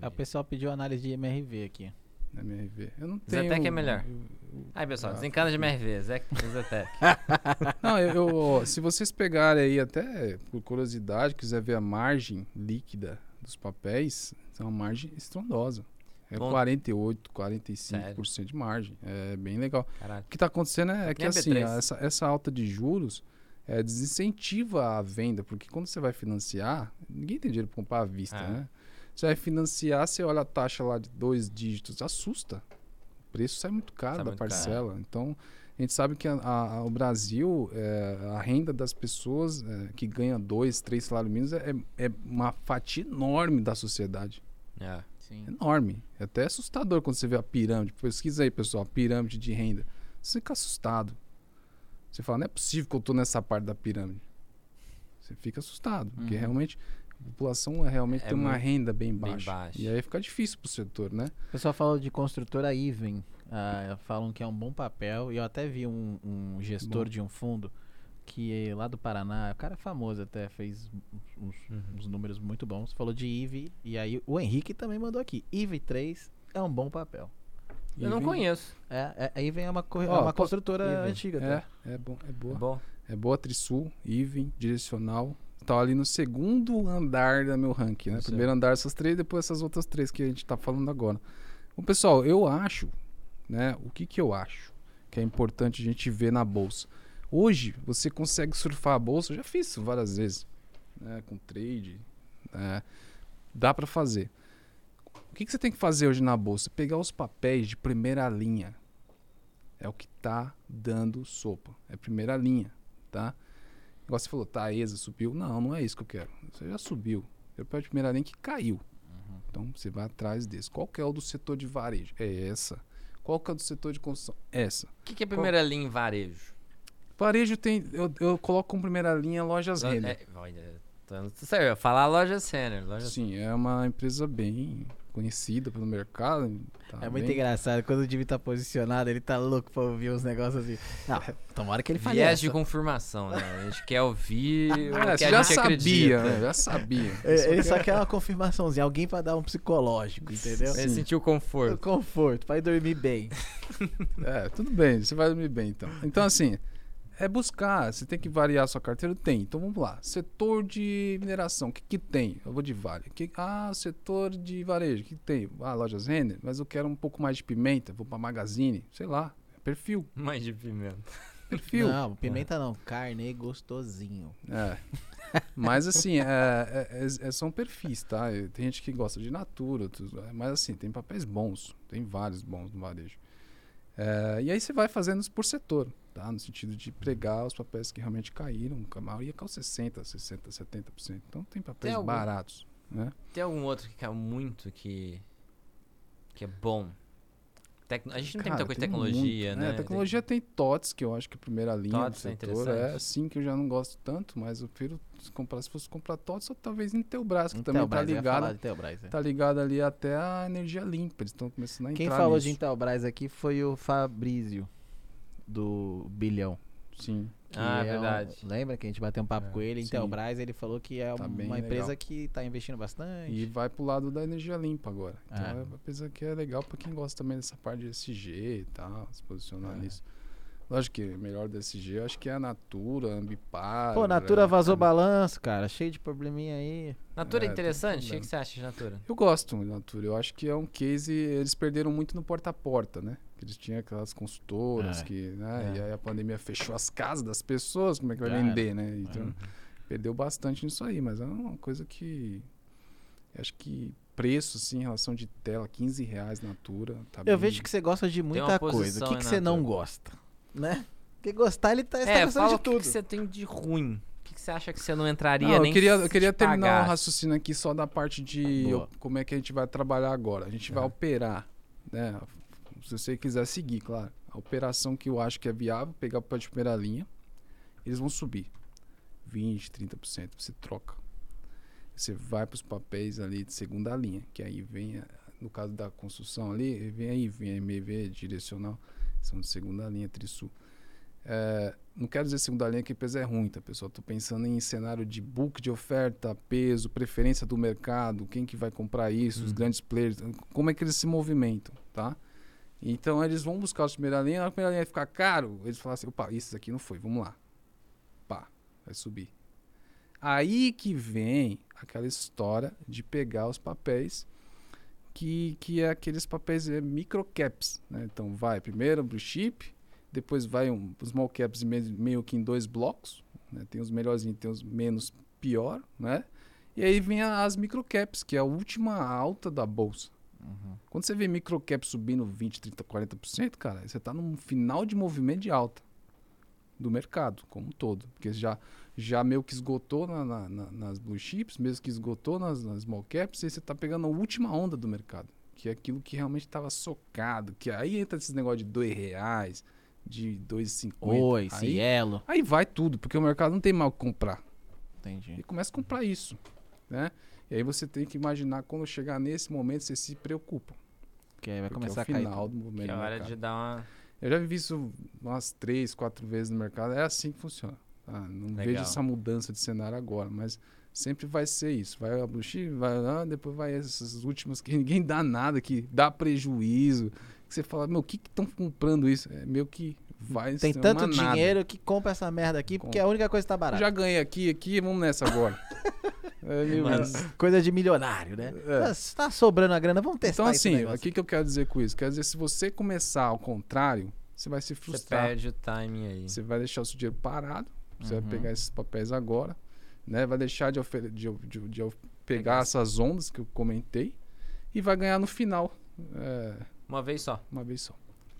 É, o pessoal pediu análise de MRV aqui. MRV. Eu não tenho... Zetec é melhor. eu- eu- Aí, pessoal, Ah, desencana de MRV, Zé- Zetec. Não, eu, eu- se vocês pegarem aí até por curiosidade, quiser ver a margem líquida dos papéis, é uma margem estrondosa. É Bom. 48, 45% de margem. É bem legal. Caralho. O que está acontecendo é, é que a assim, B3. essa, essa alta de juros é, desincentiva a venda, porque quando você vai financiar, ninguém tem dinheiro para comprar à vista, É. né? Você vai financiar, você olha a taxa lá de dois dígitos, assusta. O preço sai muito caro Sai da muito caro. parcela. Então, a gente sabe que a- a- a- o Brasil, é, a renda das pessoas é, que ganha dois, três salários mínimos é, é uma fatia enorme da sociedade. É. Sim. Enorme. É até assustador quando você vê a pirâmide. Pesquisa aí, pessoal, a pirâmide de renda. Você fica assustado. Você fala, não é possível que eu tô nessa parte da pirâmide. Você fica assustado, porque Uhum. realmente a população é realmente É tem uma renda bem bem baixa. baixa. E aí fica difícil pro setor, né? O pessoal falou de construtora Iven. ah, falam que é um bom papel. E eu até vi um, um gestor Bom. de um fundo que é lá do Paraná, o cara é famoso até, fez uns, Uhum. uns números muito bons. Falou de IVE. E aí o Henrique também mandou aqui. IVE 3 é um bom papel. Eu não conheço. É, é, a Iven é uma, é Ó, uma construtora antiga. É, Tá? é bom, é É boa. bom. É boa Trisul, Iven, Direcional. Tá ali no segundo andar da meu ranking, né? Primeiro andar essas três, depois essas outras três que a gente tá falando agora. Bom, pessoal, eu acho, né? O que que eu acho que é importante a gente ver na bolsa? Hoje, você consegue surfar a bolsa, eu já fiz isso várias vezes, né? Com trade, né? Dá para fazer. O que que você tem que fazer hoje na bolsa? Pegar os papéis de primeira linha. É o que tá dando sopa. É primeira linha, tá? Igual você falou, tá, a ESA subiu. Não, não é isso que eu quero. Você já subiu. Eu pego de primeira linha que caiu. Então você vai atrás desse. Qual que é o do setor de varejo? É essa. Qual que é o do setor de construção? Essa. O que, que é primeira linha em varejo? Varejo tem. Eu, eu coloco como primeira linha lojas Lo- Renner. é, olha, tô- sério, eu ia falar loja Sênior. Loja Sim, é uma empresa bem conhecida pelo mercado. tá É muito bem- engraçado. Quando o Jimmy tá posicionado, ele tá louco pra ouvir uns negócios assim. Não, tomara que ele fale Viés de confirmação, né? A gente quer ouvir o É, que já gente sabia, acredita. né? Já sabia. É, Ele só quer uma confirmaçãozinha, alguém pra dar um psicológico, entendeu? Ele Sim. sentiu conforto. Conforto, pra ir dormir bem. É, tudo bem, você vai dormir bem então. Então, assim, é buscar, você tem que variar a sua carteira? Tem. Então vamos lá. Setor de mineração, o que, que tem? Eu vou de vale. Que, ah, setor de varejo, o que, que tem? Ah, lojas Renner, mas eu quero um pouco mais de pimenta, vou pra Magazine, sei lá. É perfil, Mais de pimenta. perfil. Não, pimenta não, carne gostosinho. É. Mas assim, é, é- é- é- são perfis, tá? Tem gente que gosta de natura, é, mas assim, tem papéis bons, tem vários bons no varejo. É, e aí você vai fazendo isso por setor, tá? No sentido de pregar os papéis que realmente caíram, a maioria caiu 60%, 60%, 70%. Então tem papéis algum- baratos, né? Tem algum outro que caiu muito que. que é bom? Tecno- A gente não tem Cara, muita coisa de tem tecnologia, muito, né? né? tecnologia tem TOTS, que eu acho que é a primeira linha TOTS é do setor. É assim que eu já não gosto tanto, mas eu prefiro se comprar, se fosse comprar TOTS, ou talvez Intelbras, que Intelbras, também tá ligado de Intelbras, é. tá ligado ali até a energia limpa. Eles estão começando a entrar Quem falou de nisso. Intelbras aqui foi o Fabrício, do Bilhão. Sim. Ah, é um- verdade. lembra que a gente bateu um papo É, com ele? sim. Intelbras, ele falou que é Tá uma empresa legal. que tá investindo bastante. E vai pro lado da energia limpa agora. Então É. é uma empresa que é legal pra quem gosta também dessa parte de SG e tal, se posicionar É. nisso. Lógico que melhor desse jeito, acho que é a Natura, Ambipar. Pô, Natura é, vazou é- balanço, cara. Cheio de probleminha aí. Natura é É, interessante? O que, você acha de Natura? Eu gosto de Natura. Eu acho que é um case. Eles perderam muito no porta a porta, né? Eles tinham aquelas consultoras É. que. Né? É. E aí a pandemia fechou as casas das pessoas, como é que vai vender, né? Então, perdeu bastante nisso aí, mas é uma coisa que. Acho que preço, assim, em relação de tela, 15 reais Natura. Tá Eu bem- vejo que você gosta de muita coisa. O que, que você não gosta? Né? Porque gostar, ele tá, ele tá É, gostando fala de o que, tudo. você tem de ruim. O que, que você acha que você não entraria Não, nem eu queria, se eu queria te terminar o pagasse? raciocínio aqui só da parte de como é que a gente vai trabalhar agora. A gente vai Aham. operar, né? Se você quiser seguir, claro. A operação que eu acho que é viável, pegar para de primeira linha, eles vão subir 20, 30%, você troca. Você vai para os papéis ali de segunda linha, que aí vem, no caso da construção ali, vem aí, vem MV direcional, são de segunda linha, Trisul. É, não quero dizer segunda linha que peso é ruim, tá, pessoal? Tô pensando em cenário de book de oferta, peso, preferência do mercado, quem que vai comprar isso, os Uhum. grandes players, como é que eles se movimentam, tá? Então eles vão buscar a primeira linha, na primeira linha ficar caro, eles falam assim, opa, isso aqui não foi, vamos lá. Pá, vai subir. Aí que vem aquela história de pegar os papéis que, que é aqueles papéis é, microcaps, né? Então vai primeiro blue chip, depois vai um small caps me- meio que em dois blocos, né? Tem os melhorzinhos, tem os menos pior, né? E aí vem a- as microcaps, que é a última alta da bolsa. Uhum. Quando você vê microcap subindo 20, 30, 40%, cara, você está num final de movimento de alta do mercado como um todo. Porque já, já meio que esgotou na- na- na- nas blue chips, mesmo que esgotou nas, nas small caps, e você está pegando a última onda do mercado. Que é aquilo que realmente estava socado. Que aí entra esses negócios de dois reais, de 2,50. Oi, aí, Cielo. aí vai tudo, porque o mercado não tem mal o que comprar. Entendi. E começa a comprar isso, né? E aí você tem que imaginar quando chegar nesse momento, você se preocupa. Que aí vai Porque começar é a o cair. final do movimento Que é hora de dar uma. Eu já vivi isso umas três, quatro vezes no mercado. É assim que funciona. Tá? Não Legal. vejo essa mudança de cenário agora, mas sempre vai ser isso. Vai a Blue Chip, vai lá, depois vai essas últimas que ninguém dá nada, que dá prejuízo. Que você fala, meu, o que estão comprando isso? É meio que vai Tem ser tanto uma nada. dinheiro que compra essa merda aqui porque é a única coisa que tá barata. já ganhei aqui, aqui, vamos nessa agora. é meio Mas-. Coisa de milionário, né? É. Ah, se Tá sobrando a grana, vamos testar Então, assim, o que, que eu quero dizer com isso? Quer dizer, se você começar ao contrário, você vai se Você frustrar. perde o timing aí. Você vai deixar o seu dinheiro parado. Você Uhum. vai pegar esses papéis agora. Né? Vai deixar de, de, de, de pegar Pegar. essas ondas que eu comentei. E vai ganhar no final. é, Uma vez só. uma vez só.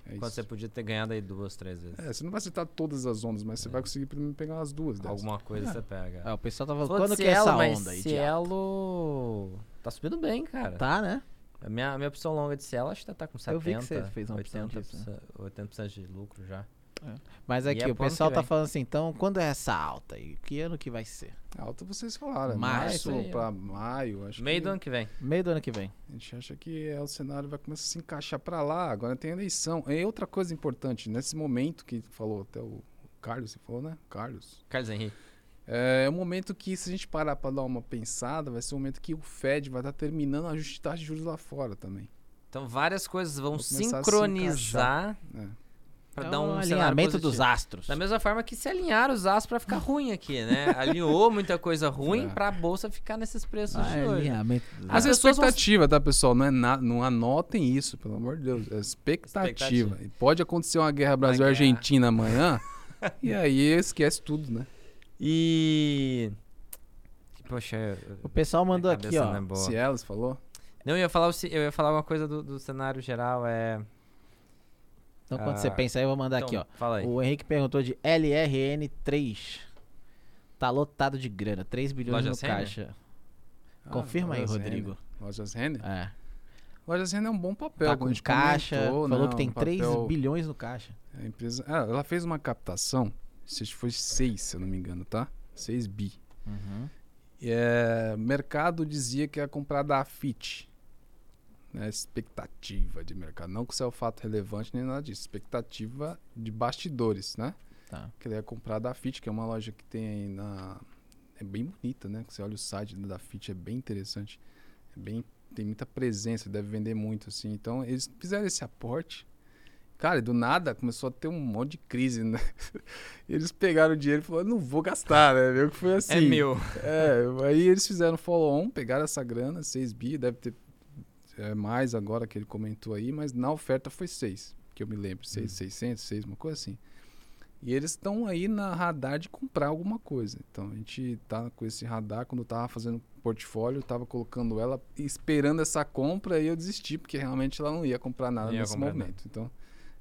É Quando isso. você podia ter ganhado aí duas, três vezes. É, você não vai acertar todas as ondas, mas você vai conseguir pelo menos pegar umas duas dessas. Alguma coisa É. você pega. Ah, o pessoal tá falando, quando que é essa onda aí? Cielo tá subindo bem, cara. Tá, né? A minha, a minha opção longa de Cielo acho que tá com 70%. Eu vi que você fez uma opção 80%, disso, né? 80% de lucro já. Mas E aqui, é o pessoal tá falando assim, então, quando é essa alta aí? Que ano que vai ser? Alta vocês falaram. é Março, Março pra maio. Acho Meio que do ano que vem. Meio do ano que vem. A gente acha que é, o cenário vai começar a se encaixar para lá. Agora tem eleição. E outra coisa importante, nesse momento que falou até o Carlos, você falou, né? Carlos. Carlos Henrique. É, o momento que, se a gente parar para dar uma pensada, vai ser o momento que o Fed vai estar terminando a ajuste de taxa de juros lá fora também. Então várias coisas vão a se sincronizar né? Pra é dar um, alinhamento positivo. dos astros. Da mesma forma que se alinharam os astros pra ficar ruim aqui, né? Alinhou muita coisa ruim É. pra bolsa ficar nesses preços Ah, de hoje. alinhamento dos Mas é As pessoas vão- expectativa, tá, pessoal? Não, é na, não anotem isso, pelo amor de Deus. É expectativa. Expectativa. E pode acontecer uma guerra. Brasil-Argentina amanhã, e aí esquece tudo, né? E. Poxa, eu- O pessoal mandou aqui, ó. não é boa. Cielos falou? Não, eu ia falar, se- eu ia falar uma coisa do, do cenário geral, é. Então, quando Ah, você pensa aí, eu vou mandar então, aqui, ó. Fala aí. O Henrique perguntou de LRN3. Tá lotado de grana, 3 bilhões Loja no Sênior? caixa. Ah, Confirma aí, Lojas Rodrigo. Renner. Lojas Renner? É. Lojas Renner é um bom papel. Tá com caixa, comentou, falou não, que tem um 3 papel- bilhões no caixa. A empresa, ah, ela fez uma captação, se foi 6, se eu não me engano, tá? 6 bi. Uhum. E, é, o mercado dizia que ia comprar da Afit. Né, expectativa de mercado. Não que isso é o fato relevante nem nada disso. Expectativa de bastidores, né? Tá. Que ele ia comprar da Fit, que é uma loja que tem aí na. É bem bonita, né? Você olha o site da Fit, é bem interessante. É bem, tem muita presença, deve vender muito, assim. Então, eles fizeram esse aporte. Cara, do nada começou a ter um monte de crise, né? Eles pegaram o dinheiro e falaram, não vou gastar, né? Viu que foi assim. É meu. É, aí eles fizeram follow-on, pegaram essa grana, 6 bi, deve ter é, mais agora que ele comentou aí, mas na oferta foi 6, que eu me lembro, 6, 600, 6, uma coisa assim. E eles estão aí na radar de comprar alguma coisa. Então a gente tá com esse radar, quando eu tava fazendo portfólio, tava colocando ela esperando essa compra e eu desisti, porque realmente ela não ia comprar nada ia nesse comprar momento. Então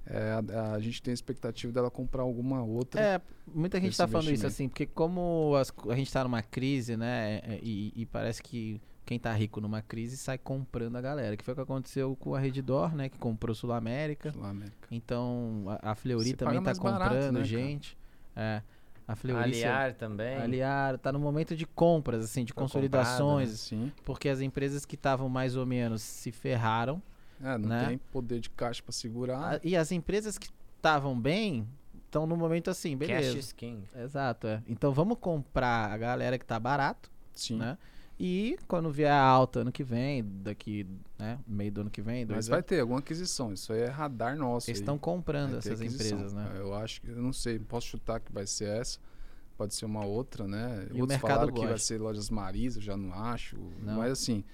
é, a, a gente tem a expectativa dela comprar alguma outra. É, muita gente Esse tá falando isso assim, porque como as a gente tá numa crise, né? é, E, e parece que quem tá rico numa crise sai comprando a galera. Que foi o que aconteceu com a Redditor, né? Que comprou Sul América. Sul América. Então a, a Fleury Você também tá mais barato, comprando né, cara? gente. É. A Fleury Aliar também. Aliar, tá no momento de compras, assim, de consolidações, Sim. porque as empresas que estavam mais ou menos se ferraram. É, não Né? tem poder de caixa para segurar. a- e as empresas que estavam bem estão no momento assim, beleza. Cash is king. Exato, é. Então vamos comprar a galera que tá barato, Sim. né? E quando vier a alta ano que vem, daqui, né, meio do ano que vem, dois Mas vai anos, ter alguma aquisição. Isso aí é radar nosso. eles aí. estão comprando essas aquisição. empresas, né? Eu acho que, eu não sei, posso chutar que vai ser essa, pode ser uma outra, né? E o Outros mercado falaram que vai gosta. ser lojas Marisa, eu já não acho. Não. Mas assim,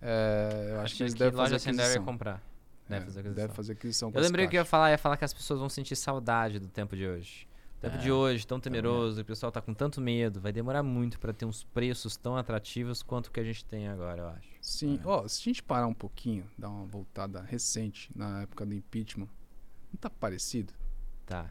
é, eu acho Acho que eles que devem loja fazer assim deve aquisição. comprar. Deve É, fazer aquisição. Deve fazer aquisição. Eu lembrei que eu ia falar, ia falar que as pessoas vão sentir saudade do tempo de hoje. Tempo É, de hoje, tão temeroso, o pessoal tá com tanto medo, vai demorar muito pra ter uns preços tão atrativos quanto o que a gente tem agora, eu acho. Sim, É. ó, se a gente parar um pouquinho, dar uma voltada recente, na época do impeachment, não tá parecido? Tá.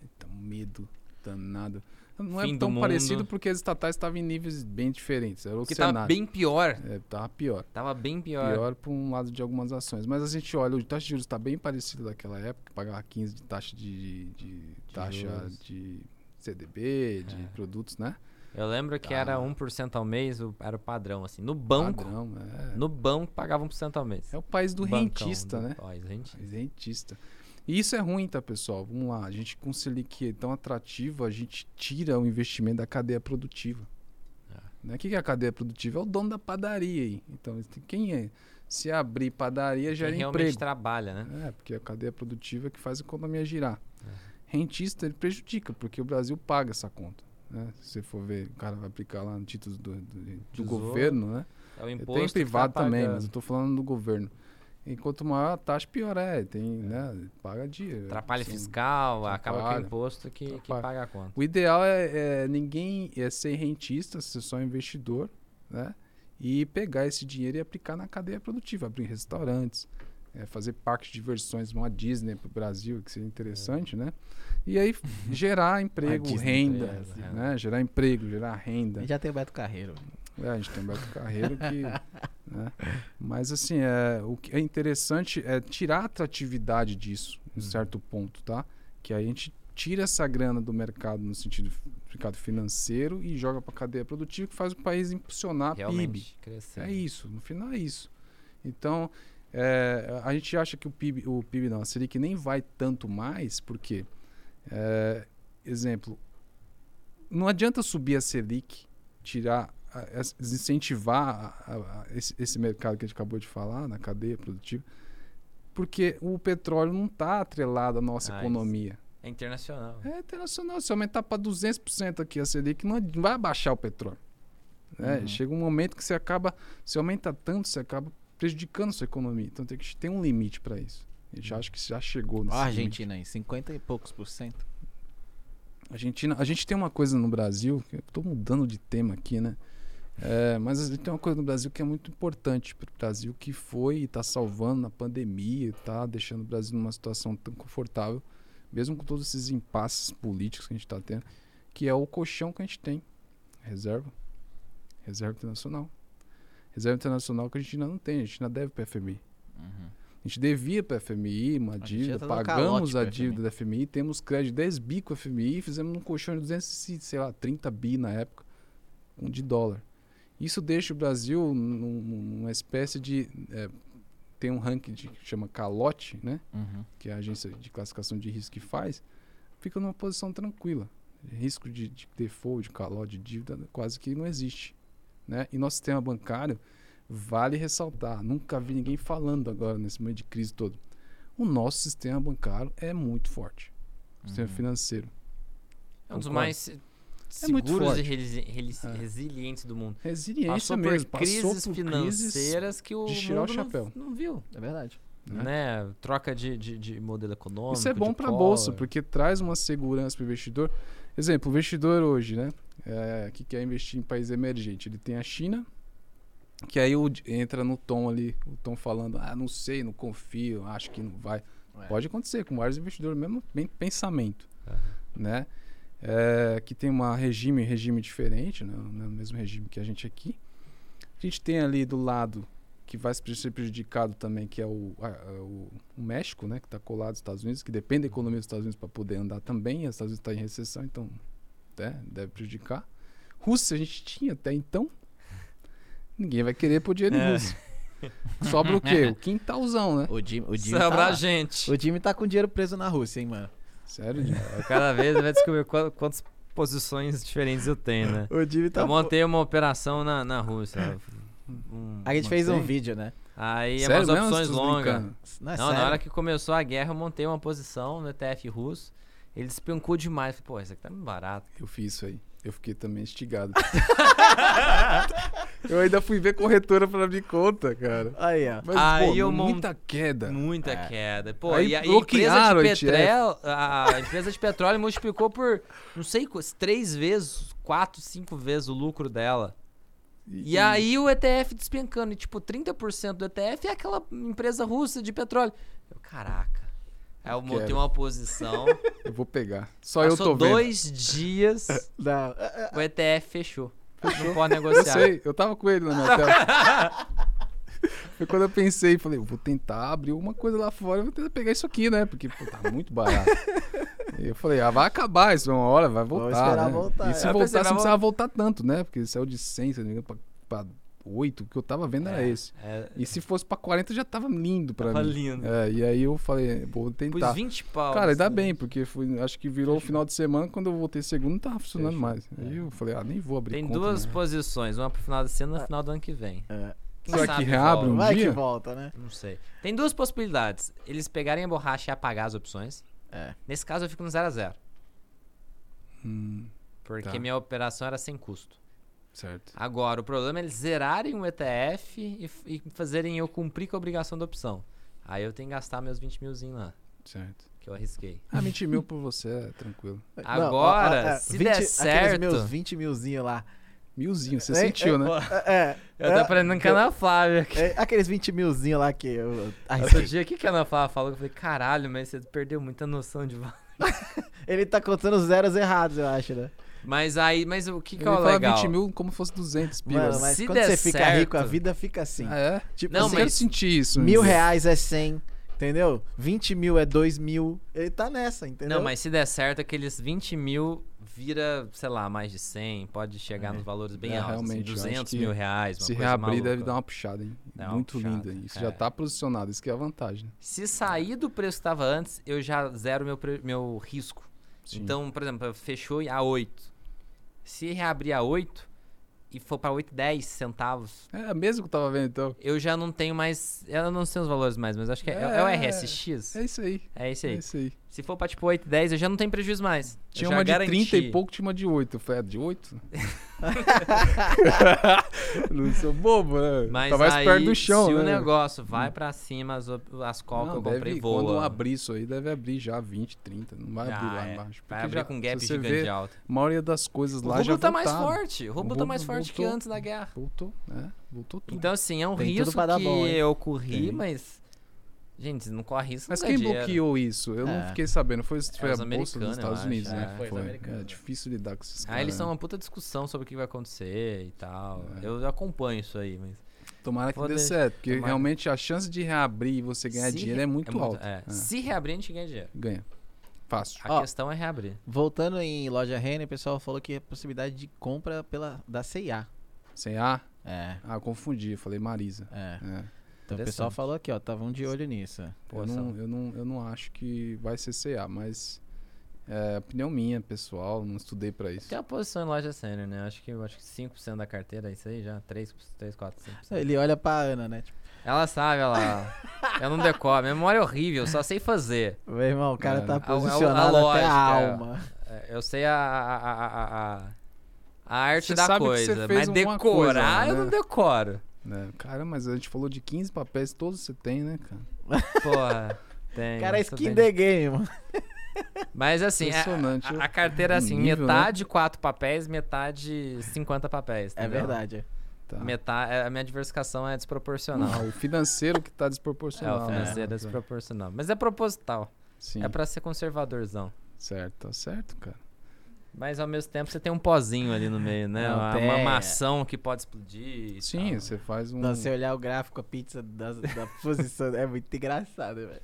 Então, medo danado. Não Fim é tão parecido porque as estatais estavam em níveis bem diferentes. Era outro Porque tava cenário. bem pior. É, tava pior. Tava bem pior. Pior por um lado de algumas ações. Mas a gente olha, o taxa de juros está bem parecido daquela época, pagava 15 de taxa de, de, de taxa juros. de CDB, de É. produtos, né? Eu lembro que Tá. era 1% ao mês, o- era o padrão, assim. No banco, Padrão, é. no banco pagava 1% ao mês. É o país do Bancão, rentista, do né? país rentista. País rentista. E isso é ruim, tá, pessoal? Vamos lá. A gente com Selic tão atrativo, a gente tira o investimento da cadeia produtiva. É. Né? O que que é a cadeia produtiva? É o dono da padaria aí. Então, quem é? Se abrir padaria, Quem gera realmente emprego. trabalha, né? É, porque a cadeia produtiva é que faz a economia girar. É. Rentista, ele prejudica, porque o Brasil paga essa conta. Né? Se você for ver, o cara vai aplicar lá no título do, do, do governo, né? É o Tem imposto que privado tá também, mas eu tô falando do governo. E quanto maior a taxa, pior é. Tem, né? Paga dia. Atrapalha assim. fiscal, acaba que atrapalha. o imposto que, que Atrapalha. paga a conta. O ideal é, é ninguém é ser rentista, ser só investidor, né? E pegar esse dinheiro e aplicar na cadeia produtiva, abrir restaurantes, é, fazer parques de diversões, uma Disney para o Brasil, que seria interessante, né? E aí gerar emprego, renda, né? Gerar emprego, gerar renda. Gente já tem o Beto Carreiro. É, a gente tem Beto Carreiro que. né? Mas assim, é, o que é interessante é tirar a atratividade disso, em certo ponto, tá? Que aí a gente tira essa grana do mercado no sentido mercado financeiro e joga para cadeia produtiva que faz o país impulsionar a PIB. Realmente crescer. É isso, no final é isso. Então, é, a gente acha que o PIB, o PIB não, a Selic nem vai tanto mais, porque, é, exemplo, não adianta subir a Selic, tirar, a- a- a- a- esse, esse mercado que a gente acabou de falar, na cadeia produtiva, porque o petróleo não está atrelado à nossa Ah, economia. É internacional. É internacional. Se aumentar para 200% aqui a Selic, não vai abaixar o petróleo. né? Uhum. Chega um momento que você acaba, se aumenta tanto, você acaba prejudicando a sua economia. Então tem que ter um limite para isso. A gente acha que já chegou nesse a limite. Argentina aí, 50 e poucos por cento. Argentina, a gente tem uma coisa no Brasil, que eu tô mudando de tema aqui, né? É, mas tem uma coisa no Brasil que é muito importante para o Brasil, que foi e está salvando na pandemia, está deixando o Brasil numa situação tão confortável, mesmo com todos esses impasses políticos que a gente está tendo, que é o colchão que a gente tem. Reserva. Reserva internacional. Reserva internacional que a gente ainda não tem, a gente ainda deve para a FMI. A gente devia para a FMI uma dívida, tá pagamos a dívida da FMI, temos crédito de 10 bi com a FMI, fizemos um colchão de 200, e, sei lá, 30 bi na época, um de dólar. Isso deixa o Brasil num- numa espécie de. é, tem um ranking de, que chama calote, né? Uhum. que é a agência de classificação de risco que faz, fica numa posição tranquila. Risco de, de default, de calote, de dívida, quase que não existe. Né? E nosso sistema bancário, vale ressaltar, nunca vi ninguém falando agora nesse momento de crise todo. O nosso sistema bancário é muito forte. O sistema Uhum. financeiro. É um dos mais seguros forte. e resi- reli- É. resilientes do mundo. Resiliência Passou mesmo. por Passou crises por financeiras que o de tirar o mundo não- chapéu. Não, viu, É verdade. né? né? Troca de, de, de modelo econômico. Isso é bom para a bolsa, porque traz uma segurança para o investidor. Exemplo, o investidor hoje, né, é, que quer investir em país emergente, ele tem a China, que aí o- entra no tom ali, o tom falando, ah, não sei, não confio, acho que não vai. É. Pode acontecer com vários investidores, mesmo bem pensamento, Aham. né? É, que tem uma regime, regime diferente, né? não é o mesmo regime que a gente aqui. A gente tem ali do lado que vai se- ser prejudicado também, que é o, a- o, o México, né? Que está colado aos Estados Unidos, que depende da economia dos Estados Unidos para poder andar também. Os Estados Unidos está em recessão, então né, deve prejudicar. Rússia a gente tinha até então. Ninguém vai querer pôr dinheiro em É. Rússia. Sobra o quê? O quintalzão, né? O Jimmy, o Jimmy, Sobra tá, a gente. o Jimmy tá com dinheiro preso na Rússia, hein, mano. Sério, Jimmy? Cada vez vai descobrir qua- quantas posições diferentes eu tenho, né? O Jimmy tá. Eu montei uma operação na, na Rússia. Um- A gente fez um vídeo, né? Aí é Sério umas mesmo? opções longas. Não, é Não, na hora que começou a guerra, eu montei uma posição no ETF russo. Ele despencou demais. Falei, pô, isso aqui tá muito barato. Eu fiz isso aí. Eu fiquei também instigado. eu ainda fui ver corretora pra abrir conta, cara. Aí, ó. Mas, Aí pô, eu muita queda. Muita É. queda. Pô, Aí e a, e a empresa de o ETF. petróleo, a empresa de petróleo multiplicou por, não sei, três vezes, quatro, cinco vezes o lucro dela. E aí o ETF despencando. E tipo, 30% do ETF é aquela empresa russa de petróleo. Eu, caraca. Aí eu montei uma posição. Eu vou pegar. Só eu tô vendo. dois dias, Não. é, o ETF fechou. Não pode Eu negociar. sei, eu tava com ele na minha tela. Foi quando eu pensei, falei, eu vou tentar abrir uma coisa lá fora, eu vou tentar pegar isso aqui, né? Porque pô, tá muito barato. e eu falei, ah, vai acabar isso uma hora, vai voltar. esperar né? voltar, E se é. Eu voltar, pensei, você vai não precisava voltar tanto, né? Porque saiu de 100, se não me engano, pra, pra 8, o que eu tava vendo era É, esse. É, E se fosse pra 40, já tava lindo pra tava mim. lindo. É, e aí eu falei, vou Pus tentar. 20 pau. Cara, ainda assim. bem, porque foi, acho que virou o final de semana, quando eu voltei segundo, não tava funcionando Fechou. mais. Aí eu falei, ah, nem vou abrir Tem conta, duas né? posições, uma pro final desse ano e pro final do ano que vem. é. Quem Será que sabe reabre volta. um Vai dia? que volta, né? Não sei. Tem duas possibilidades. Eles pegarem a borracha e apagar as opções. É. Nesse caso eu fico no 0 a 0 Hum, Porque Tá. minha operação era sem custo. Certo. Agora, o problema é eles zerarem o ETF e, e fazerem eu cumprir com a obrigação da opção. Aí eu tenho que gastar meus 20 milzinho lá, Certo. que eu arrisquei. Ah, 20 mil por você, é tranquilo. Não, Agora, se der Aqueles certo- meus 20 milzinho lá. Milzinho, você Hein? sentiu, É, né? É. Eu tô aprendendo com a Ana Flávia aqui. é, aqueles 20 milzinho lá que eu. Outro dia, o que, que a Ana Flávia falou? Eu falei, caralho, mas você perdeu muita noção de valor. Ele tá contando os zeros errados, eu acho, né? Mas aí, mas o que, que é o legal? 20 mil como fosse 200 pilas. Mano, mas Se quando der você fica certo- rico, a vida fica assim. Ah, é? Tipo, Não, assim, quero mas- sentir isso. mil reais é 100, entendeu? 20 mil é 2 mil. Ele tá nessa, entendeu? Não, mas se der certo, aqueles 20 mil vira, sei lá, mais de 100, pode chegar É. nos valores bem É, altos, assim, realmente, eu acho 200 que mil reais, uma Se coisa reabrir, deve maluca. dar uma puxada, hein? Dá uma Muito puxada, linda. Isso é. já tá posicionado, isso que é a vantagem. Se sair do preço que estava antes, eu já zero meu, pre- meu risco. Sim. Então, por exemplo, fechou a 8. Se reabrir a 8 e for para 8, 10 centavos, É mesmo que eu tava vendo, então. eu já não tenho mais. Eu não sei os valores mais, mas acho que é, é o É. RSX. É isso aí. É É aí. isso aí. Se for pra tipo 8, 10, eu já não tenho prejuízo mais. Eu Tinha uma de garanti. 30 e pouco, tinha uma de 8. Eu falei, é de 8? não sou bobo, né? Mas tá mais aí, perto do chão, se né? o negócio vai pra cima, as, as call que Não, eu comprei deve, voam. quando abrir isso aí, deve abrir já 20, 30. Não vai abrir lá é. embaixo. Vai abrir já, com gap gigante vê, alto. a maioria das coisas O lá já rublo tá mais forte. O O tá mais forte que voltou. antes da guerra. Voltou, né? Voltou tudo. Então, assim, é um Tem risco pra dar que bom, eu corri, Tem. mas. Gente, não corre risco, Mas quem dinheiro. bloqueou isso? Eu É. não fiquei sabendo. Foi, foi a os bolsa dos Estados acho, Unidos, é. né? Foi os americanos. É difícil lidar com esses Aí caras. eles né? estão uma puta discussão sobre o que vai acontecer e tal. É. Eu acompanho isso aí, mas. Tomara que dê certo, porque tomara. realmente a chance de reabrir e você ganhar Se dinheiro re- é muito, alta. é. É, Se reabrir, a gente ganha dinheiro. Ganha. Fácil. A Ó. questão é reabrir. Voltando em loja Renner, o pessoal falou que é possibilidade de compra pela, da CIA. Sem A? É, Ah, confundi. Eu falei Marisa. é. É. Então o pessoal falou aqui, ó, estavam de olho nisso. Pô, eu, não, eu, não, eu não acho que vai ser CA, mas é opinião minha, pessoal. Não estudei pra isso. Tem uma posição em loja sênior, né? Acho que, eu acho que 5% da carteira é isso aí já. 3, 3 4, 5%. Ele olha pra Ana, né? Tipo, Ela sabe, ela. Eu não decoro. Memória é horrível, eu só sei fazer. Meu irmão, o cara É. tá A- a- a posicionado até lógica, a é. alma. É, Eu sei a, a, a, a, a- a arte Você da sabe que você coisa, fez mas decorar coisa, eu né? não decoro. Né? Cara, mas a gente falou de 15 papéis, todos você tem, né, cara? Porra, tem. Cara, é skin the game, mano. Mas assim, a, Impressionante, a- a carteira é assim, nível, né? metade quatro papéis, metade 50 papéis. É entendeu? verdade. Tá. Metade, a minha diversificação é desproporcional. Ah, o financeiro que tá É, desproporcional. o financeiro é né? desproporcional. Mas é proposital. Sim, É pra ser conservadorzão. certo, tá certo, cara. Mas ao mesmo tempo você tem um pozinho ali no meio, né? Não, uma, tem, uma é. mação que pode explodir. Sim, tal. você faz um... Não, se olhar o gráfico, a pizza da, da posição é muito engraçado, velho.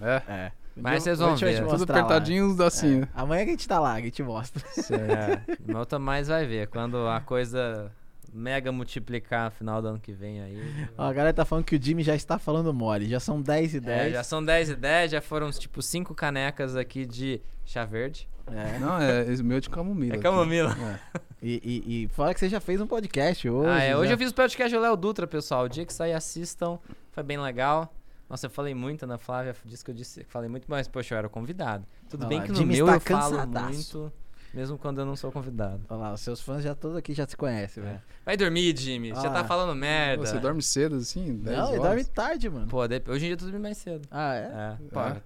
É, É. Mas vocês vão ver. tudo lá. apertadinho assim, É. Amanhã que a gente tá lá, que a gente mostra. É, o meu mais vai ver. Quando a coisa mega multiplicar no final do ano que vem aí. Ó, a galera tá falando que o Jimmy já está falando mole. Já são 10 e 10. É, já são 10 e 10, já foram tipo 5 canecas aqui de chá verde. É. Não, é esse meu de camomila. É camomila. É. E, e, e fala que você já fez um podcast hoje. ah, é, hoje eu fiz o podcast do Léo Dutra, pessoal. O dia que sair, assistam. Foi bem legal. Nossa, eu falei muito, Ana Flávia disse que eu disse, falei muito, mas poxa, eu era convidado. Tudo Olha bem lá, que no Jimmy meu eu falo cansadaço. muito, mesmo quando eu não sou convidado. Olha lá, os seus fãs já todos aqui já se conhecem, É. velho. Vai dormir, Jimmy. Você Ah. tá falando merda. Você dorme cedo assim? 10 Não, ele horas? dorme tarde, mano. Pô, hoje em dia eu tô dormindo mais cedo. Ah, é? É, pô. É.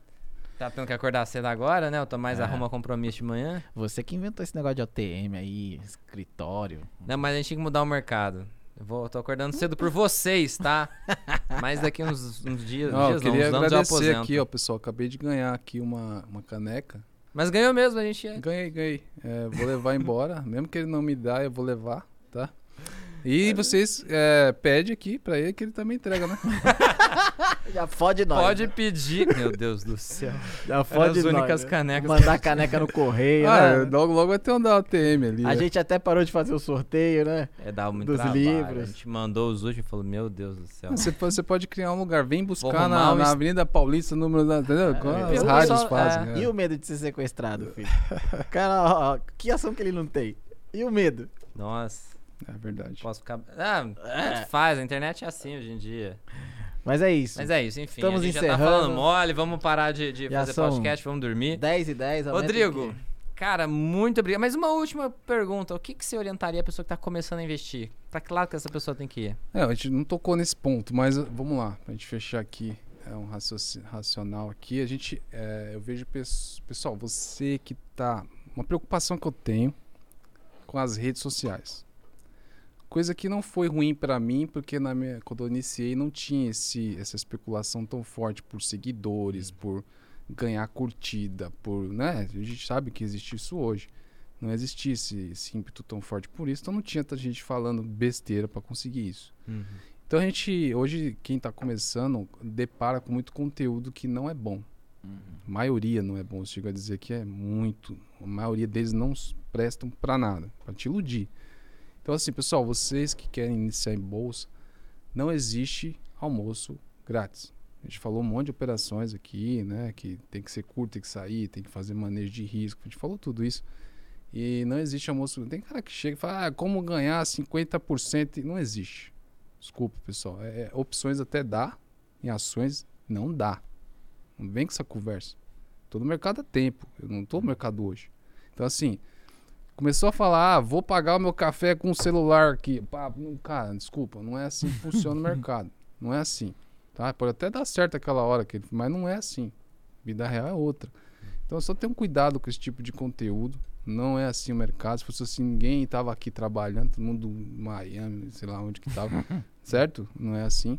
Tá tendo que acordar cedo agora, né? Eu tô mais É. arruma compromisso de manhã. Você que inventou esse negócio de OTM aí, escritório. Não, mas a gente tem que mudar o mercado. Eu vou, tô acordando cedo por vocês, tá? Mas daqui uns, uns dias, eu dias não, queria uns anos eu agradecer aqui, ó, pessoal. Acabei de ganhar aqui uma, uma caneca. Mas ganhou mesmo, a gente... Ganhei, ganhei. É, vou levar embora. Mesmo que ele não me dá, eu vou levar, tá? E vocês é, pedem aqui pra ele que ele também entrega, né? Já fode nós. Pode né? pedir. Meu Deus do céu. Já fode as nós, únicas né? canecas. Mandar caneca no correio, ah, né? logo, logo vai ter um da OTM ali. A né? gente até parou de fazer o sorteio, né? É, dá muito Dos trabalho. livros. A gente mandou os últimos e falou, meu Deus do céu. Você, pode- você pode criar um lugar. Vem buscar na, na Avenida Paulista, número da. Entendeu? É, as o rádios pessoal- fazem. é. é. E o medo de ser sequestrado, filho? Cara, ó, ó, que ação que ele não tem? E o medo? Nossa, É verdade. posso ficar... Ah, É. tanto faz, a internet é assim hoje em dia. Mas é isso. Mas é isso, enfim. Estamos a gente já tá encerrando. falando mole, vamos parar de, de fazer podcast, vamos dormir. 10 e 10. aumenta Rodrigo, cara, muito obrigado. Mas uma última pergunta. O que, que você orientaria a pessoa que tá começando a investir? Pra que lado que essa pessoa tem que ir? É, a gente não tocou nesse ponto, mas uh, vamos lá, pra gente fechar aqui. É um racional aqui. A gente, é, eu vejo pes- pessoal, você que tá, uma preocupação que eu tenho com as redes sociais. Coisa que não foi ruim pra mim, porque na minha, quando eu iniciei não tinha esse, essa especulação tão forte por seguidores, por ganhar curtida, por, né? A gente sabe que existe isso hoje. Não existia esse, esse ímpeto tão forte por isso, então não tinha tanta gente falando besteira pra conseguir isso. Então a gente, hoje, quem está começando, depara com muito conteúdo que não é bom. A maioria não é bom. Eu chego a dizer que é muito. A maioria deles não prestam para nada, para te iludir. Então, assim, pessoal, vocês que querem iniciar em bolsa, não existe almoço grátis. A gente falou um monte de operações aqui, né? Que tem que ser curto, tem que sair, tem que fazer manejo de risco. A gente falou tudo isso. E não existe almoço. Tem cara que chega e fala, ah, como ganhar 50%? E não existe. Desculpa, pessoal. É, é, opções até dá, em ações não dá. Não vem com essa conversa. Tô no mercado há tempo. Eu não tô no mercado hoje. Então, assim, começou a falar, ah, vou pagar o meu café com o celular aqui. Pá, não, cara, desculpa, não é assim que funciona o mercado. Não é assim. Tá? Pode até dar certo aquela hora, que, mas não é assim. Vida real é outra. Então, só tenham cuidado com esse tipo de conteúdo. Não é assim o mercado. Se fosse assim, ninguém tava aqui trabalhando, todo mundo Miami, sei lá onde que tava. certo? Não é assim.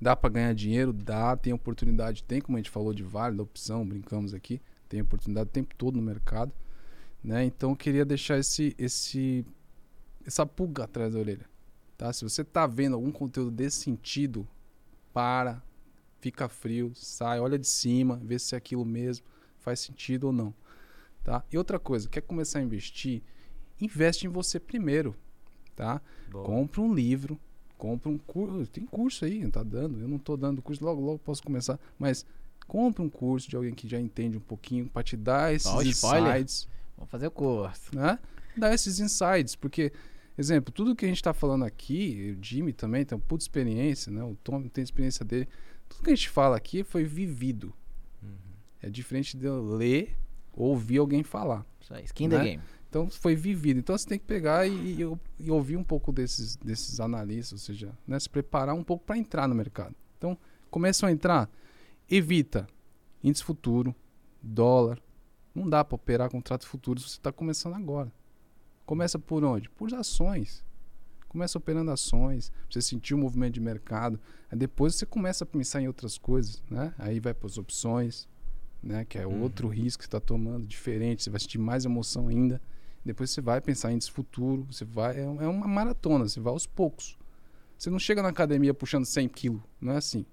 Dá para ganhar dinheiro? Dá, tem oportunidade, tem, como a gente falou de vale, da opção, brincamos aqui, tem oportunidade o tempo todo no mercado, né? Então eu queria deixar esse esse essa pulga atrás da orelha, tá? Se você tá vendo algum conteúdo desse sentido, para, fica frio, sai, olha de cima, vê se é aquilo mesmo, faz sentido ou não, tá? E outra coisa, quer começar a investir? Investe em você primeiro, tá? Boa. Compra um livro, compra um curso. Tem curso aí, tá dando. Eu não tô dando curso, logo, logo posso começar. Mas compra um curso de alguém que já entende um pouquinho para te dar esses spoiler. insights, Vamos fazer o curso. né? Dar esses insights, porque Exemplo, tudo que a gente está falando aqui, o Jimmy também tem uma puta experiência, né? O Tom tem experiência dele. Tudo que a gente fala aqui foi vivido. É diferente de eu ler ou ouvir alguém falar. Isso aí, skin the Né? game. Então foi vivido. Então você tem que pegar e, e- e ouvir um pouco desses, desses analistas, ou seja, né, se preparar um pouco para entrar no mercado. Então, começam a entrar, evita índice futuro, dólar. Não dá para operar contrato futuro se você está começando agora. Começa por onde? Por ações. Começa operando ações, você sentir o movimento de mercado. Aí depois você começa a pensar em outras coisas, né? Aí vai para as opções, né? Que é Uhum. outro risco que você está tomando, diferente. Você vai sentir mais emoção ainda. Depois você vai pensar em futuro. Você vai. É, é uma maratona, você vai aos poucos. Você não chega na academia puxando 100 quilos. Não é assim.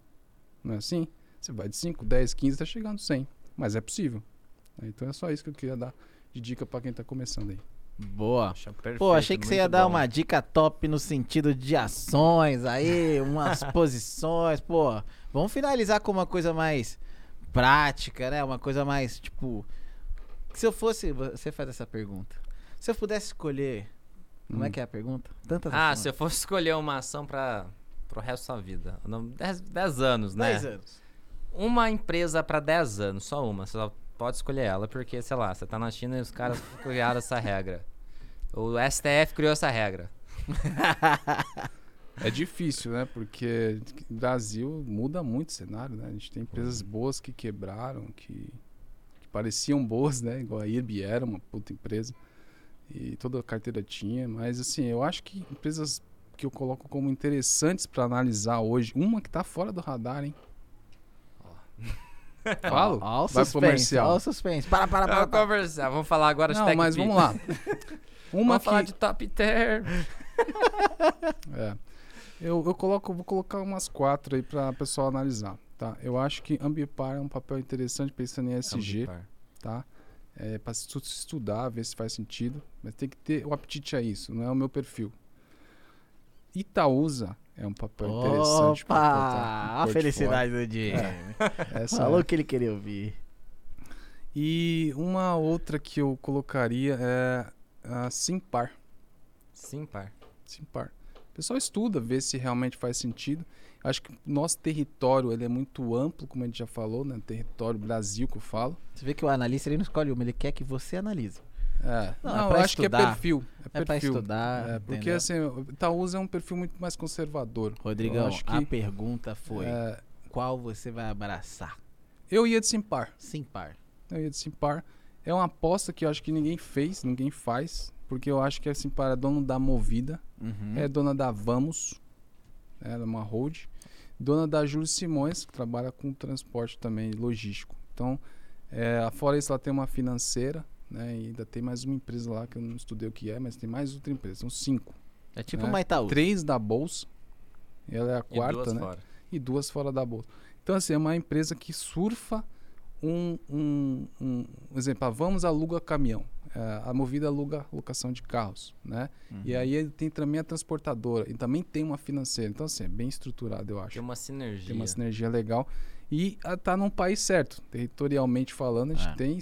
Não é assim? Você vai de 5, 10, 15, está chegando 100. Mas é possível. Então é só isso que eu queria dar de dica para quem está começando aí. Boa. Perfeito, Pô, achei que você ia dar bom. uma dica top no sentido de ações aí, umas posições. Pô, vamos finalizar com uma coisa mais prática, né? Uma coisa mais, tipo. Se eu fosse. Você faz essa pergunta. Se eu pudesse escolher. Como é Hum. que é a pergunta? Tantas Ah, ações. se eu fosse escolher uma ação para pro resto da sua vida. 10 anos, né? 10 anos. Uma empresa pra 10 anos, só uma. Você só pode escolher ela, porque, sei lá, você tá na China e os caras criaram essa regra. O STF criou essa regra. É difícil, né? Porque o Brasil muda muito o cenário, né? A gente tem empresas boas que quebraram, que, que pareciam boas, né? Igual a IRB era uma puta empresa. E toda a carteira tinha. Mas, assim, eu acho que empresas que eu coloco como interessantes para analisar hoje. Uma que tá fora do radar, hein? Falo? Ó, o suspense, comercial. ó o suspense. Para, para, para. Vamos para. conversar, vamos falar agora de Não, Tech mas vamos lá. Uma Vamos que... falar de top term. É. Eu, eu coloco, vou colocar umas quatro aí para o pessoal analisar, tá? Eu acho que Ambipar é um papel interessante pensando em SG, tá? É, para estudar, ver se faz sentido, mas tem que ter o apetite a isso, não é o meu perfil. Itaúsa é um papel interessante. pra botar Opa! A felicidade do Jimmy. Essa Falou é. o que ele queria ouvir. E uma outra que eu colocaria é a Simpar. Sim, par. Simpar. O pessoal estuda, vê se realmente faz sentido. Acho que nosso território ele é muito amplo, como a gente já falou, né? Território Brasil que eu falo. Você vê que o analista ele não escolhe uma, ele quer que você analise. É. Não, Não, é eu acho que é estudar. perfil. É, É pra perfil. estudar, É, porque entendeu? assim, o Itaúsa é um perfil muito mais conservador. Rodrigão, eu acho a que pergunta foi: é, qual você vai abraçar? eu ia de Simpar. Sim, par. Eu ia de Simpar. É uma aposta que eu acho que ninguém fez, ninguém faz, porque eu acho que a Simpar é dono da Movida, Uhum. é dona da Vamos, né, ela é uma hold, dona da Júlio Simões, que trabalha com transporte também logístico. Então, é, fora isso, ela tem uma financeira, né, e ainda tem mais uma empresa lá que eu não estudei o que é, mas tem mais outra empresa, são cinco. É tipo né? uma Itaú. Três da bolsa, ela é a E quarta, duas né? fora. e duas fora da bolsa. Então, assim, é uma empresa que surfa um, um, um um exemplo, ah, vamos aluga caminhão. É, a Movida aluga locação de carros, né? Uhum. E aí ele tem também a transportadora e também tem uma financeira. Então, assim, é bem estruturado, eu acho. Tem uma sinergia. Tem uma sinergia legal. E ah, tá num país certo. Territorialmente falando, a gente É. tem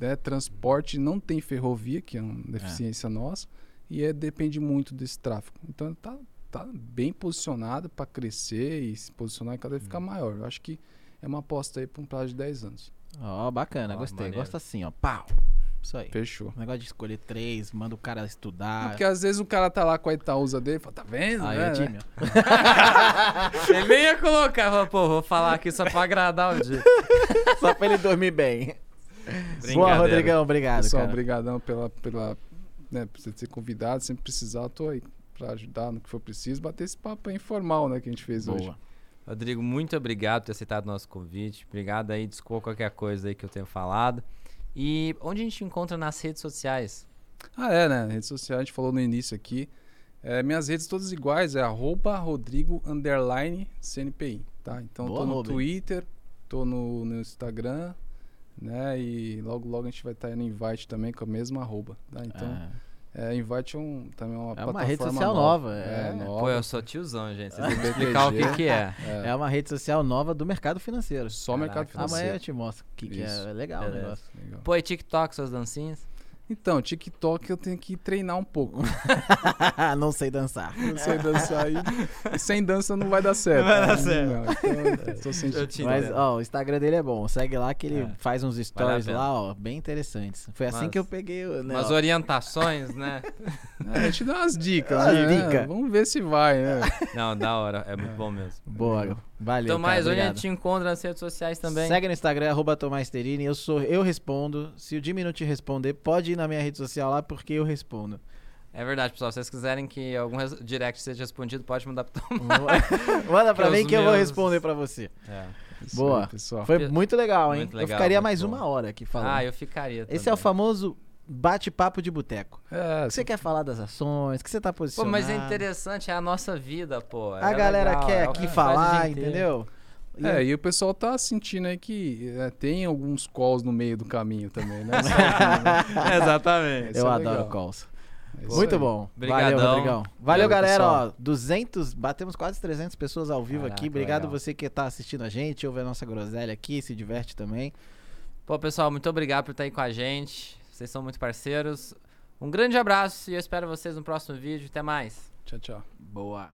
né, transporte, não tem ferrovia, que é uma deficiência nossa, e é, depende muito desse tráfego. Então tá, tá bem posicionado para crescer e se posicionar e cada vez ficar Uhum. maior. Eu acho que é uma aposta aí para um prazo de 10 anos. Ó, bacana, Ó, gostei. maneiro. Gosto assim, ó. Pau. Isso aí. Fechou. O negócio de escolher três, manda o cara Não, estudar. porque às vezes o cara tá lá com a Itaúsa dele e fala, tá vendo? Aí, né, né? time, ó. Ele nem ia colocar, pô, vou falar aqui só pra agradar o dia. Só pra ele dormir bem. Boa. Rodrigão. Obrigado, Pessoal, cara. obrigadão pela, pela, né, por você ter convidado. Sempre precisar, tô aí para ajudar no que for preciso. Bater esse papo informal, né, que a gente fez hoje. Boa. Rodrigo, muito obrigado por ter aceitado o nosso convite. Obrigado aí, desculpa qualquer coisa aí que eu tenha falado. E onde a gente encontra nas redes sociais? Ah, é, né? Rede social, a gente falou no início aqui. É, minhas redes todas iguais, é arroba Rodrigo CNPI, tá? Então Boa, tô no Rob. Twitter, tô no, no Instagram, né? E logo logo a gente vai estar aí no Invite também com a mesma arroba, tá? Então, É. é, Invite é um, também é uma É uma plataforma rede social nova, É, é. nova. Pô, eu sou tiozão, gente. Vocês que BTG. explicar o que, que é. É, É uma rede social nova do mercado financeiro. só mercado Caraca. Amanhã financeiro. eu te mostro o que, que é. É legal o negócio. Legal. Pô, e TikTok, suas dancinhas? Então, TikTok eu tenho que treinar um pouco. não sei dançar. Não sei dançar aí. E sem dança não vai dar certo. Não vai dar certo. Não, então, tô te Mas, ó, o Instagram dele é bom. Segue lá que ele É. faz uns stories lá, ó, bem interessantes. Foi assim Mas- que eu peguei o. Né, Umas ó. orientações, né? É, a gente dá umas dicas. Umas né? dicas. Vamos ver se vai, né? Não, da hora. É muito bom mesmo. Boa, valeu. Mais cara, onde a gente te encontra nas redes sociais também. Segue no Instagram, arroba Tomás Terini. Eu sou, eu respondo. Se o Jimmy não te responder, pode ir na minha rede social lá, porque eu respondo. É verdade, pessoal. Se vocês quiserem que algum direct seja respondido, pode mandar pro Tom. Manda pra Que mim os que eu vou meus- responder pra você. É. Isso Boa. aí, pessoal. Foi muito legal, hein? Muito eu legal, ficaria muito mais bom. uma hora aqui falando. Ah, eu ficaria. Esse é o também. famoso bate-papo de boteco. É, O que você quer falar das ações? O que você tá Pô, posicionado? mas é interessante, é a nossa vida, pô. A É galera legal, quer é aqui falar, entendeu? E É, e o pessoal tá sentindo aí que é, tem alguns calls no meio do caminho também, né? Exatamente. Eu é adoro legal. calls. É isso Muito aí. bom. Brigadão. Valeu, Rodrigão. Valeu, Valeu, galera. Ó, pessoal. 200, batemos quase 300 pessoas ao vivo Caraca, aqui. Obrigado legal. você que tá assistindo a gente, ouve a nossa groselha aqui, se diverte também. Pô, pessoal, muito obrigado por estar aí com a gente. Vocês são muito parceiros. Um grande abraço e eu espero vocês no próximo vídeo. Até mais. Tchau, tchau. Boa.